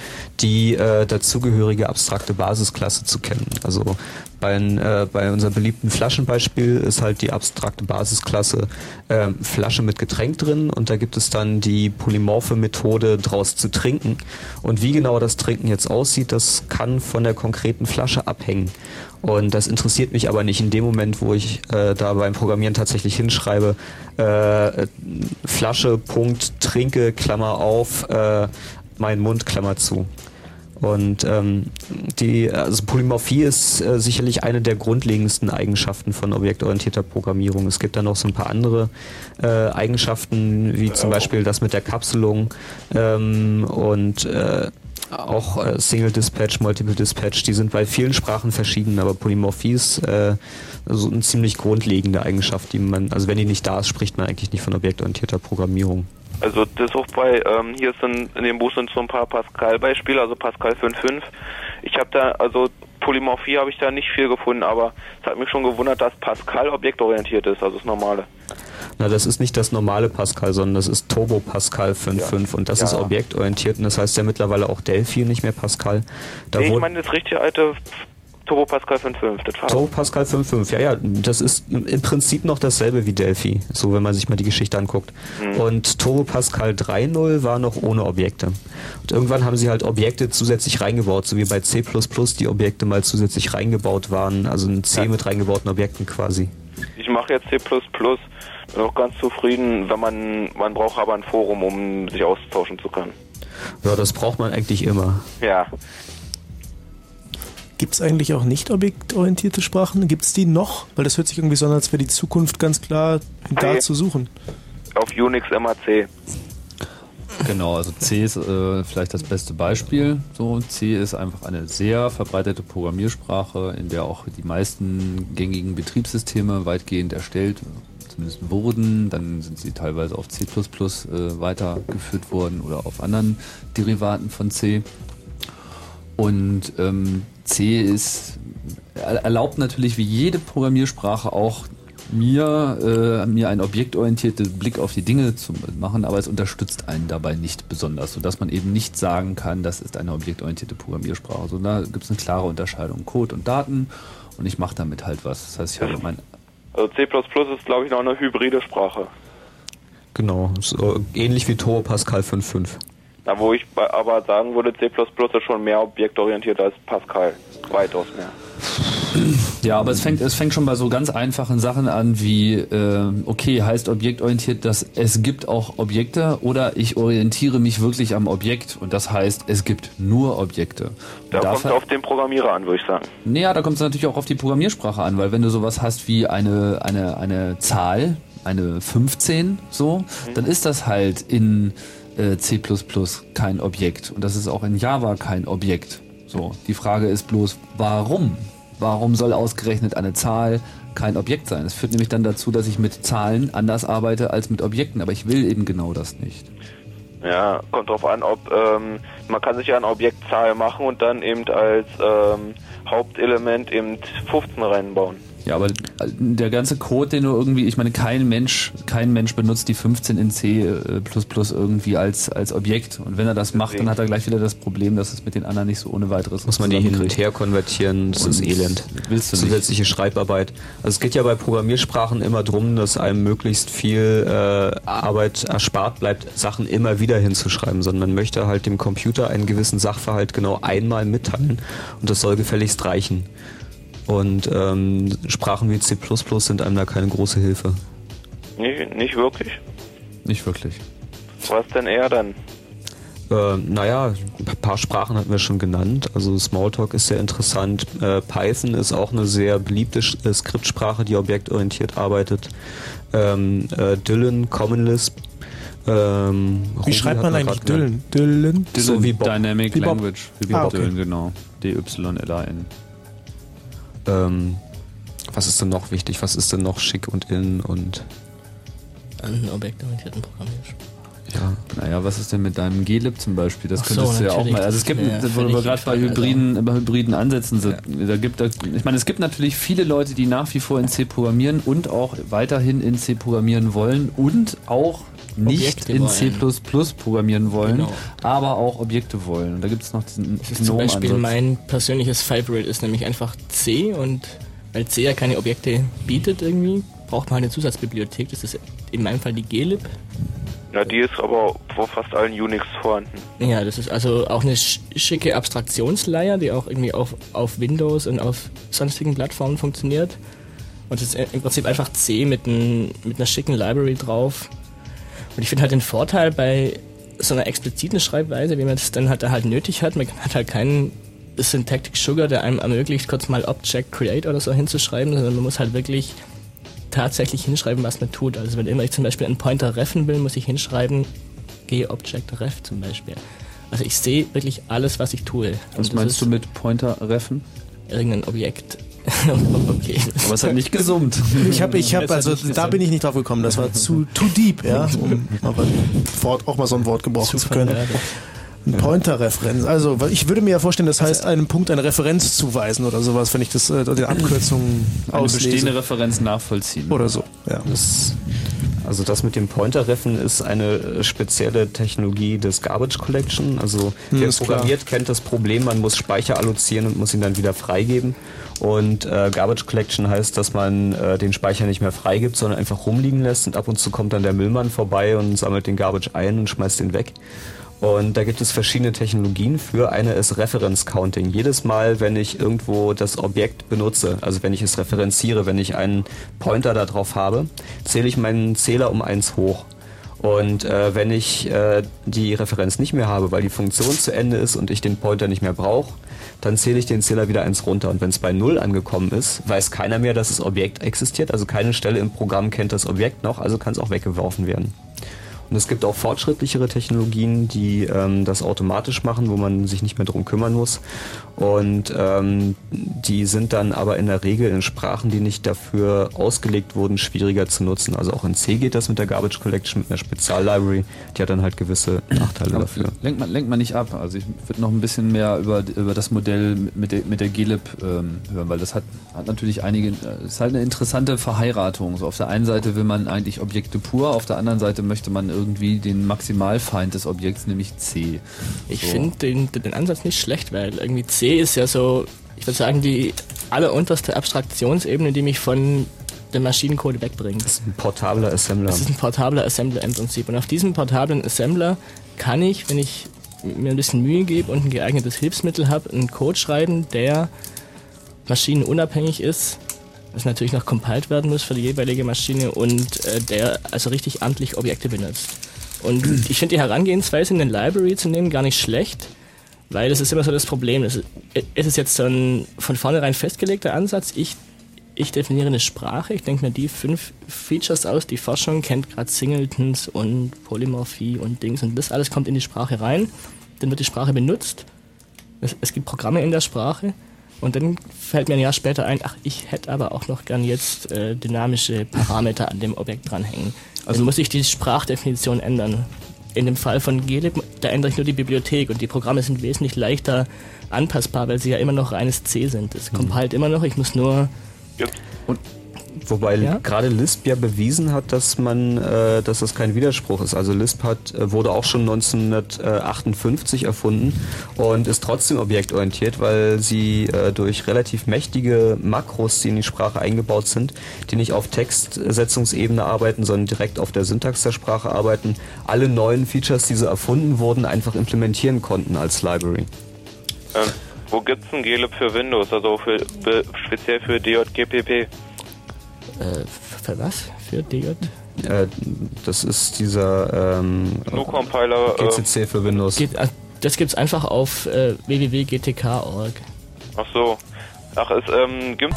die dazugehörige abstrakte Basisklasse zu kennen. Also Bei, äh, bei unserem beliebten Flaschenbeispiel ist halt die abstrakte Basisklasse äh, Flasche mit Getränk drin und da gibt es dann die polymorphe Methode draus zu trinken. Und wie genau das Trinken jetzt aussieht, das kann von der konkreten Flasche abhängen. Und das interessiert mich aber nicht in dem Moment, wo ich äh, da beim Programmieren tatsächlich hinschreibe, äh, Flasche, Punkt, trinke, Klammer auf, äh, mein Mund, Klammer zu. Und ähm, die also Polymorphie ist äh, sicherlich eine der grundlegendsten Eigenschaften von objektorientierter Programmierung. Es gibt dann noch so ein paar andere äh, Eigenschaften, wie zum Beispiel das mit der Kapselung ähm, und äh, auch äh, Single Dispatch, Multiple Dispatch, die sind bei vielen Sprachen verschieden, aber Polymorphie ist äh, so eine ziemlich grundlegende Eigenschaft, die man, also wenn die nicht da ist, spricht man eigentlich nicht von objektorientierter Programmierung. Also das auch bei, ähm, hier sind in dem Buch sind so ein paar Pascal-Beispiele, also Pascal 5.5. Ich habe da, also Polymorphie habe ich da nicht viel gefunden, aber es hat mich schon gewundert, dass Pascal objektorientiert ist, also das Normale. Na, das ist nicht das normale Pascal, sondern das ist Turbo Pascal 5.5 und das Ja. ist objektorientiert und das heißt ja mittlerweile auch Delphi, nicht mehr Pascal. Da nee, ich meine das richtige alte Turbo Pascal 5.5. Das war Turbo Pascal 5.5, ja, ja, das ist im Prinzip noch dasselbe wie Delphi, so wenn man sich mal die Geschichte anguckt. Mhm. Und Turbo Pascal 3.0 war noch ohne Objekte. Und irgendwann haben sie halt Objekte zusätzlich reingebaut, so wie bei C++ die Objekte mal zusätzlich reingebaut waren, also ein C mit reingebauten Objekten quasi. Ich mache jetzt C++, bin auch ganz zufrieden, wenn man, man braucht aber ein Forum, um sich austauschen zu können. Ja, das braucht man eigentlich immer. Ja, Gibt es eigentlich auch nicht objektorientierte Sprachen? Gibt es die noch? Weil das hört sich irgendwie so an, als wäre die Zukunft ganz klar da Nee. zu suchen. auf Unix immer C. Genau, also C ist äh, vielleicht das beste Beispiel. So, C ist einfach eine sehr verbreitete Programmiersprache, in der auch die meisten gängigen Betriebssysteme weitgehend erstellt, zumindest wurden. Dann sind sie teilweise auf C++ äh, weitergeführt worden oder auf anderen Derivaten von C. Und ähm, C ist er- erlaubt natürlich wie jede Programmiersprache auch mir, äh, mir einen objektorientierten Blick auf die Dinge zu machen, aber es unterstützt einen dabei nicht besonders, sodass man eben nicht sagen kann, das ist eine objektorientierte Programmiersprache. So, da gibt es eine klare Unterscheidung Code und Daten und ich mache damit halt was. Das heißt, ich habe mein Also C++ ist, glaube ich, noch eine hybride Sprache. Genau, so ähnlich wie Turbo Pascal 5.5. Na, wo ich aber sagen würde, C++ ist schon mehr objektorientiert als Pascal. Weitaus mehr. Ja, aber es fängt, es fängt schon bei so ganz einfachen Sachen an wie, äh, okay, heißt objektorientiert, dass es gibt auch Objekte oder ich orientiere mich wirklich am Objekt und das heißt, es gibt nur Objekte. Da kommt es auf den Programmierer an, würde ich sagen. Naja, da kommt es natürlich auch auf die Programmiersprache an, weil wenn du sowas hast wie eine, eine, eine Zahl, eine 15, so, dann ist das halt in äh, C++ kein Objekt. Und das ist auch in Java kein Objekt. So, die Frage ist bloß, warum? Warum soll ausgerechnet eine Zahl kein Objekt sein? Das führt nämlich dann dazu, dass ich mit Zahlen anders arbeite als mit Objekten, aber ich will eben genau das nicht. Ja, kommt drauf an, ob ähm, man kann sich ja eine Objektzahl machen und dann eben als ähm, Hauptelement eben 15 reinbauen. Ja, aber der ganze Code, den du irgendwie, ich meine, kein Mensch, kein Mensch benutzt die 15 in C äh, irgendwie als, als Objekt. Und wenn er das macht, dann hat er gleich wieder das Problem, dass es mit den anderen nicht so ohne weiteres Muss man die hin und her konvertieren, das ist Und Elend. willst du nicht. Zusätzliche Schreibarbeit. Also es geht ja bei Programmiersprachen immer drum, dass einem möglichst viel äh, Arbeit erspart bleibt, Sachen immer wieder hinzuschreiben, sondern man möchte halt dem Computer einen gewissen Sachverhalt genau einmal mitteilen und das soll gefälligst reichen. Und ähm, Sprachen wie C++ sind einem da keine große Hilfe. Nicht, nicht wirklich? Nicht wirklich. Was denn eher dann? Äh, naja, ein paar Sprachen hatten wir schon genannt. Also Smalltalk ist sehr interessant. Äh, Python ist auch eine sehr beliebte Sch- äh, Skriptsprache, die objektorientiert arbeitet. Ähm, äh, Dylan, Common Lisp. Ähm, Wie Ruby schreibt man eigentlich genannt. Dylan? Dylan? So wie Bob. Dynamic Wie Bob. Language. Wie Ah, Bob okay. Dylan, genau. D-Y-L-A-N. Ähm, was ist denn noch wichtig? Was ist denn noch schick und in und An objektorientierten Programmiersprachen. ja. Naja, was ist denn mit deinem glib zum Beispiel? Das Ach so, könntest du ja auch mal. Also es gibt, ja wo wir gerade bei also- hybriden, bei hybriden Ansätzen sind, da gibt da, ich meine, es gibt natürlich viele Leute, die nach wie vor in C programmieren und auch weiterhin in C programmieren wollen und auch nicht Objekte in C++ programmieren wollen, Genau. aber auch Objekte wollen. Und da gibt es noch diesen Das ist zum Beispiel mein persönliches Favorite ist nämlich einfach C und weil C ja keine Objekte bietet irgendwie, braucht man halt eine Zusatzbibliothek. Das ist in meinem Fall die glib. Na, die ist aber vor fast allen Unix vorhanden. Ja, das ist also auch eine sch schicke Abstraktionsleier, die auch irgendwie auf, auf Windows und auf sonstigen Plattformen funktioniert. Und es ist im Prinzip einfach C mit, ein, mit einer schicken Library drauf. Und ich finde halt den Vorteil bei so einer expliziten Schreibweise, wie man das dann halt, halt nötig hat, man hat halt keinen Syntactic Sugar, der einem ermöglicht, kurz mal Object Create oder so hinzuschreiben, sondern man muss halt wirklich tatsächlich hinschreiben, was man tut. Also wenn immer ich zum Beispiel einen Pointer reffen will, muss ich hinschreiben, g Object ref zum Beispiel. Also ich sehe wirklich alles, was ich tue. Was meinst du mit Pointer reffen? Irgendein Objekt. okay. Aber es hat nicht gesummt. Ich habe, ich habe, hat also da bin ich nicht drauf gekommen. Das war zu too deep, ja, um aber auch mal so ein Wort gebrauchen zu können. Ein Pointer-Referenz. Also, ich würde mir ja vorstellen, das heißt, einem Punkt eine Referenz zuweisen oder sowas, wenn ich das äh, die Abkürzungen Eine auslese. bestehende Referenz nachvollziehen. Oder so, ja. Das, also das mit dem Pointer-Reffen ist eine äh, spezielle Technologie des Garbage Collection. Also Hm, wer klar. programmiert, kennt das Problem, man muss Speicher allozieren und muss ihn dann wieder freigeben. Und äh, Garbage Collection heißt, dass man äh, den Speicher nicht mehr freigibt, sondern einfach rumliegen lässt und ab und zu kommt dann der Müllmann vorbei und sammelt den Garbage ein und schmeißt den weg. Und da gibt es verschiedene Technologien für. Eine ist Reference Counting. Jedes Mal, wenn ich irgendwo das Objekt benutze, also wenn ich es referenziere, wenn ich einen Pointer da drauf habe, zähle ich meinen Zähler um eins hoch. Und äh, wenn ich äh, die Referenz nicht mehr habe, weil die Funktion zu Ende ist und ich den Pointer nicht mehr brauche, dann zähle ich den Zähler wieder eins runter. Und wenn es bei Null angekommen ist, weiß keiner mehr, dass das Objekt existiert. Also keine Stelle im Programm kennt das Objekt noch, also kann es auch weggeworfen werden. Und es gibt auch fortschrittlichere Technologien, die ähm, das automatisch machen, wo man sich nicht mehr drum kümmern muss. Und ähm, die sind dann aber in der Regel in Sprachen, die nicht dafür ausgelegt wurden, schwieriger zu nutzen. Also auch in C geht das mit der Garbage Collection, mit einer Speziallibrary. Die hat dann halt gewisse Nachteile Aber dafür. lenkt man, lenkt man nicht ab. Also ich würde noch ein bisschen mehr über, über das Modell mit der, mit der glib ähm, hören, weil das hat, hat natürlich einige, äh, ist halt eine interessante Verheiratung. So auf der einen Seite will man eigentlich Objekte pur, auf der anderen Seite möchte man irgendwie den Maximalfeind des Objekts, nämlich C. Ich So. finde den, den Ansatz nicht schlecht, weil irgendwie C ist ja so, ich würde sagen, die allerunterste Abstraktionsebene, die mich von dem Maschinencode wegbringt. Das ist ein portabler Assembler. Das ist ein portabler Assembler im Prinzip. Und auf diesem portablen Assembler kann ich, wenn ich mir ein bisschen Mühe gebe und ein geeignetes Hilfsmittel habe, einen Code schreiben, der maschinenunabhängig ist, das natürlich noch compiled werden muss für die jeweilige Maschine und äh, der also richtig amtlich Objekte benutzt. Und ich finde die Herangehensweise in den Library zu nehmen gar nicht schlecht, weil das ist immer so das Problem. Es ist, jetzt so ein von vornherein festgelegter Ansatz. Ich, ich definiere eine Sprache, ich denke mir die fünf Features aus, die Forschung kennt gerade Singletons und Polymorphie und Dings und das alles kommt in die Sprache rein. Dann wird die Sprache benutzt. Es, es gibt Programme in der Sprache und dann fällt mir ein Jahr später ein, ach, ich hätte aber auch noch gern jetzt äh, dynamische Parameter an dem Objekt dranhängen. Also muss ich die Sprachdefinition ändern. In dem Fall von glib, da ändere ich nur die Bibliothek und die Programme sind wesentlich leichter anpassbar, weil sie ja immer noch reines C sind. Es compiled immer noch, ich muss nur Wobei Ja? gerade Lisp ja bewiesen hat, dass man, äh, dass das kein Widerspruch ist. Also Lisp hat, äh, wurde auch schon 1958 erfunden und ist trotzdem objektorientiert, weil sie äh, durch relativ mächtige Makros, die in die Sprache eingebaut sind, die nicht auf Textsetzungsebene arbeiten, sondern direkt auf der Syntax der Sprache arbeiten, alle neuen Features, die so erfunden wurden, einfach implementieren konnten als Library. Ähm, wo gibt's ein glib für Windows, also für, speziell für DJGPP? Äh, für was? Für DJ? Äh, das ist dieser ähm, GNU-Compiler, äh, GCC für Windows. Geht, äh, das gibt's einfach auf äh, www.gtk.org. Ach so. Ach, es ähm, gibt.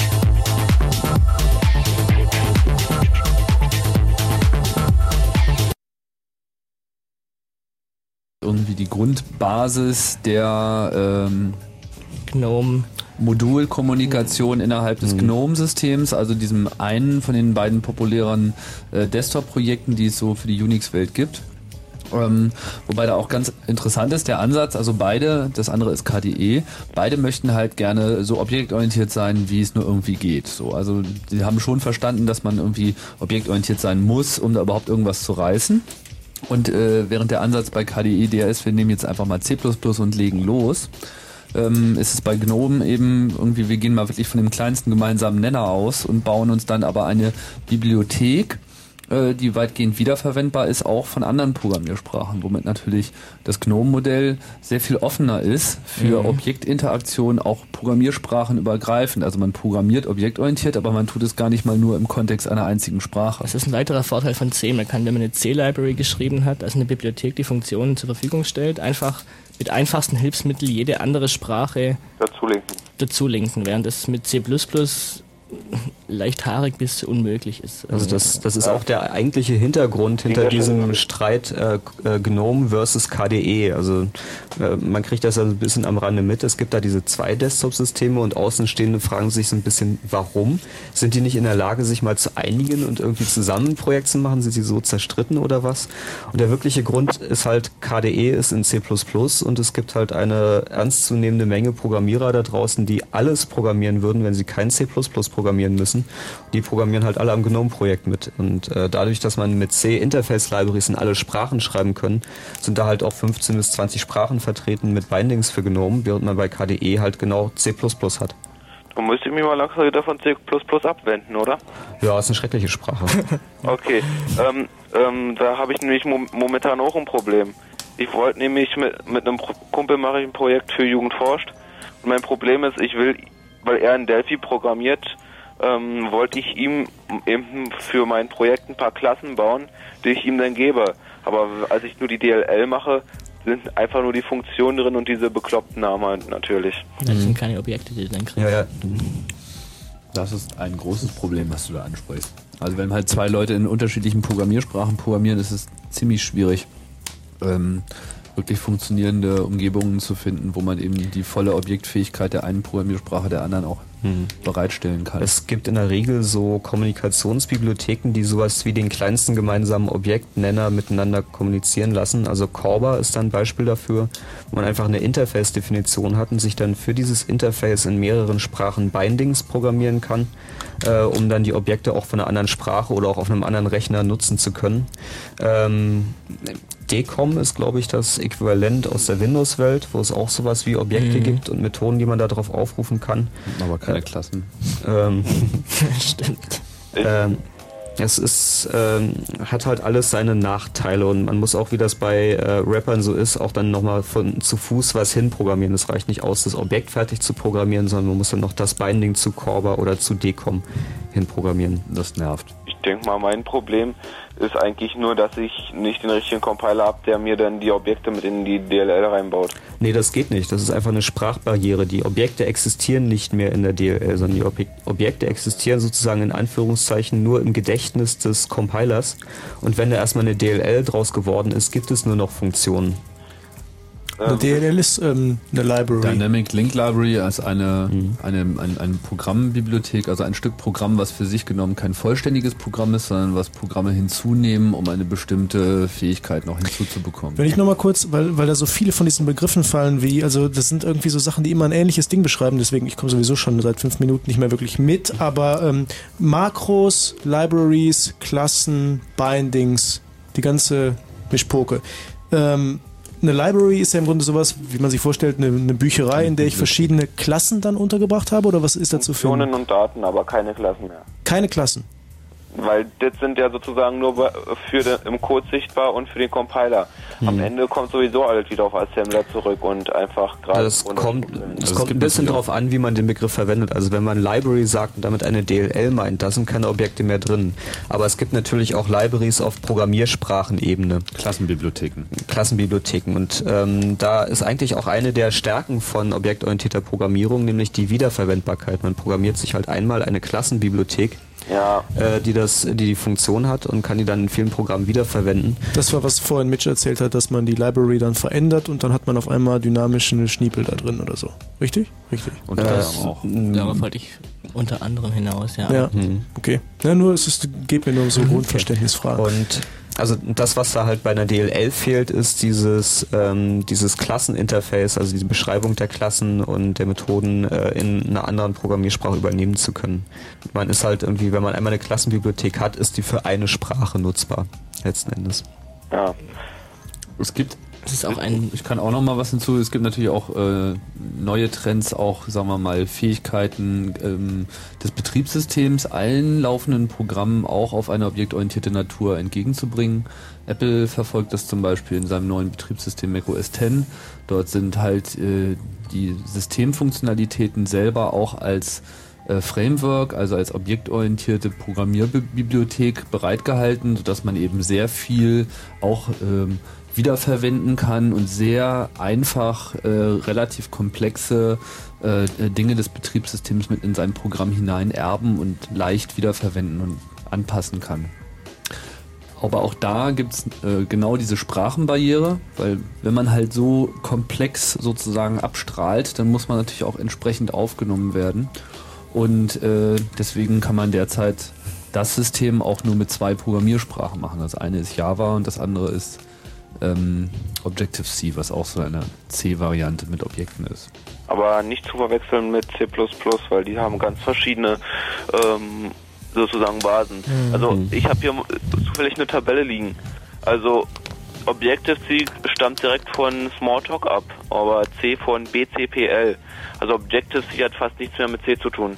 irgendwie die Grundbasis der ähm, GNOME Modulkommunikation innerhalb des GNOME-Systems, also diesem einen von den beiden populären äh, Desktop-Projekten, die es so für die Unix-Welt gibt. Ähm, wobei da auch ganz interessant ist der Ansatz, also beide, das andere ist KDE, beide möchten halt gerne so objektorientiert sein, wie es nur irgendwie geht. So, also die haben schon verstanden, dass man irgendwie objektorientiert sein muss, um da überhaupt irgendwas zu reißen. Und äh, während der Ansatz bei KDE der ist, wir nehmen jetzt einfach mal C++ und legen los, ähm, ist es bei GNOME eben irgendwie, wir gehen mal wirklich von dem kleinsten gemeinsamen Nenner aus und bauen uns dann aber eine Bibliothek, äh, die weitgehend wiederverwendbar ist, auch von anderen Programmiersprachen, womit natürlich das GNOME-Modell sehr viel offener ist für Mhm. Objektinteraktion, auch Programmiersprachen übergreifend. Also man programmiert objektorientiert, aber man tut es gar nicht mal nur im Kontext einer einzigen Sprache. Das ist ein weiterer Vorteil von C. Man kann, wenn man eine C-Library geschrieben hat, also eine Bibliothek, die Funktionen zur Verfügung stellt, einfach mit einfachsten Hilfsmitteln jede andere Sprache dazulinken. dazulinken, während es mit C++ leicht haarig bis unmöglich ist. Also das, das ist auch der eigentliche Hintergrund hinter diesem Streit äh, äh, GNOME versus KDE. Also äh, man kriegt das ein bisschen am Rande mit. Es gibt da diese zwei Desktop-Systeme und Außenstehende fragen sich so ein bisschen, warum? Sind die nicht in der Lage, sich mal zu einigen und irgendwie zusammen ein Projekt zu machen? Sind sie so zerstritten oder was? Und der wirkliche Grund ist halt, KDE ist in C++ und es gibt halt eine ernstzunehmende Menge Programmierer da draußen, die alles programmieren würden, wenn sie kein C++ programmieren müssen. Die programmieren halt alle am GNOME-Projekt mit. Und äh, dadurch, dass man mit C Interface-Libraries in alle Sprachen schreiben können, sind da halt auch 15 bis 20 Sprachen vertreten mit Bindings für GNOME, während man bei KDE halt genau C++ hat. Du müsstest mich mal langsam wieder von C++ abwenden, oder? Ja, ist eine schreckliche Sprache. Okay, ähm, ähm, da habe ich nämlich mo momentan auch ein Problem. Ich wollte nämlich mit, mit einem Pro Kumpel mache ich ein Projekt für Jugend forscht und mein Problem ist, ich will, weil er in Delphi programmiert, ähm, wollte ich ihm eben für mein Projekt ein paar Klassen bauen, die ich ihm dann gebe. Aber als ich nur die DLL mache, sind einfach nur die Funktionen drin und diese bekloppten Namen natürlich. Das sind keine Objekte, die du dann kriegst. Ja, ja. Das ist ein großes Problem, was du da ansprichst. Also wenn halt zwei Leute in unterschiedlichen Programmiersprachen programmieren, ist es ziemlich schwierig, ähm, wirklich funktionierende Umgebungen zu finden, wo man eben die volle Objektfähigkeit der einen Programmiersprache der anderen auch bereitstellen kann. Es gibt in der Regel so Kommunikationsbibliotheken, die sowas wie den kleinsten gemeinsamen Objektnenner miteinander kommunizieren lassen. Also Corba ist dann ein Beispiel dafür, wo man einfach eine Interface-Definition hat und sich dann für dieses Interface in mehreren Sprachen Bindings programmieren kann, äh, um dann die Objekte auch von einer anderen Sprache oder auch auf einem anderen Rechner nutzen zu können. Ähm, DCOM ist, glaube ich, das Äquivalent aus der Windows-Welt, wo es auch sowas wie Objekte Mhm. gibt und Methoden, die man darauf aufrufen kann. Aber keine Klassen. Ähm, Stimmt. ähm, es ist, ähm, hat halt alles seine Nachteile und man muss auch, wie das bei äh, Rappern so ist, auch dann nochmal von zu Fuß was hinprogrammieren. Es reicht nicht aus, das Objekt fertig zu programmieren, sondern man muss dann noch das Binding zu Corba oder zu Decom hinprogrammieren. Das nervt. Ich denke mal, mein Problem ist eigentlich nur, dass ich nicht den richtigen Compiler habe, der mir dann die Objekte mit in die DLL reinbaut. Nee, das geht nicht. Das ist einfach eine Sprachbarriere. Die Objekte existieren nicht mehr in der DLL, sondern die Objek Objekte existieren sozusagen in Anführungszeichen nur im Gedächtnis des Compilers. Und wenn da erstmal eine DLL draus geworden ist, gibt es nur noch Funktionen. Eine DLL ist ähm, eine Library. Dynamic Link Library als eine, Mhm. eine, ein, eine Programmbibliothek, also ein Stück Programm, was für sich genommen kein vollständiges Programm ist, sondern was Programme hinzunehmen, um eine bestimmte Fähigkeit noch hinzuzubekommen. Wenn ich nochmal kurz, weil, weil da so viele von diesen Begriffen fallen, wie, also das sind irgendwie so Sachen, die immer ein ähnliches Ding beschreiben, deswegen, ich komme sowieso schon seit fünf Minuten nicht mehr wirklich mit, aber ähm, Makros, Libraries, Klassen, Bindings, die ganze Mischpoke. Ähm, eine Library ist ja im Grunde sowas, wie man sich vorstellt, eine, eine Bücherei, in der ich verschiedene Klassen dann untergebracht habe, oder was ist dazu für? Funktionen und Daten, aber keine Klassen mehr. Keine Klassen. Weil das sind ja sozusagen nur für den, im Code sichtbar und für den Compiler. Am Ende kommt sowieso alles wieder auf Assembler zurück und einfach gerade. Das kommt, Probleme. es kommt ein bisschen drauf an, wie man den Begriff verwendet. Also wenn man Library sagt und damit eine DLL meint, da sind keine Objekte mehr drin. Aber es gibt natürlich auch Libraries auf Programmiersprachenebene. Klassenbibliotheken. Klassenbibliotheken. Und ähm, da ist eigentlich auch eine der Stärken von objektorientierter Programmierung, nämlich die Wiederverwendbarkeit. Man programmiert sich halt einmal eine Klassenbibliothek, Ja. äh, die das, die die Funktion hat und kann die dann in vielen Programmen wiederverwenden. Das war, was vorhin Mitch erzählt hat, dass man die Library dann verändert und dann hat man auf einmal dynamische Schniepel da drin oder so. Richtig? Richtig. Und das auch. Darauf wollte ich unter anderem hinaus, ja. Ja, okay. Ja, nur es ist, geht mir nur um so Grundverständnisfragen. Und also das, was da halt bei einer DLL fehlt, ist dieses, ähm, dieses Klasseninterface, also diese Beschreibung der Klassen und der Methoden äh, in einer anderen Programmiersprache übernehmen zu können. Man ist halt irgendwie, wenn man einmal eine Klassenbibliothek hat, ist die für eine Sprache nutzbar, letzten Endes. ja. Es gibt. Das ist auch ein. Ich kann auch noch mal was hinzu. Es gibt natürlich auch äh, neue Trends, auch sagen wir mal Fähigkeiten ähm, des Betriebssystems allen laufenden Programmen auch auf eine objektorientierte Natur entgegenzubringen. Apple verfolgt das zum Beispiel in seinem neuen Betriebssystem macOS 10. Dort sind halt äh, die Systemfunktionalitäten selber auch als äh, Framework, also als objektorientierte Programmierbibliothek bereitgehalten, sodass man eben sehr viel auch ähm, wiederverwenden kann und sehr einfach äh, relativ komplexe äh, Dinge des Betriebssystems mit in sein Programm hinein erben und leicht wiederverwenden und anpassen kann. Aber auch da gibt's äh, genau diese Sprachenbarriere, weil wenn man halt so komplex sozusagen abstrahlt, dann muss man natürlich auch entsprechend aufgenommen werden. Und äh, deswegen kann man derzeit das System auch nur mit zwei Programmiersprachen machen. Das eine ist Java und das andere ist ähm, Objective-C, was auch so eine C-Variante mit Objekten ist. Aber nicht zu verwechseln mit C++, weil die haben ganz verschiedene ähm, sozusagen Basen. Mhm. Also ich habe hier zufällig eine Tabelle liegen. Also Objective-C stammt direkt von Smalltalk ab, aber C von BCPL. Also Objective-C hat fast nichts mehr mit C zu tun.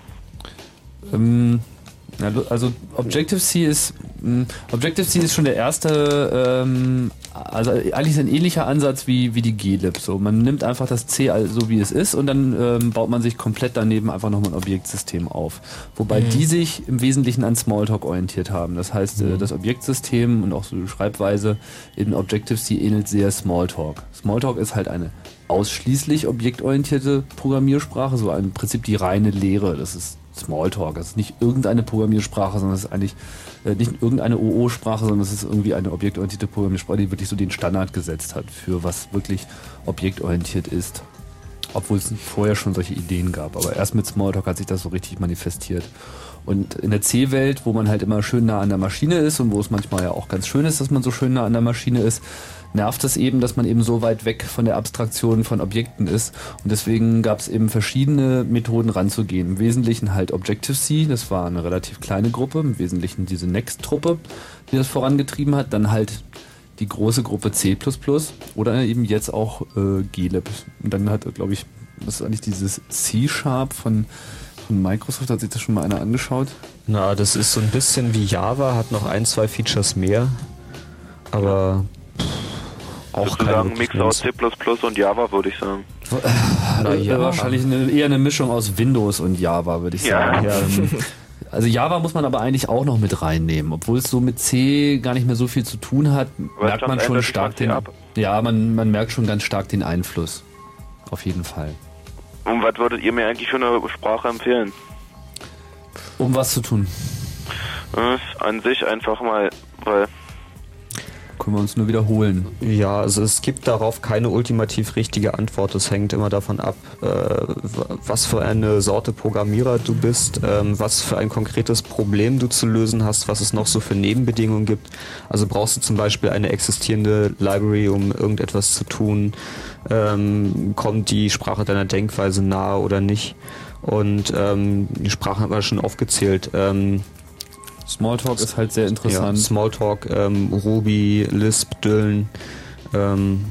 Ähm, also Objective-C ist mh, Objective-C ist schon der erste, ähm, also eigentlich ist ein ähnlicher Ansatz wie, wie die glib. So, man nimmt einfach das C all- so wie es ist und dann ähm, baut man sich komplett daneben einfach nochmal ein Objektsystem auf. Wobei Mhm. die sich im Wesentlichen an Smalltalk orientiert haben. Das heißt, äh, das Objektsystem und auch so die Schreibweise in Objective-C ähnelt sehr Smalltalk. Smalltalk ist halt eine ausschließlich objektorientierte Programmiersprache, so im Prinzip die reine Lehre. Das ist Smalltalk. Das ist nicht irgendeine Programmiersprache, sondern es ist eigentlich äh, nicht irgendeine OO-Sprache, sondern es ist irgendwie eine objektorientierte Programmiersprache, die wirklich so den Standard gesetzt hat für was wirklich objektorientiert ist. Obwohl es vorher schon solche Ideen gab. Aber erst mit Smalltalk hat sich das so richtig manifestiert. Und in der C-Welt, wo man halt immer schön nah an der Maschine ist und wo es manchmal ja auch ganz schön ist, dass man so schön nah an der Maschine ist, nervt es eben, dass man eben so weit weg von der Abstraktion von Objekten ist. Und deswegen gab es eben verschiedene Methoden ranzugehen. Im Wesentlichen halt Objective-C, das war eine relativ kleine Gruppe, im Wesentlichen diese Next-Truppe, die das vorangetrieben hat. Dann halt die große Gruppe C++ oder eben jetzt auch äh, glib. Und dann hat, glaube ich, was ist eigentlich dieses C-Sharp von, Microsoft, hat sich das schon mal einer angeschaut? Na, das ist so ein bisschen wie Java, hat noch ein, zwei Features mehr. Aber pff, auch Sozusagen Mix aus C++ und Java, würde ich sagen. Na Äh, ja. Wahrscheinlich eine, eher eine Mischung aus Windows und Java, würde ich Ja. sagen. Ähm, Also Java muss man aber eigentlich auch noch mit reinnehmen, obwohl es so mit C gar nicht mehr so viel zu tun hat, Aber merkt man schon stark den ab. Ja, man, man merkt schon ganz stark den Einfluss. Auf jeden Fall. Und was würdet ihr mir eigentlich für eine Sprache empfehlen? Um was zu tun? Äh, an sich einfach mal, weil Können wir uns nur wiederholen. Ja, also es gibt darauf keine ultimativ richtige Antwort. Es hängt immer davon ab, äh, was für eine Sorte Programmierer du bist, ähm, was für ein konkretes Problem du zu lösen hast, was es noch so für Nebenbedingungen gibt. Also brauchst du zum Beispiel eine existierende Library, um irgendetwas zu tun. Ähm, kommt die Sprache deiner Denkweise nahe oder nicht? Und ähm, die Sprachen haben wir schon aufgezählt. Ähm, Smalltalk ist halt sehr interessant. Ja, Smalltalk, ähm, Ruby, Lisp, Dylan. Ähm,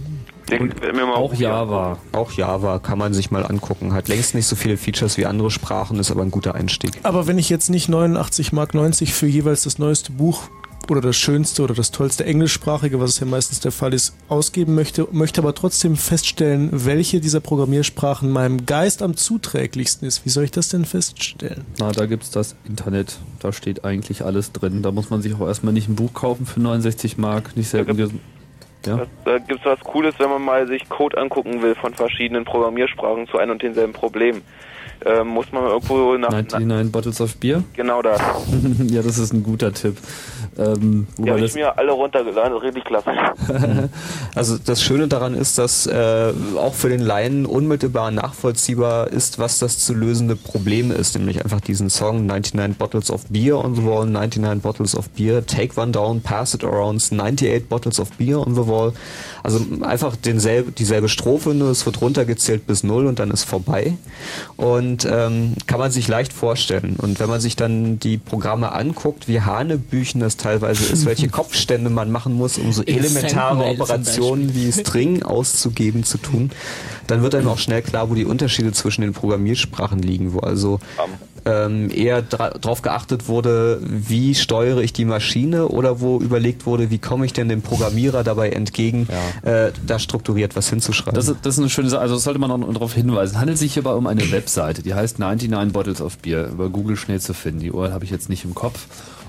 auch Java. Auch Java kann man sich mal angucken. Hat längst nicht so viele Features wie andere Sprachen, ist aber ein guter Einstieg. Aber wenn ich jetzt nicht 89 Mark 90 für jeweils das neueste Buch oder das schönste oder das tollste englischsprachige, was es ja meistens der Fall ist, ausgeben möchte, möchte aber trotzdem feststellen, welche dieser Programmiersprachen meinem Geist am zuträglichsten ist. Wie soll ich das denn feststellen? Na, da gibt's das Internet. Da steht eigentlich alles drin. Da muss man sich auch erstmal nicht ein Buch kaufen für 69 Mark. Nicht selten. ges- Ja? da gibt es was Cooles, wenn man mal sich Code angucken will von verschiedenen Programmiersprachen zu einem und denselben Problem. Ähm, muss man irgendwo nach... 99 Bottles of Beer? Genau da. ja, das ist ein guter Tipp. Ähm, Die habe ich mir alle runtergeladen, richtig klasse. Also das Schöne daran ist, dass äh, auch für den Laien unmittelbar nachvollziehbar ist, was das zu lösende Problem ist, nämlich einfach diesen Song 99 Bottles of Beer on the Wall, 99 Bottles of Beer, Take one down, pass it around, 98 Bottles of Beer on the Wall. Also einfach denselbe, dieselbe Strophe, nur es wird runtergezählt bis null und dann ist vorbei. Und ähm, kann man sich leicht vorstellen. Und wenn man sich dann die Programme anguckt, wie Hanebüchen das teilweise ist, welche Kopfstände man machen muss, um so elementare Operationen wie String auszugeben zu tun, dann wird einem auch schnell klar, wo die Unterschiede zwischen den Programmiersprachen liegen, wo also ähm, eher dra drauf geachtet wurde, wie steuere ich die Maschine oder wo überlegt wurde, wie komme ich denn dem Programmierer dabei entgegen, äh, da strukturiert was hinzuschreiben. Das, ist- das ist eine schöne Sache. Also das sollte man auch noch darauf hinweisen. Es handelt sich hierbei um eine Webseite, die heißt 99 Bottles of Beer. Über Google schnell zu finden. Die URL habe ich jetzt nicht im Kopf.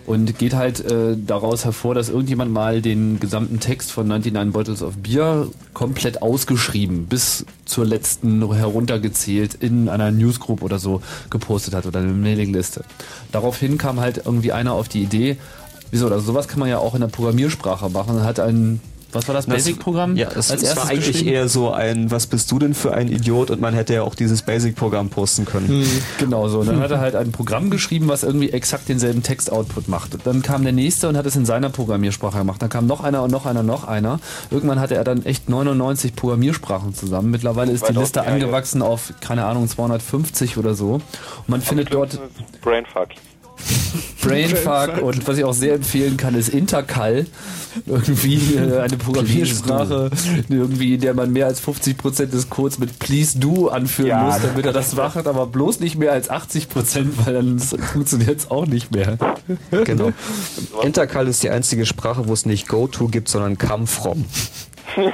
Und geht halt äh, daraus hervor, dass irgendjemand mal den gesamten Text von 99 Bottles of Beer komplett ausgeschrieben, bis zur letzten heruntergezählt in einer Newsgroup oder so gepostet hat oder eine Mailingliste. Daraufhin kam halt irgendwie einer auf die Idee, wieso, also sowas kann man ja auch in der Programmiersprache machen. Hat ein, was war das, Das- Basic-Programm? Ja, es, als es erstes war eigentlich eher so ein, was bist du denn für ein Idiot? Und man hätte ja auch dieses Basic-Programm posten können. Genau so. Und dann hat er halt ein Programm geschrieben, was irgendwie exakt denselben Text-Output macht. Und dann kam der nächste und hat es in seiner Programmiersprache gemacht. Dann kam noch einer und noch einer, noch einer. Irgendwann hatte er dann echt 99 Programmiersprachen zusammen. Mittlerweile ist die Liste angewachsen auf, keine Ahnung, 250 oder so. Und man findet dort Brainfuck. Brainfuck und was ich auch sehr empfehlen kann, ist Intercal. Irgendwie äh, eine Programmiersprache, irgendwie, in der man mehr als 50% des Codes mit Please Do anführen Ja. muss, damit er das macht, aber bloß nicht mehr als 80%, weil dann funktioniert es auch nicht mehr. Genau. Intercal ist die einzige Sprache, wo es nicht Go To gibt, sondern Come From.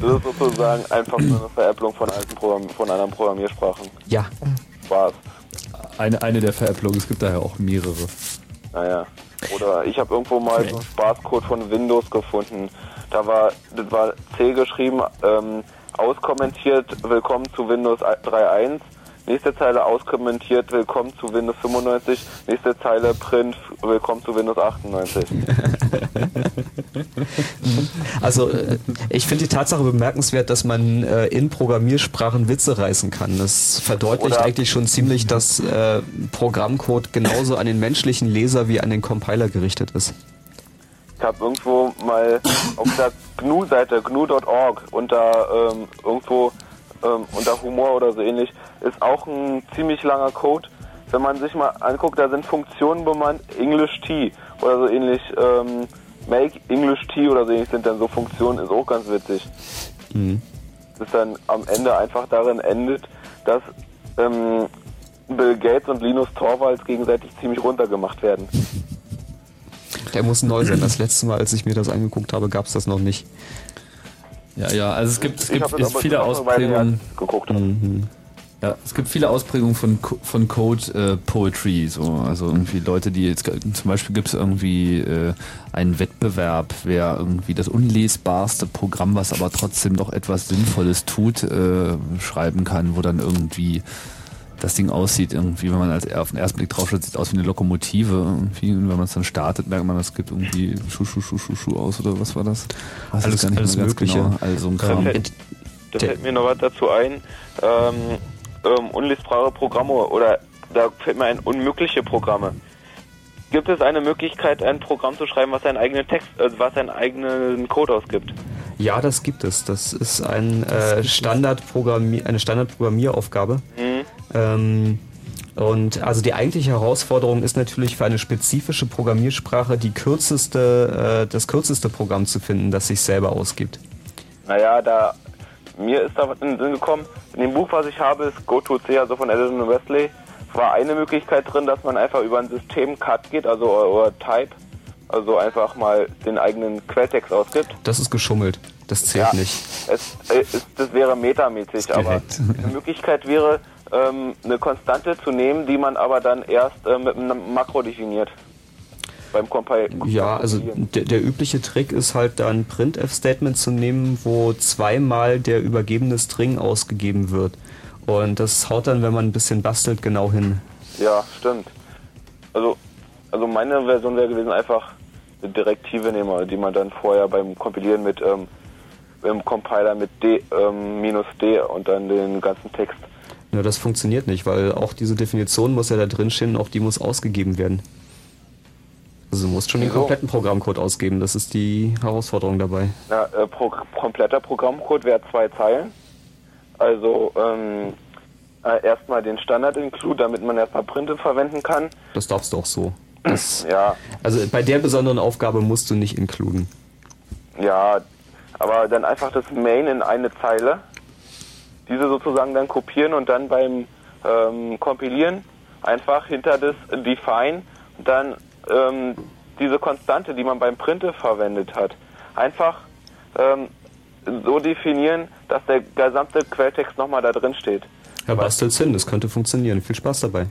Das ist sozusagen einfach nur eine Veräpplung von, alten Programm von anderen Programmiersprachen. Ja. Spaß. Eine, eine der Veräpplungen, es gibt daher auch mehrere. Naja. Oder ich habe irgendwo mal so einen Spaßcode von Windows gefunden. Da war, das war C geschrieben, ähm, auskommentiert, willkommen zu Windows 3.1. Nächste Zeile auskommentiert, willkommen zu Windows 95. Nächste Zeile Print, willkommen zu Windows 98. Also äh, ich finde die Tatsache bemerkenswert, dass man äh, in Programmiersprachen Witze reißen kann. Das verdeutlicht Oder- eigentlich schon ziemlich, dass äh, Programmcode genauso an den menschlichen Leser wie an den Compiler gerichtet ist. Ich habe irgendwo mal auf der GNU-Seite, gnu.org, unter ähm, irgendwo ähm, unter Humor oder so ähnlich, ist auch ein ziemlich langer Code. Wenn man sich mal anguckt, da sind Funktionen bemannt, English T oder so ähnlich, ähm, Make English Tea oder so ähnlich sind dann so Funktionen, ist auch ganz witzig. Das dann am Ende einfach darin endet, dass ähm, Bill Gates und Linus Torvalds gegenseitig ziemlich runtergemacht werden. Der muss neu sein. Das letzte Mal, als ich mir das angeguckt habe, gab es das noch nicht. Ja, ja, also es gibt, es gibt viele Ausprägungen. geguckt. Ja, es gibt viele Ausprägungen von, von Code äh, Poetry, so also irgendwie Leute, die jetzt zum Beispiel gibt es irgendwie äh, einen Wettbewerb, wer irgendwie das unlesbarste Programm, was aber trotzdem doch etwas Sinnvolles tut, äh, schreiben kann, wo dann irgendwie das Ding aussieht, irgendwie, wenn man als auf den ersten Blick drauf schaut, sieht aus wie eine Lokomotive irgendwie. Und wenn man es dann startet, merkt man, es gibt irgendwie Schuh, Schuh, Schuh, Schuh, Schuh aus oder was war das? Ich Alles- gar nicht alles Mögliche. Genau. Also ein Da Kram. fällt, da fällt mir noch was dazu ein. Ähm, ähm, unlesbare Programme oder da fällt mir ein unmögliche Programme. Gibt es eine Möglichkeit, ein Programm zu schreiben, was seinen eigenen Text, äh, was seinen eigenen Code ausgibt? Ja, das gibt es. Das ist ein, äh, Standardprogrammi eine Standardprogrammieraufgabe. Ähm, und also die eigentliche Herausforderung ist natürlich für eine spezifische Programmiersprache die kürzeste, äh, das kürzeste Programm zu finden, das sich selber ausgibt. Naja, da mir ist da was in den Sinn gekommen. In dem Buch, was ich habe, ist GoToC, also von Addison Wesley, war eine Möglichkeit drin, dass man einfach über ein System Cut geht, also oder, Type, also einfach mal den eigenen Quelltext ausgibt. Das ist geschummelt. Das zählt Ja. nicht. Es, äh, es, das wäre metamäßig, aber gehackt. eine Möglichkeit wäre, ähm, eine Konstante zu nehmen, die man aber dann erst äh, mit einem Makro definiert. Beim Compile. Ja, also der, der übliche Trick ist halt da ein Printf-Statement zu nehmen, wo zweimal der übergebene String ausgegeben wird. Und das haut dann, wenn man ein bisschen bastelt, genau hin. Ja, stimmt. Also, also meine Version wäre gewesen, einfach eine Direktive nehmen, die man dann vorher beim Kompilieren mit ähm, im Compiler mit D ähm, minus D und dann den ganzen Text. Nur das funktioniert nicht, weil auch diese Definition muss ja da drin stehen und auch die muss ausgegeben werden. Also du musst schon den kompletten Programmcode ausgeben, das ist die Herausforderung dabei. Na, äh, pro, kompletter Programmcode wäre zwei Zeilen. Also ähm, äh, erstmal den Standard-Include, damit man erstmal Printe verwenden kann. Das darfst du auch so. Das, Ja, also bei der besonderen Aufgabe musst du nicht inkluden. ja, aber dann einfach das Main in eine Zeile, diese sozusagen dann kopieren und dann beim ähm, Kompilieren einfach hinter das Define dann ähm, diese Konstante, die man beim Printe verwendet hat, einfach ähm, so definieren, dass der gesamte Quelltext nochmal da drin steht. Herr bastelt's hin, das könnte funktionieren. Viel Spaß dabei.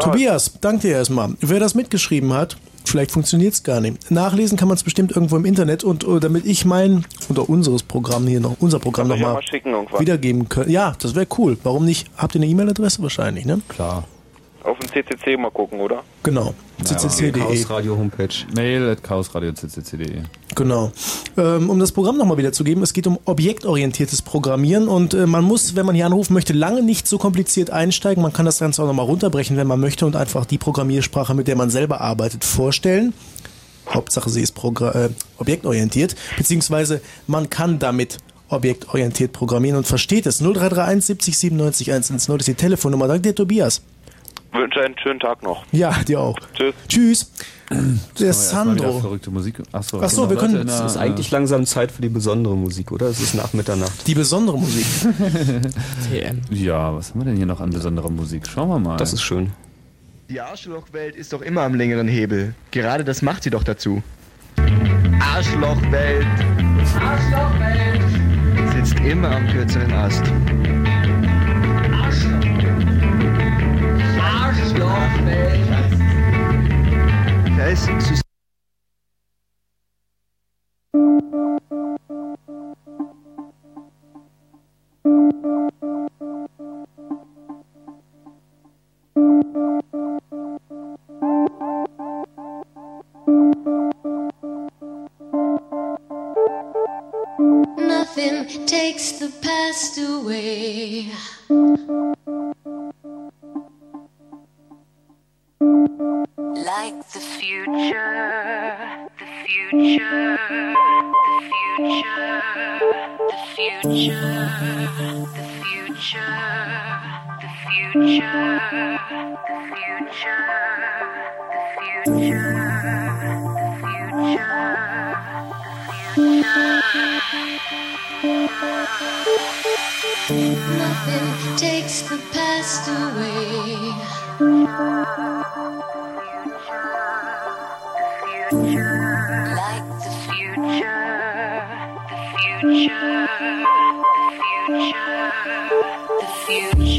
Tobias, danke dir erstmal. Wer das mitgeschrieben hat, vielleicht funktioniert es gar nicht. Nachlesen kann man es bestimmt irgendwo im Internet und äh, damit ich mein oder unseres Programm hier noch, unser Programm ja nochmal wiedergeben können. Ja, das wäre cool. Warum nicht? Habt ihr eine E-Mail-Adresse wahrscheinlich, ne? Klar. Auf dem CCC mal gucken, oder? Genau. ccc.de. Chaos Radio Homepage. Mail at chaosradio.ccc.de. Genau. Ähm, um das Programm nochmal wiederzugeben, es geht um objektorientiertes Programmieren und äh, man muss, wenn man hier anrufen möchte, lange nicht so kompliziert einsteigen. Man kann das Ganze auch nochmal runterbrechen, wenn man möchte und einfach die Programmiersprache, mit der man selber arbeitet, vorstellen. Hauptsache, sie ist progra äh, objektorientiert, beziehungsweise man kann damit objektorientiert programmieren und versteht es. 0331 70 97 110 ist die Telefonnummer. Danke dir, Tobias. Wünsche einen schönen Tag noch. Ja, dir auch. Tschüss. Tschüss. Der Sandro. Verrückte Musik. Achso, Ach so, wir können- Es ist eigentlich langsam Zeit für die besondere Musik, oder? Es ist nach Mitternacht. Die besondere Musik. TM. Ja, was haben wir denn hier noch an besonderer Musik? Schauen wir mal. Das ist schön. Die Arschlochwelt ist doch immer am längeren Hebel. Gerade das macht sie doch dazu. Arschlochwelt. Arschlochwelt. Sitzt immer am kürzeren Ast. Nothing takes the past away. Like the future, the future, the future, the future, the future, the future, the future, the future, the future. Nothing takes the past away future, the future, the future.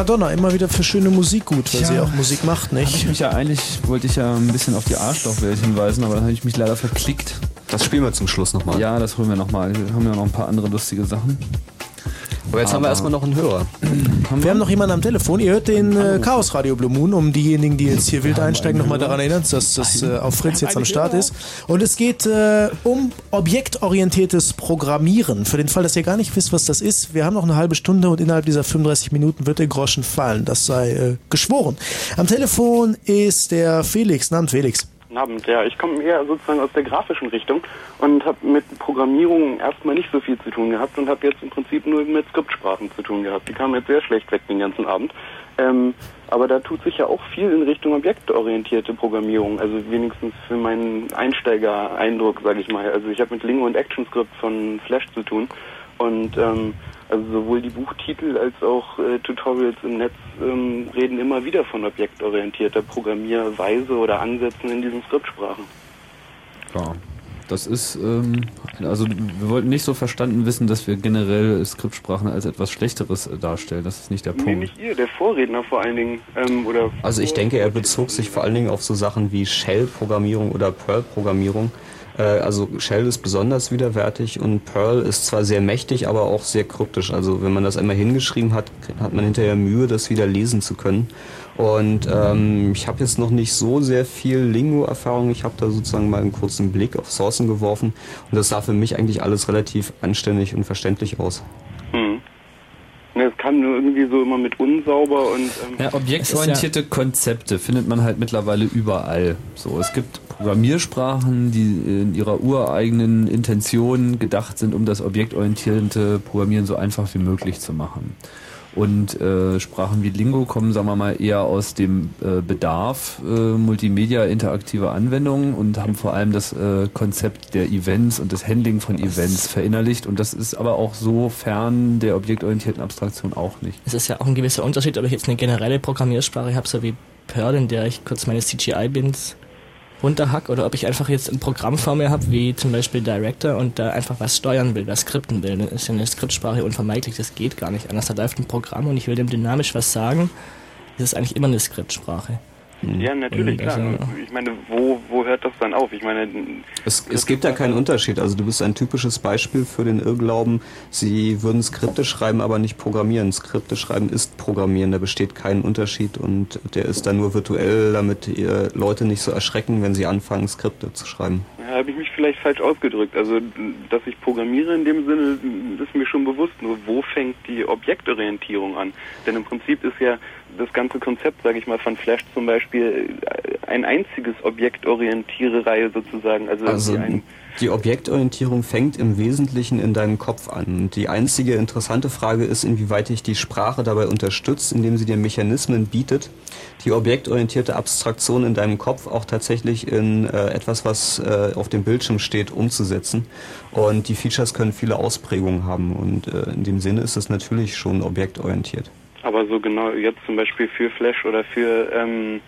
Madonna, immer wieder für schöne Musik gut, weil Tja, sie auch Musik macht, Hab ich nicht? mich ja eigentlich, wollte ich ja ein bisschen auf die Arschlochwelt hinweisen, aber dann habe ich mich leider verklickt. Das spielen wir zum Schluss nochmal. Ja, das holen wir nochmal. Wir haben ja noch ein paar andere lustige Sachen. Aber jetzt haben wir erstmal noch einen Hörer. Wir haben noch jemanden am Telefon. Ihr hört den äh, Chaos Radio Blue Moon, um diejenigen, die jetzt hier wild einsteigen, nochmal daran erinnern, dass das äh, auf Fritz jetzt am Start ist. Und es geht äh, um objektorientiertes Programmieren. Für den Fall, dass ihr gar nicht wisst, was das ist, wir haben noch eine halbe Stunde und innerhalb dieser 35 Minuten wird der Groschen fallen. Das sei äh, geschworen. Am Telefon ist der Felix. Namen Felix. Abend, ja. Ich komme eher sozusagen aus der grafischen Richtung und habe mit Programmierung erstmal nicht so viel zu tun gehabt und habe jetzt im Prinzip nur mit Skriptsprachen zu tun gehabt. Die kamen jetzt sehr schlecht weg den ganzen Abend. Ähm, aber da tut sich ja auch viel in Richtung objektorientierte Programmierung, also wenigstens für meinen Einsteiger-Eindruck, sage ich mal. Also ich habe mit Lingo und ActionScript von Flash zu tun und ähm, also sowohl die Buchtitel als auch äh, Tutorials im Netz ähm, reden immer wieder von objektorientierter Programmierweise oder Ansätzen in diesen Skriptsprachen. Ja. Das ist, ähm, also wir wollten nicht so verstanden wissen, dass wir generell Skriptsprachen als etwas Schlechteres äh, darstellen. Das ist nicht der Nee, Punkt. nicht ihr, der Vorredner vor allen Dingen. Ähm, oder Also ich denke, er bezog sich vor allen Dingen auf so Sachen wie Shell-Programmierung oder Perl-Programmierung. Äh, Also Shell ist besonders widerwärtig und Perl ist zwar sehr mächtig, aber auch sehr kryptisch. Also wenn man das einmal hingeschrieben hat, hat man hinterher Mühe, das wieder lesen zu können. Und ähm, ich habe jetzt noch nicht so sehr viel Lingo-Erfahrung. Ich habe da sozusagen mal einen kurzen Blick auf Sourcen geworfen und das sah für mich eigentlich alles relativ anständig und verständlich aus. Hm. Ne, es kam nur irgendwie so immer mit unsauber und ähm, Ja, objektorientierte Konzepte findet man halt mittlerweile überall. So, es gibt Programmiersprachen, die in ihrer ureigenen Intention gedacht sind, um das objektorientierte Programmieren so einfach wie möglich zu machen. Und äh, Sprachen wie Lingo kommen, sagen wir mal, eher aus dem äh, Bedarf äh, Multimedia interaktiver Anwendungen und haben vor allem das äh, Konzept der Events und des Handling von Events verinnerlicht. Und das ist aber auch so fern der objektorientierten Abstraktion auch nicht. Es ist ja auch ein gewisser Unterschied, ob ich jetzt eine generelle Programmiersprache habe, so wie Perl, in der ich kurz meine CGI-Bins runterhack, oder ob ich einfach jetzt ein Programm vor mir habe, wie zum Beispiel Director, und da einfach was steuern will, was skripten will. Dann ist ja eine Skriptsprache unvermeidlich, das geht gar nicht anders. Da läuft ein Programm und ich will dem dynamisch was sagen, das ist eigentlich immer eine Skriptsprache. Ja, natürlich, Und klar. also- Ich meine, wo, wo hört das dann auf? Ich meine, Es, es gibt da keinen Unterschied. Also du bist ein typisches Beispiel für den Irrglauben, sie würden Skripte schreiben, aber nicht programmieren. Skripte schreiben ist Programmieren, da besteht kein Unterschied und der ist dann nur virtuell, damit ihr Leute nicht so erschrecken, wenn sie anfangen, Skripte zu schreiben. Habe ich mich vielleicht falsch ausgedrückt. Also, dass ich programmiere in dem Sinne, ist mir schon bewusst. Nur wo fängt die Objektorientierung an? Denn im Prinzip ist ja das ganze Konzept, sage ich mal, von Flash zum Beispiel äh, ein einziges Objektorientiererei sozusagen. Also, Also ein, die Objektorientierung fängt im Wesentlichen in deinem Kopf an. Und die einzige interessante Frage ist, inwieweit dich die Sprache dabei unterstützt, indem sie dir Mechanismen bietet, die objektorientierte Abstraktion in deinem Kopf auch tatsächlich in äh, etwas, was äh, auf dem Bildschirm steht, umzusetzen. Und die Features können viele Ausprägungen haben. Und äh, in dem Sinne ist es natürlich schon objektorientiert. Aber so genau jetzt zum Beispiel für Flash oder für ähm,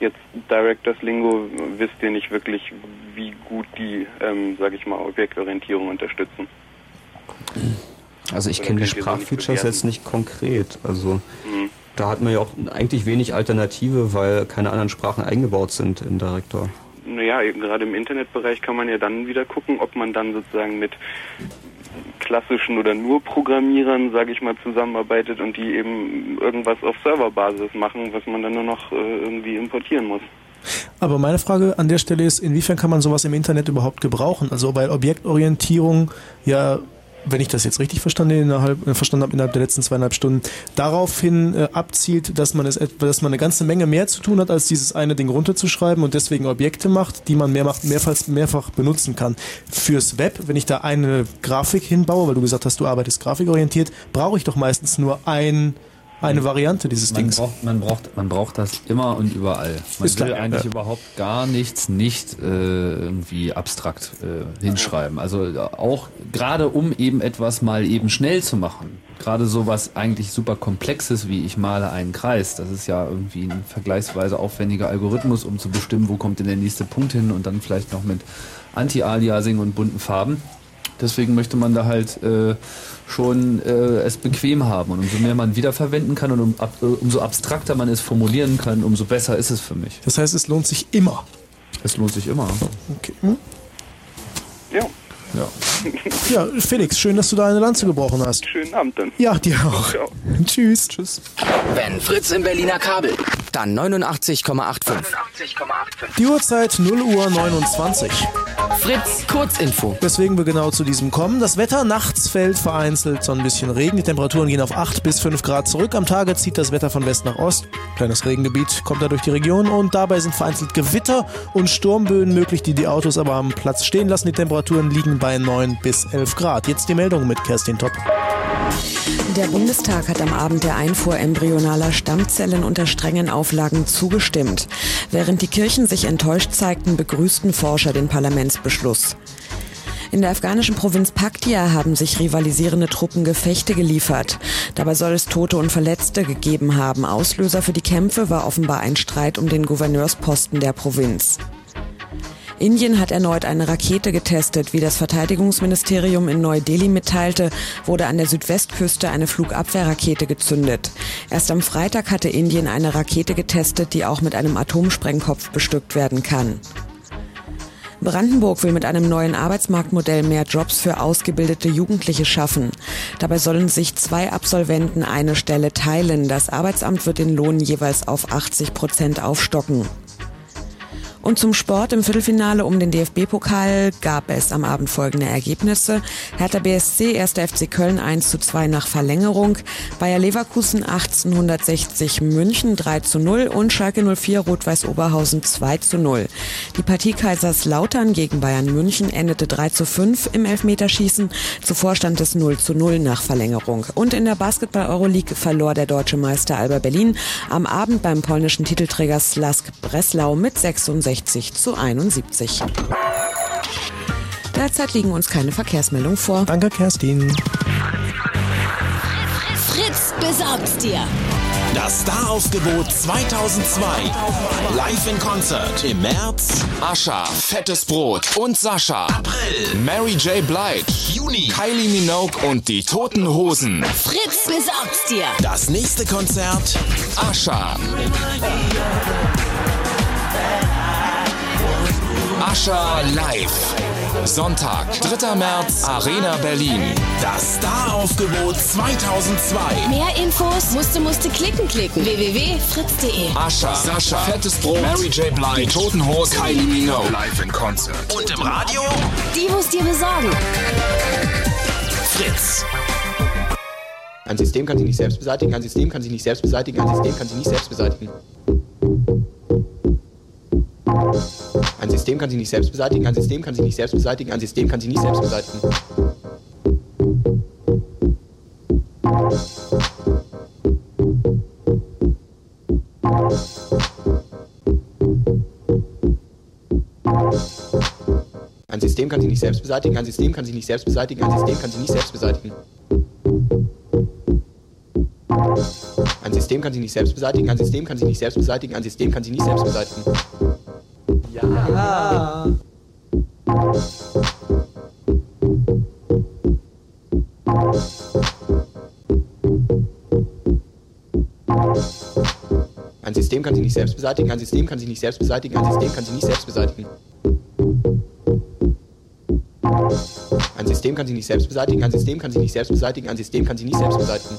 jetzt Directors Lingo wisst ihr nicht wirklich, wie gut die, ähm, sage ich mal, Objektorientierung unterstützen. Also ich kenne die Sprachfeatures jetzt nicht konkret. Also Mhm. da hat man ja auch eigentlich wenig Alternative, weil keine anderen Sprachen eingebaut sind in Director. Naja, gerade im Internetbereich kann man ja dann wieder gucken, ob man dann sozusagen mit klassischen oder nur Programmierern, sage ich mal, zusammenarbeitet und die eben irgendwas auf Serverbasis machen, was man dann nur noch äh, irgendwie importieren muss. Aber meine Frage an der Stelle ist, inwiefern kann man sowas im Internet überhaupt gebrauchen? Also weil Objektorientierung ja, wenn ich das jetzt richtig verstanden, innerhalb, äh, verstanden habe, innerhalb der letzten zweieinhalb Stunden, daraufhin äh, abzielt, dass man, es, dass man eine ganze Menge mehr zu tun hat, als dieses eine Ding runterzuschreiben und deswegen Objekte macht, die man mehrfach, mehrfach, mehrfach benutzen kann. Fürs Web, wenn ich da eine Grafik hinbaue, weil du gesagt hast, du arbeitest grafikorientiert, brauche ich doch meistens nur ein, eine Variante dieses Man Dings. braucht, man, braucht, man braucht das immer und überall. Man Ist will klar, eigentlich ja. überhaupt gar nichts nicht äh, irgendwie abstrakt äh, hinschreiben. Also äh, auch gerade um eben etwas mal eben schnell zu machen. Gerade sowas eigentlich super komplexes wie ich male einen Kreis. Das ist ja irgendwie ein vergleichsweise aufwendiger Algorithmus, um zu bestimmen, wo kommt denn der nächste Punkt hin und dann vielleicht noch mit Anti-Aliasing und bunten Farben. Deswegen möchte man da halt äh, schon äh, es bequem haben. Und umso mehr man wiederverwenden kann und um, ab, äh, umso abstrakter man es formulieren kann, umso besser ist es für mich. Das heißt, es lohnt sich immer. Es lohnt sich immer. Okay. Ja. Ja. Ja, Felix, schön, dass du da eine Lanze gebrochen hast. Schönen Abend dann. Ja, dir auch. Tschüss. Tschüss. Wenn Fritz im Berliner Kabel, dann 89,85. Die Uhrzeit 0 Uhr 29. Fritz, Kurzinfo. Weswegen wir genau zu diesem kommen. Das Wetter nachts fällt vereinzelt so ein bisschen Regen. Die Temperaturen gehen auf 8 bis 5 Grad zurück. Am Tage zieht das Wetter von West nach Ost. Kleines Regengebiet kommt da durch die Region und dabei sind vereinzelt Gewitter und Sturmböen möglich, die die Autos aber am Platz stehen lassen. Die Temperaturen liegen bei 9 bis 11 Grad. Jetzt die Meldung mit Kerstin Topp. Der Bundestag hat am Abend der Einfuhr embryonaler Stammzellen unter strengen Auflagen zugestimmt. Während die Kirchen sich enttäuscht zeigten, begrüßten Forscher den Parlamentsbeschluss. In der afghanischen Provinz Paktia haben sich rivalisierende Truppen Gefechte geliefert. Dabei soll es Tote und Verletzte gegeben haben. Auslöser für die Kämpfe war offenbar ein Streit um den Gouverneursposten der Provinz. Indien hat erneut eine Rakete getestet. Wie das Verteidigungsministerium in Neu-Delhi mitteilte, wurde an der Südwestküste eine Flugabwehrrakete gezündet. Erst am Freitag hatte Indien eine Rakete getestet, die auch mit einem Atomsprengkopf bestückt werden kann. Brandenburg will mit einem neuen Arbeitsmarktmodell mehr Jobs für ausgebildete Jugendliche schaffen. Dabei sollen sich zwei Absolventen eine Stelle teilen. Das Arbeitsamt wird den Lohn jeweils auf 80 Prozent aufstocken. Und zum Sport im Viertelfinale um den DFB-Pokal gab es am Abend folgende Ergebnisse. Hertha BSC, 1. FC Köln 1 zu 2 nach Verlängerung, Bayer Leverkusen 1860 München 3 zu 0 und Schalke 04 Rot-Weiß Oberhausen 2 zu 0. Die Partie Kaiserslautern gegen Bayern München endete 3 zu 5 im Elfmeterschießen. Zuvor stand es 0 zu 0 nach Verlängerung. Und in der Basketball-Euroleague verlor der deutsche Meister Alba Berlin am Abend beim polnischen Titelträger Slask Breslau mit 66 zu 71. Derzeit liegen uns keine Verkehrsmeldungen vor. Danke, Kerstin. Fritz besorgt's dir. Das Star-Aufgebot 2002. Live in Konzert. Im März Ascha, Fettes Brot und Sascha. April Mary J. Blige. Juni Kylie Minogue und die Toten Hosen. Fritz besorgt's dir. Das nächste Konzert Ascha. Ascha live. Sonntag, 3. März, Arena Berlin. Das Star-Aufgebot 2002. Mehr Infos musste musste klicken klicken. www.fritz.de. Ascha, Sascha, Fettes Brot, Mary J. Blige, die Toten Hosen, Kylie Minogue. Live in Konzert. Und im Radio Die muss dir besorgen. Fritz. Ein System kann sich nicht selbst beseitigen, ein System kann sich nicht selbst beseitigen, ein System kann sich nicht selbst beseitigen. Ein System kann sich nicht selbst beseitigen, ein System kann sich nicht selbst beseitigen, ein System kann sich nicht selbst beseitigen. Ein System kann sich nicht selbst beseitigen, ein System kann sich nicht selbst beseitigen, ein System kann sich nicht selbst beseitigen. Ein System kann sich nicht selbst beseitigen, ein System kann sich nicht selbst beseitigen, ein System kann sich nicht selbst beseitigen. Ja. Ein System kann sich nicht selbst beseitigen, ein System kann sich nicht selbst beseitigen, ein System kann sich nicht selbst beseitigen. Ein System kann sich nicht selbst beseitigen, ein System kann sich nicht selbst beseitigen, ein System kann sich nicht selbst beseitigen.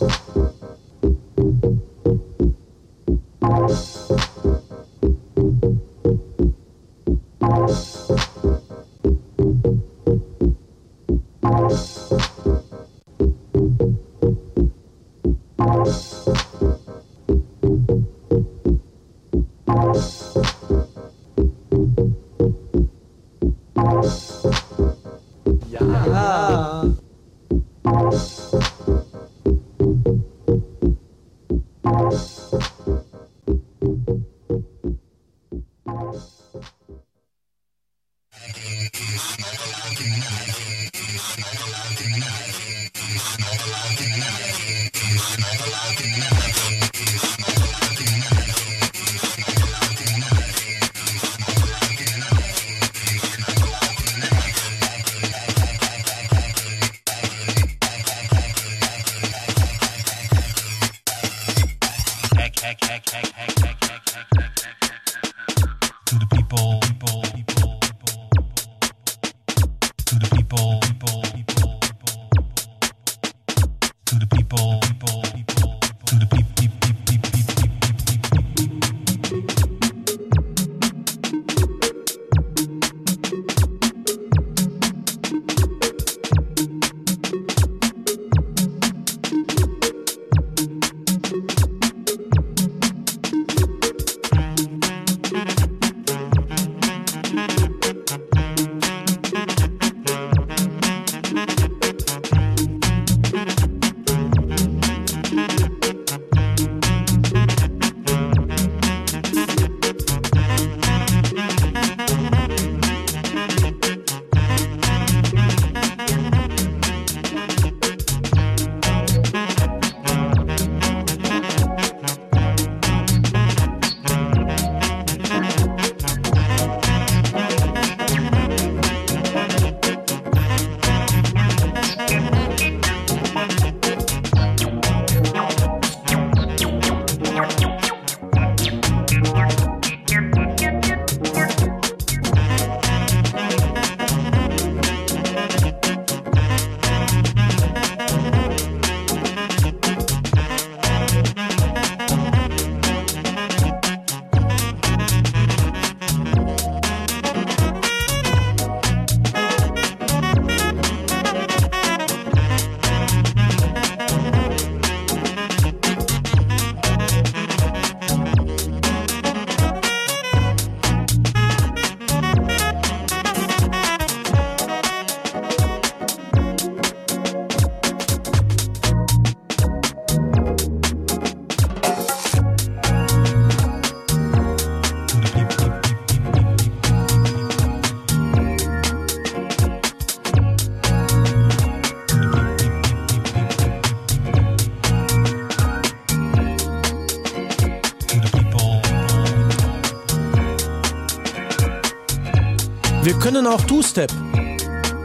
Two-Step.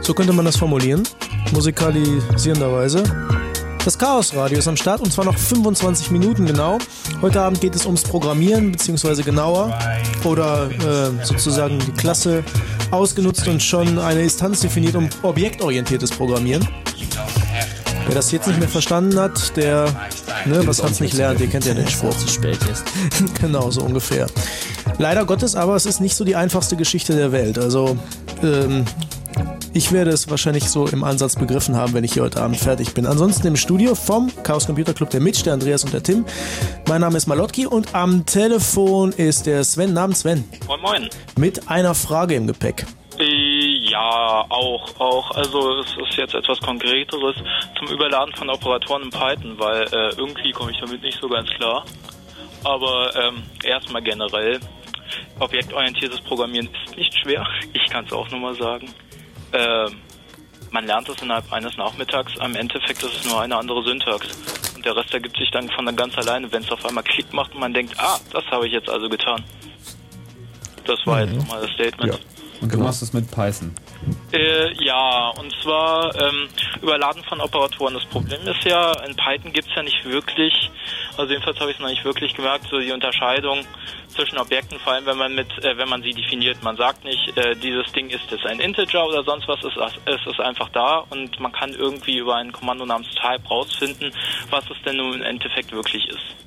So könnte man das formulieren, musikalisierenderweise. Das Chaos-Radio ist am Start und zwar noch 25 Minuten genau. Heute Abend geht es ums Programmieren, beziehungsweise genauer oder äh, sozusagen die Klasse ausgenutzt und schon eine Instanz definiert um objektorientiertes Programmieren. Wer das jetzt nicht mehr verstanden hat, der, ne, was hat's nicht lernt, ihr kennt ja den Spruch. Zu spät ist. genau, so ungefähr. Leider Gottes aber, es ist nicht so die einfachste Geschichte der Welt. Also, ähm, ich werde es wahrscheinlich so im Ansatz begriffen haben, wenn ich hier heute Abend fertig bin. Ansonsten im Studio vom Chaos Computer Club der Mitch, der Andreas und der Tim. Mein Name ist Malotki und am Telefon ist der Sven. Namens Sven. Moin Moin. Mit einer Frage im Gepäck. Äh, Ja, auch, auch. Also es ist jetzt etwas Konkreteres zum Überladen von Operatoren in Python, weil äh, irgendwie komme ich damit nicht so ganz klar. Aber ähm, erstmal generell, objektorientiertes Programmieren ist nicht schwer. Ich kann es auch nur mal sagen. Ähm, man lernt es innerhalb eines Nachmittags. Am Endeffekt ist es nur eine andere Syntax. Und der Rest ergibt sich dann von ganz alleine, wenn es auf einmal Klick macht und man denkt, ah, das habe ich jetzt also getan. Das war jetzt nochmal das Statement. Und du machst es mit Python. Äh, ja, und zwar ähm, Überladen von Operatoren. Das Problem ist ja, in Python gibt's ja nicht wirklich, also jedenfalls habe ich es noch nicht wirklich gemerkt, so die Unterscheidung zwischen Objekten, vor allem wenn man mit, äh, wenn man sie definiert. Man sagt nicht, äh, dieses Ding ist jetzt ein Integer oder sonst was, es ist, es ist einfach da und man kann irgendwie über ein Kommando namens Type rausfinden, was es denn nun im Endeffekt wirklich ist.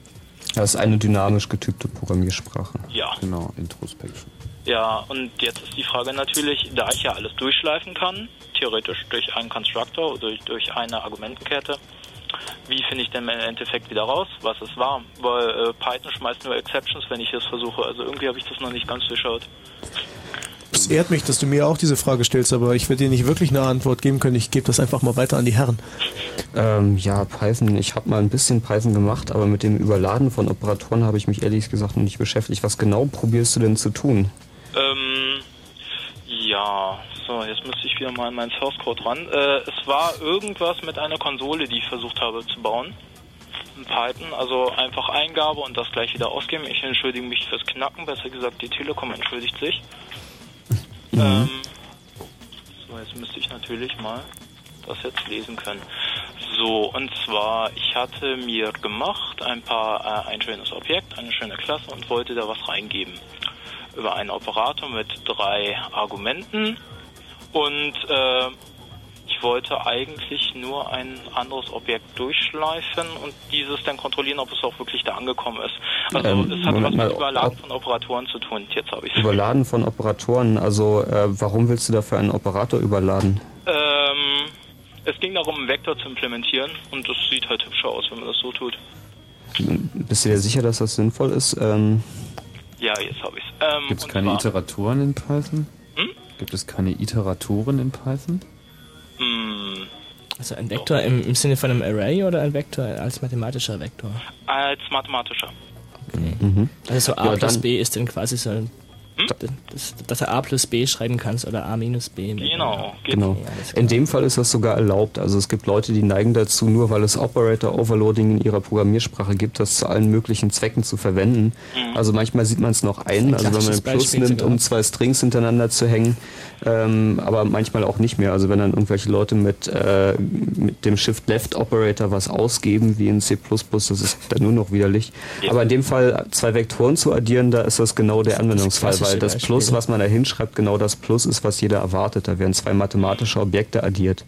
Das ist eine dynamisch getypte Programmiersprache. Ja. Genau, Introspection. Ja, und jetzt ist die Frage natürlich, da ich ja alles durchschleifen kann, theoretisch durch einen Constructor oder durch, durch eine Argumentenkette, wie finde ich denn im Endeffekt wieder raus, was es war? Weil äh, Python schmeißt nur Exceptions, wenn ich das versuche. Also irgendwie habe ich das noch nicht ganz durchschaut. Es ehrt mich, dass du mir auch diese Frage stellst, aber ich werde dir nicht wirklich eine Antwort geben können. Ich gebe das einfach mal weiter an die Herren. Ähm, ja, Python. Ich habe mal ein bisschen Python gemacht, aber mit dem Überladen von Operatoren habe ich mich ehrlich gesagt noch nicht beschäftigt. Was genau probierst du denn zu tun? Ähm, ja, so, jetzt müsste ich wieder mal an meinen Source Code ran. Äh, es war irgendwas mit einer Konsole, die ich versucht habe zu bauen. In Python, also einfach Eingabe und das gleich wieder ausgeben. Ich entschuldige mich fürs Knacken, besser gesagt die Telekom entschuldigt sich. Ähm, so, jetzt müsste ich natürlich mal das jetzt lesen können. So, und zwar, ich hatte mir gemacht ein paar, äh, ein schönes Objekt, eine schöne Klasse und wollte da was reingeben. Über einen Operator mit drei Argumenten und äh, ich wollte eigentlich nur ein anderes Objekt durchschleifen und dieses dann kontrollieren, ob es auch wirklich da angekommen ist. Also Ähm, es hat Moment was mal, mit Überladen von Operatoren zu tun. Jetzt habe ich Überladen von Operatoren. Also, äh, warum willst du dafür einen Operator überladen? Ähm, es ging darum, einen Vektor zu implementieren und das sieht halt hübscher aus, wenn man das so tut. Bist du dir sicher, dass das sinnvoll ist? Ähm, Ja, jetzt habe ich es. Ähm, Gibt es keine zwar- Iteratoren in Python? Hm? Gibt es keine Iteratoren in Python? Hm, Also ein Vektor im, im Sinne von einem Array oder ein Vektor als mathematischer Vektor? als mathematischer. Also so A Ja, plus B ist dann quasi so, ein- dass, dass du A plus B schreiben kannst oder A minus B. Genau, Genau. In dem Fall ist das sogar erlaubt. Also es gibt Leute, die neigen dazu, nur weil es Operator Overloading in ihrer Programmiersprache gibt, das zu allen möglichen Zwecken zu verwenden. Also manchmal sieht man es noch ein, also wenn man ein Plus Beispiel nimmt, um zwei Strings hintereinander zu hängen, ähm, aber manchmal auch nicht mehr. Also wenn dann irgendwelche Leute mit, äh, mit dem Shift-Left-Operator was ausgeben, wie in C++, das ist dann nur noch widerlich. Aber in dem Fall zwei Vektoren zu addieren, da ist das genau der Anwendungsfall, klassische weil das Plus, was man da hinschreibt, genau das Plus ist, was jeder erwartet. Da werden zwei mathematische Objekte addiert.